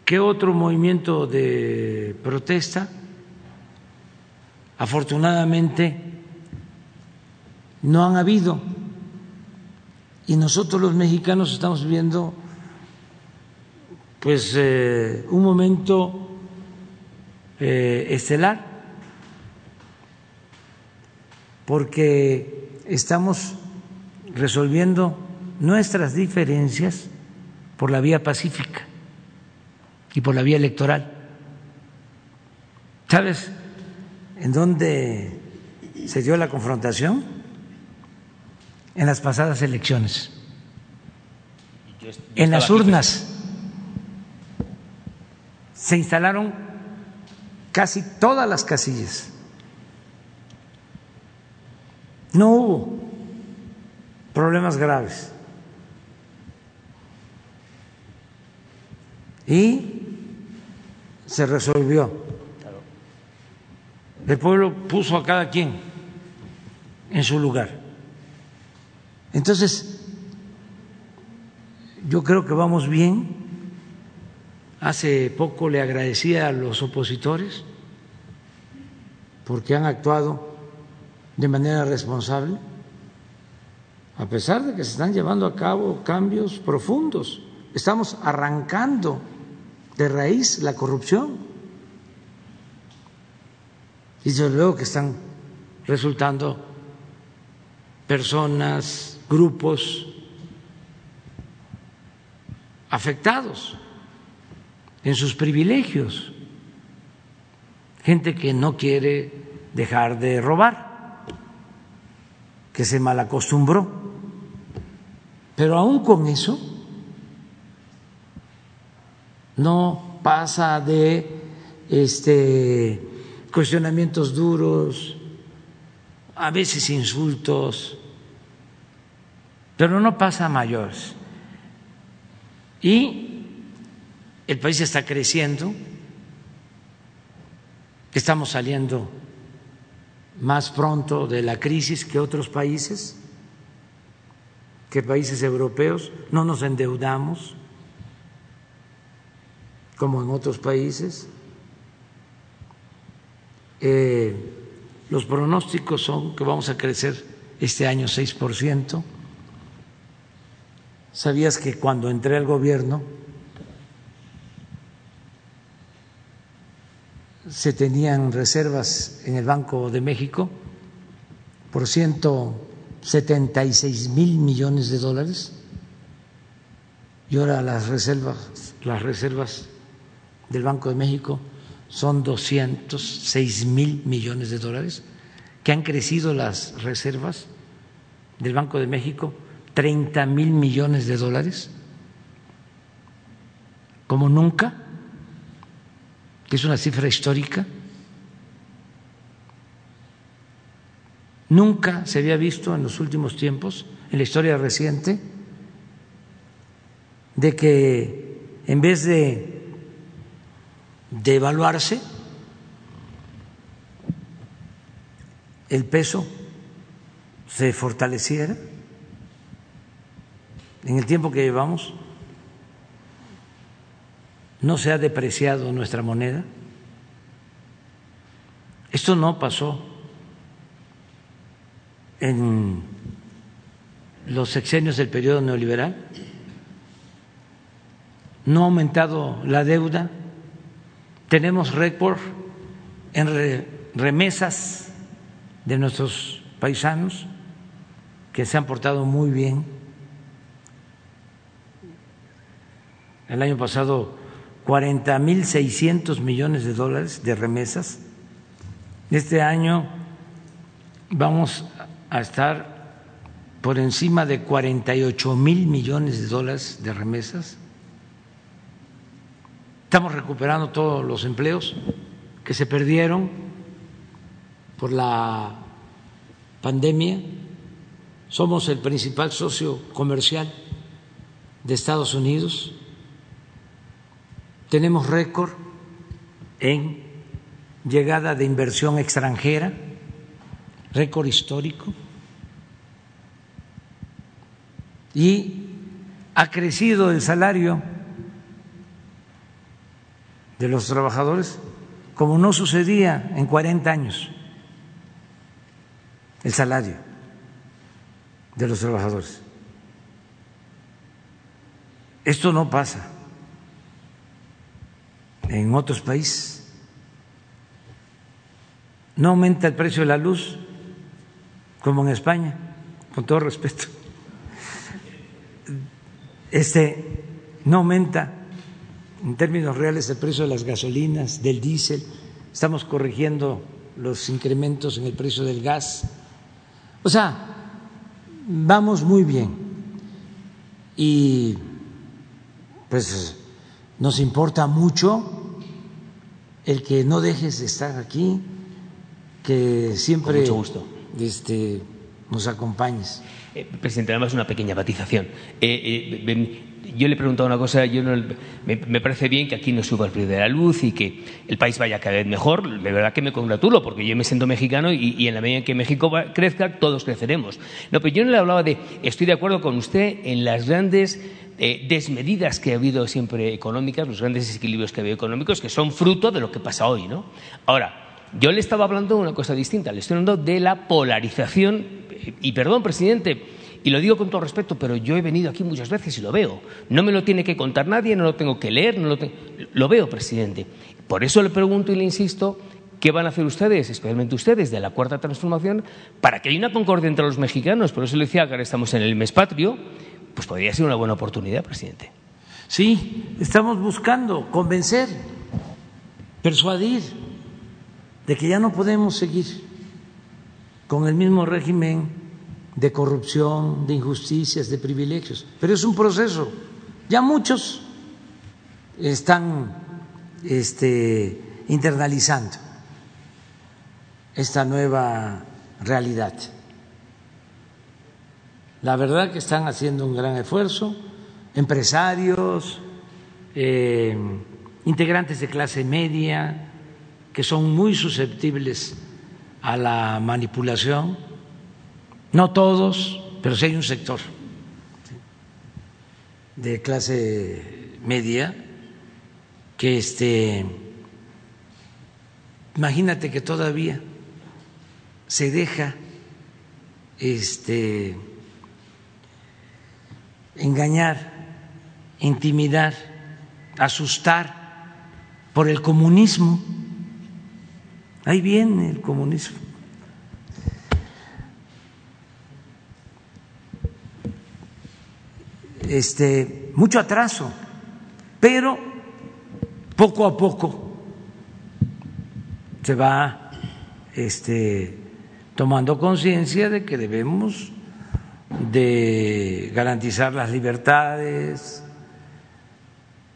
¿Qué otro movimiento de protesta? Afortunadamente no han habido y nosotros los mexicanos estamos viviendo pues eh, un momento eh, estelar porque estamos resolviendo nuestras diferencias por la vía pacífica y por la vía electoral. ¿Sabes en dónde se dio la confrontación? En las pasadas elecciones, en las urnas. Se instalaron casi todas las casillas. No hubo problemas graves. Y se resolvió. El pueblo puso a cada quien en su lugar. Entonces, yo creo que vamos bien. Hace poco le agradecía a los opositores porque han actuado de manera responsable, a pesar de que se están llevando a cabo cambios profundos. Estamos arrancando de raíz la corrupción. Y desde luego que están resultando personas grupos afectados en sus privilegios, gente que no quiere dejar de robar, que se malacostumbró, pero aún con eso no pasa de este cuestionamientos duros, a veces insultos, pero no pasa a mayores. Y el país está creciendo, estamos saliendo más pronto de la crisis que otros países, que países europeos, no nos endeudamos como en otros países. Eh, los pronósticos son que vamos a crecer este año 6%. ¿Sabías que cuando entré al gobierno se tenían reservas en el Banco de México por 176 mil millones de dólares? Y ahora las reservas, las reservas del Banco de México son 206 mil millones de dólares, que han crecido las reservas del Banco de México 30 mil millones de dólares, como nunca, que es una cifra histórica. Nunca se había visto en los últimos tiempos, en la historia reciente, de que en vez de devaluarse, el peso se fortaleciera en el tiempo que llevamos no se ha depreciado nuestra moneda. Esto no pasó en los sexenios del periodo neoliberal, no ha aumentado la deuda, tenemos récord en remesas de nuestros paisanos que se han portado muy bien. El año pasado 40.600 millones de dólares de remesas. Este año vamos a estar por encima de 48 mil millones de dólares de remesas. Estamos recuperando todos los empleos que se perdieron por la pandemia. Somos el principal socio comercial de Estados Unidos. Tenemos récord en llegada de inversión extranjera, récord histórico. Y ha crecido el salario de los trabajadores como no sucedía en 40 años el salario de los trabajadores. Esto no pasa en otros países. No aumenta el precio de la luz como en España, con todo respeto. Este no aumenta en términos reales el precio de las gasolinas, del diésel, estamos corrigiendo los incrementos en el precio del gas. O sea, vamos muy bien. Y pues nos importa mucho el que no dejes de estar aquí, que siempre Este, nos acompañes. Eh, presidente, además una pequeña matización. Eh, eh, yo le he preguntado una cosa, yo me, parece bien que aquí no suba el precio de la luz y que el país vaya cada vez mejor. De verdad que me congratulo, porque yo me siento mexicano y, en la medida en que México crezca, todos creceremos. No, pero yo no le hablaba de, estoy de acuerdo con usted en las grandes eh, desmedidas que ha habido siempre económicas, los grandes desequilibrios que ha habido económicos, que son fruto de lo que pasa hoy. ¿no? Ahora, yo le estaba hablando de una cosa distinta, le estoy hablando de la polarización. Y perdón, presidente, y lo digo con todo respeto, pero yo he venido aquí muchas veces y lo veo. No me lo tiene que contar nadie, no lo tengo que leer, no lo, lo veo, presidente. Por eso le pregunto y le insisto ¿Qué van a hacer ustedes, especialmente ustedes, de la cuarta transformación, para que haya una concordia entre los mexicanos? Por eso le decía que ahora estamos en el mes patrio, pues podría ser una buena oportunidad, presidente. Sí, estamos buscando convencer, persuadir de que ya no podemos seguir con el mismo régimen de corrupción, de injusticias, de privilegios. Pero es un proceso. Ya muchos están este, internalizando esta nueva realidad. La verdad que están haciendo un gran esfuerzo, empresarios, eh, integrantes de clase media, que son muy susceptibles a la manipulación no todos, pero sí hay un sector de clase media que este imagínate que todavía se deja este engañar, intimidar, asustar por el comunismo. Ahí viene el comunismo. Este, mucho atraso, pero poco a poco se va este, tomando conciencia de que debemos de garantizar las libertades,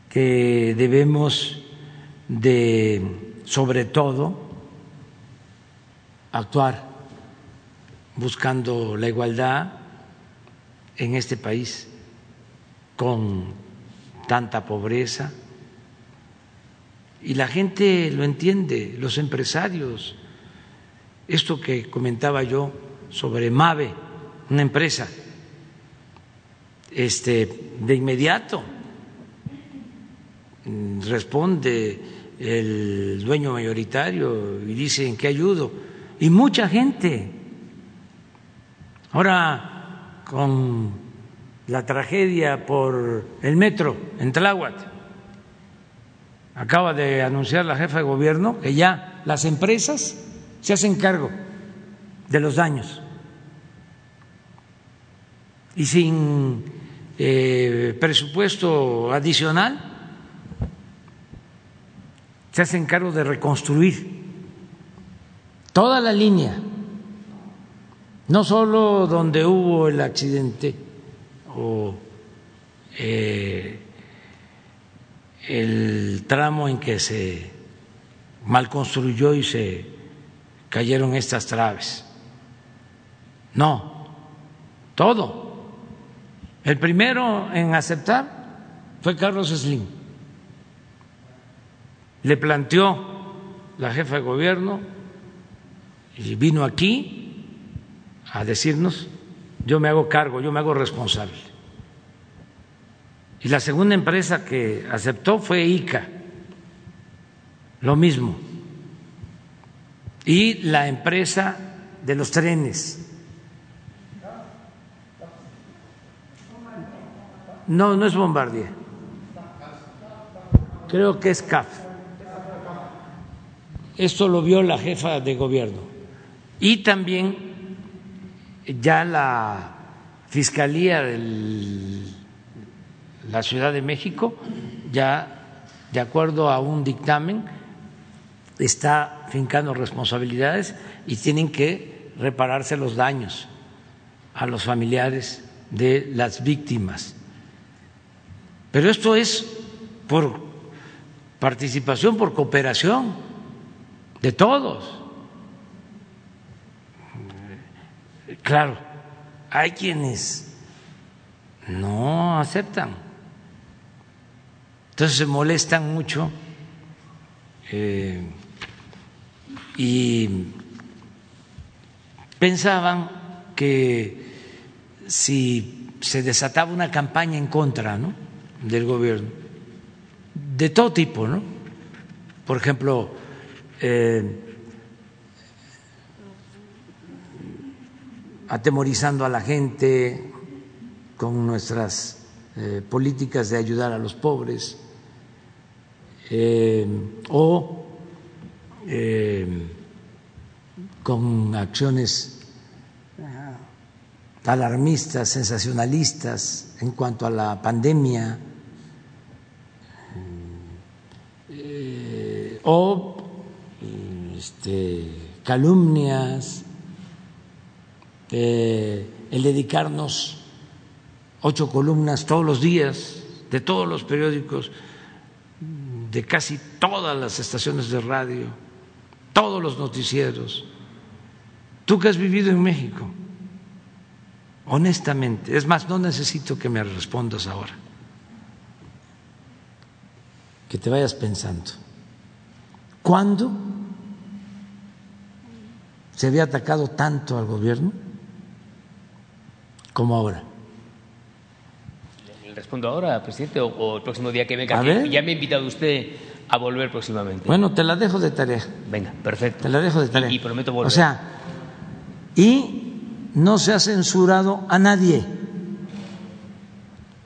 que debemos de, sobre todo, actuar buscando la igualdad en este país con tanta pobreza. Y la gente lo entiende, los empresarios. Esto que comentaba yo sobre Mave, una empresa, este, de inmediato responde el dueño mayoritario y dice en qué ayudo. Y mucha gente. Ahora con la tragedia por el metro en Tláhuac. Acaba de anunciar la jefa de gobierno que ya las empresas se hacen cargo de los daños y sin eh, presupuesto adicional se hacen cargo de reconstruir toda la línea, no solo donde hubo el accidente o eh, el tramo en que se mal construyó y se cayeron estas traves. No, todo. El primero en aceptar fue Carlos Slim. Le planteó la jefa de gobierno y vino aquí a decirnos, yo me hago cargo, yo me hago responsable. Y la segunda empresa que aceptó fue ICA, lo mismo. Y la empresa de los trenes. No, no es Bombardier. Creo que es CAF. Esto lo vio la jefa de gobierno. Y también ya la Fiscalía de la Ciudad de México, ya de acuerdo a un dictamen, está fincando responsabilidades y tienen que repararse los daños a los familiares de las víctimas. Pero esto es por participación, por cooperación de todos. Claro, hay quienes no aceptan. Entonces se molestan mucho eh, y pensaban que si se desataba una campaña en contra ¿no? del gobierno, de todo tipo, ¿no? Por ejemplo, eh, atemorizando a la gente con nuestras eh, políticas de ayudar a los pobres eh, o eh, con acciones alarmistas, sensacionalistas en cuanto a la pandemia o este, calumnias el dedicarnos ocho columnas todos los días de todos los periódicos, de casi todas las estaciones de radio, todos los noticieros. Tú que has vivido en México, honestamente, es más, no necesito que me respondas ahora, que te vayas pensando. ¿Cuándo se había atacado tanto al gobierno? Como ahora. ¿Le respondo ahora, presidente, o, el próximo día que venga? Ya me ha invitado usted a volver próximamente. Bueno, te la dejo de tarea. Venga, perfecto. Te la dejo de tarea. Y, prometo volver. O sea, y no se ha censurado a nadie.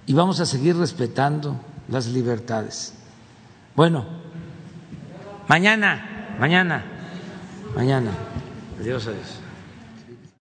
Y vamos a seguir respetando las libertades. Bueno, mañana, mañana, mañana. Adiós, adiós.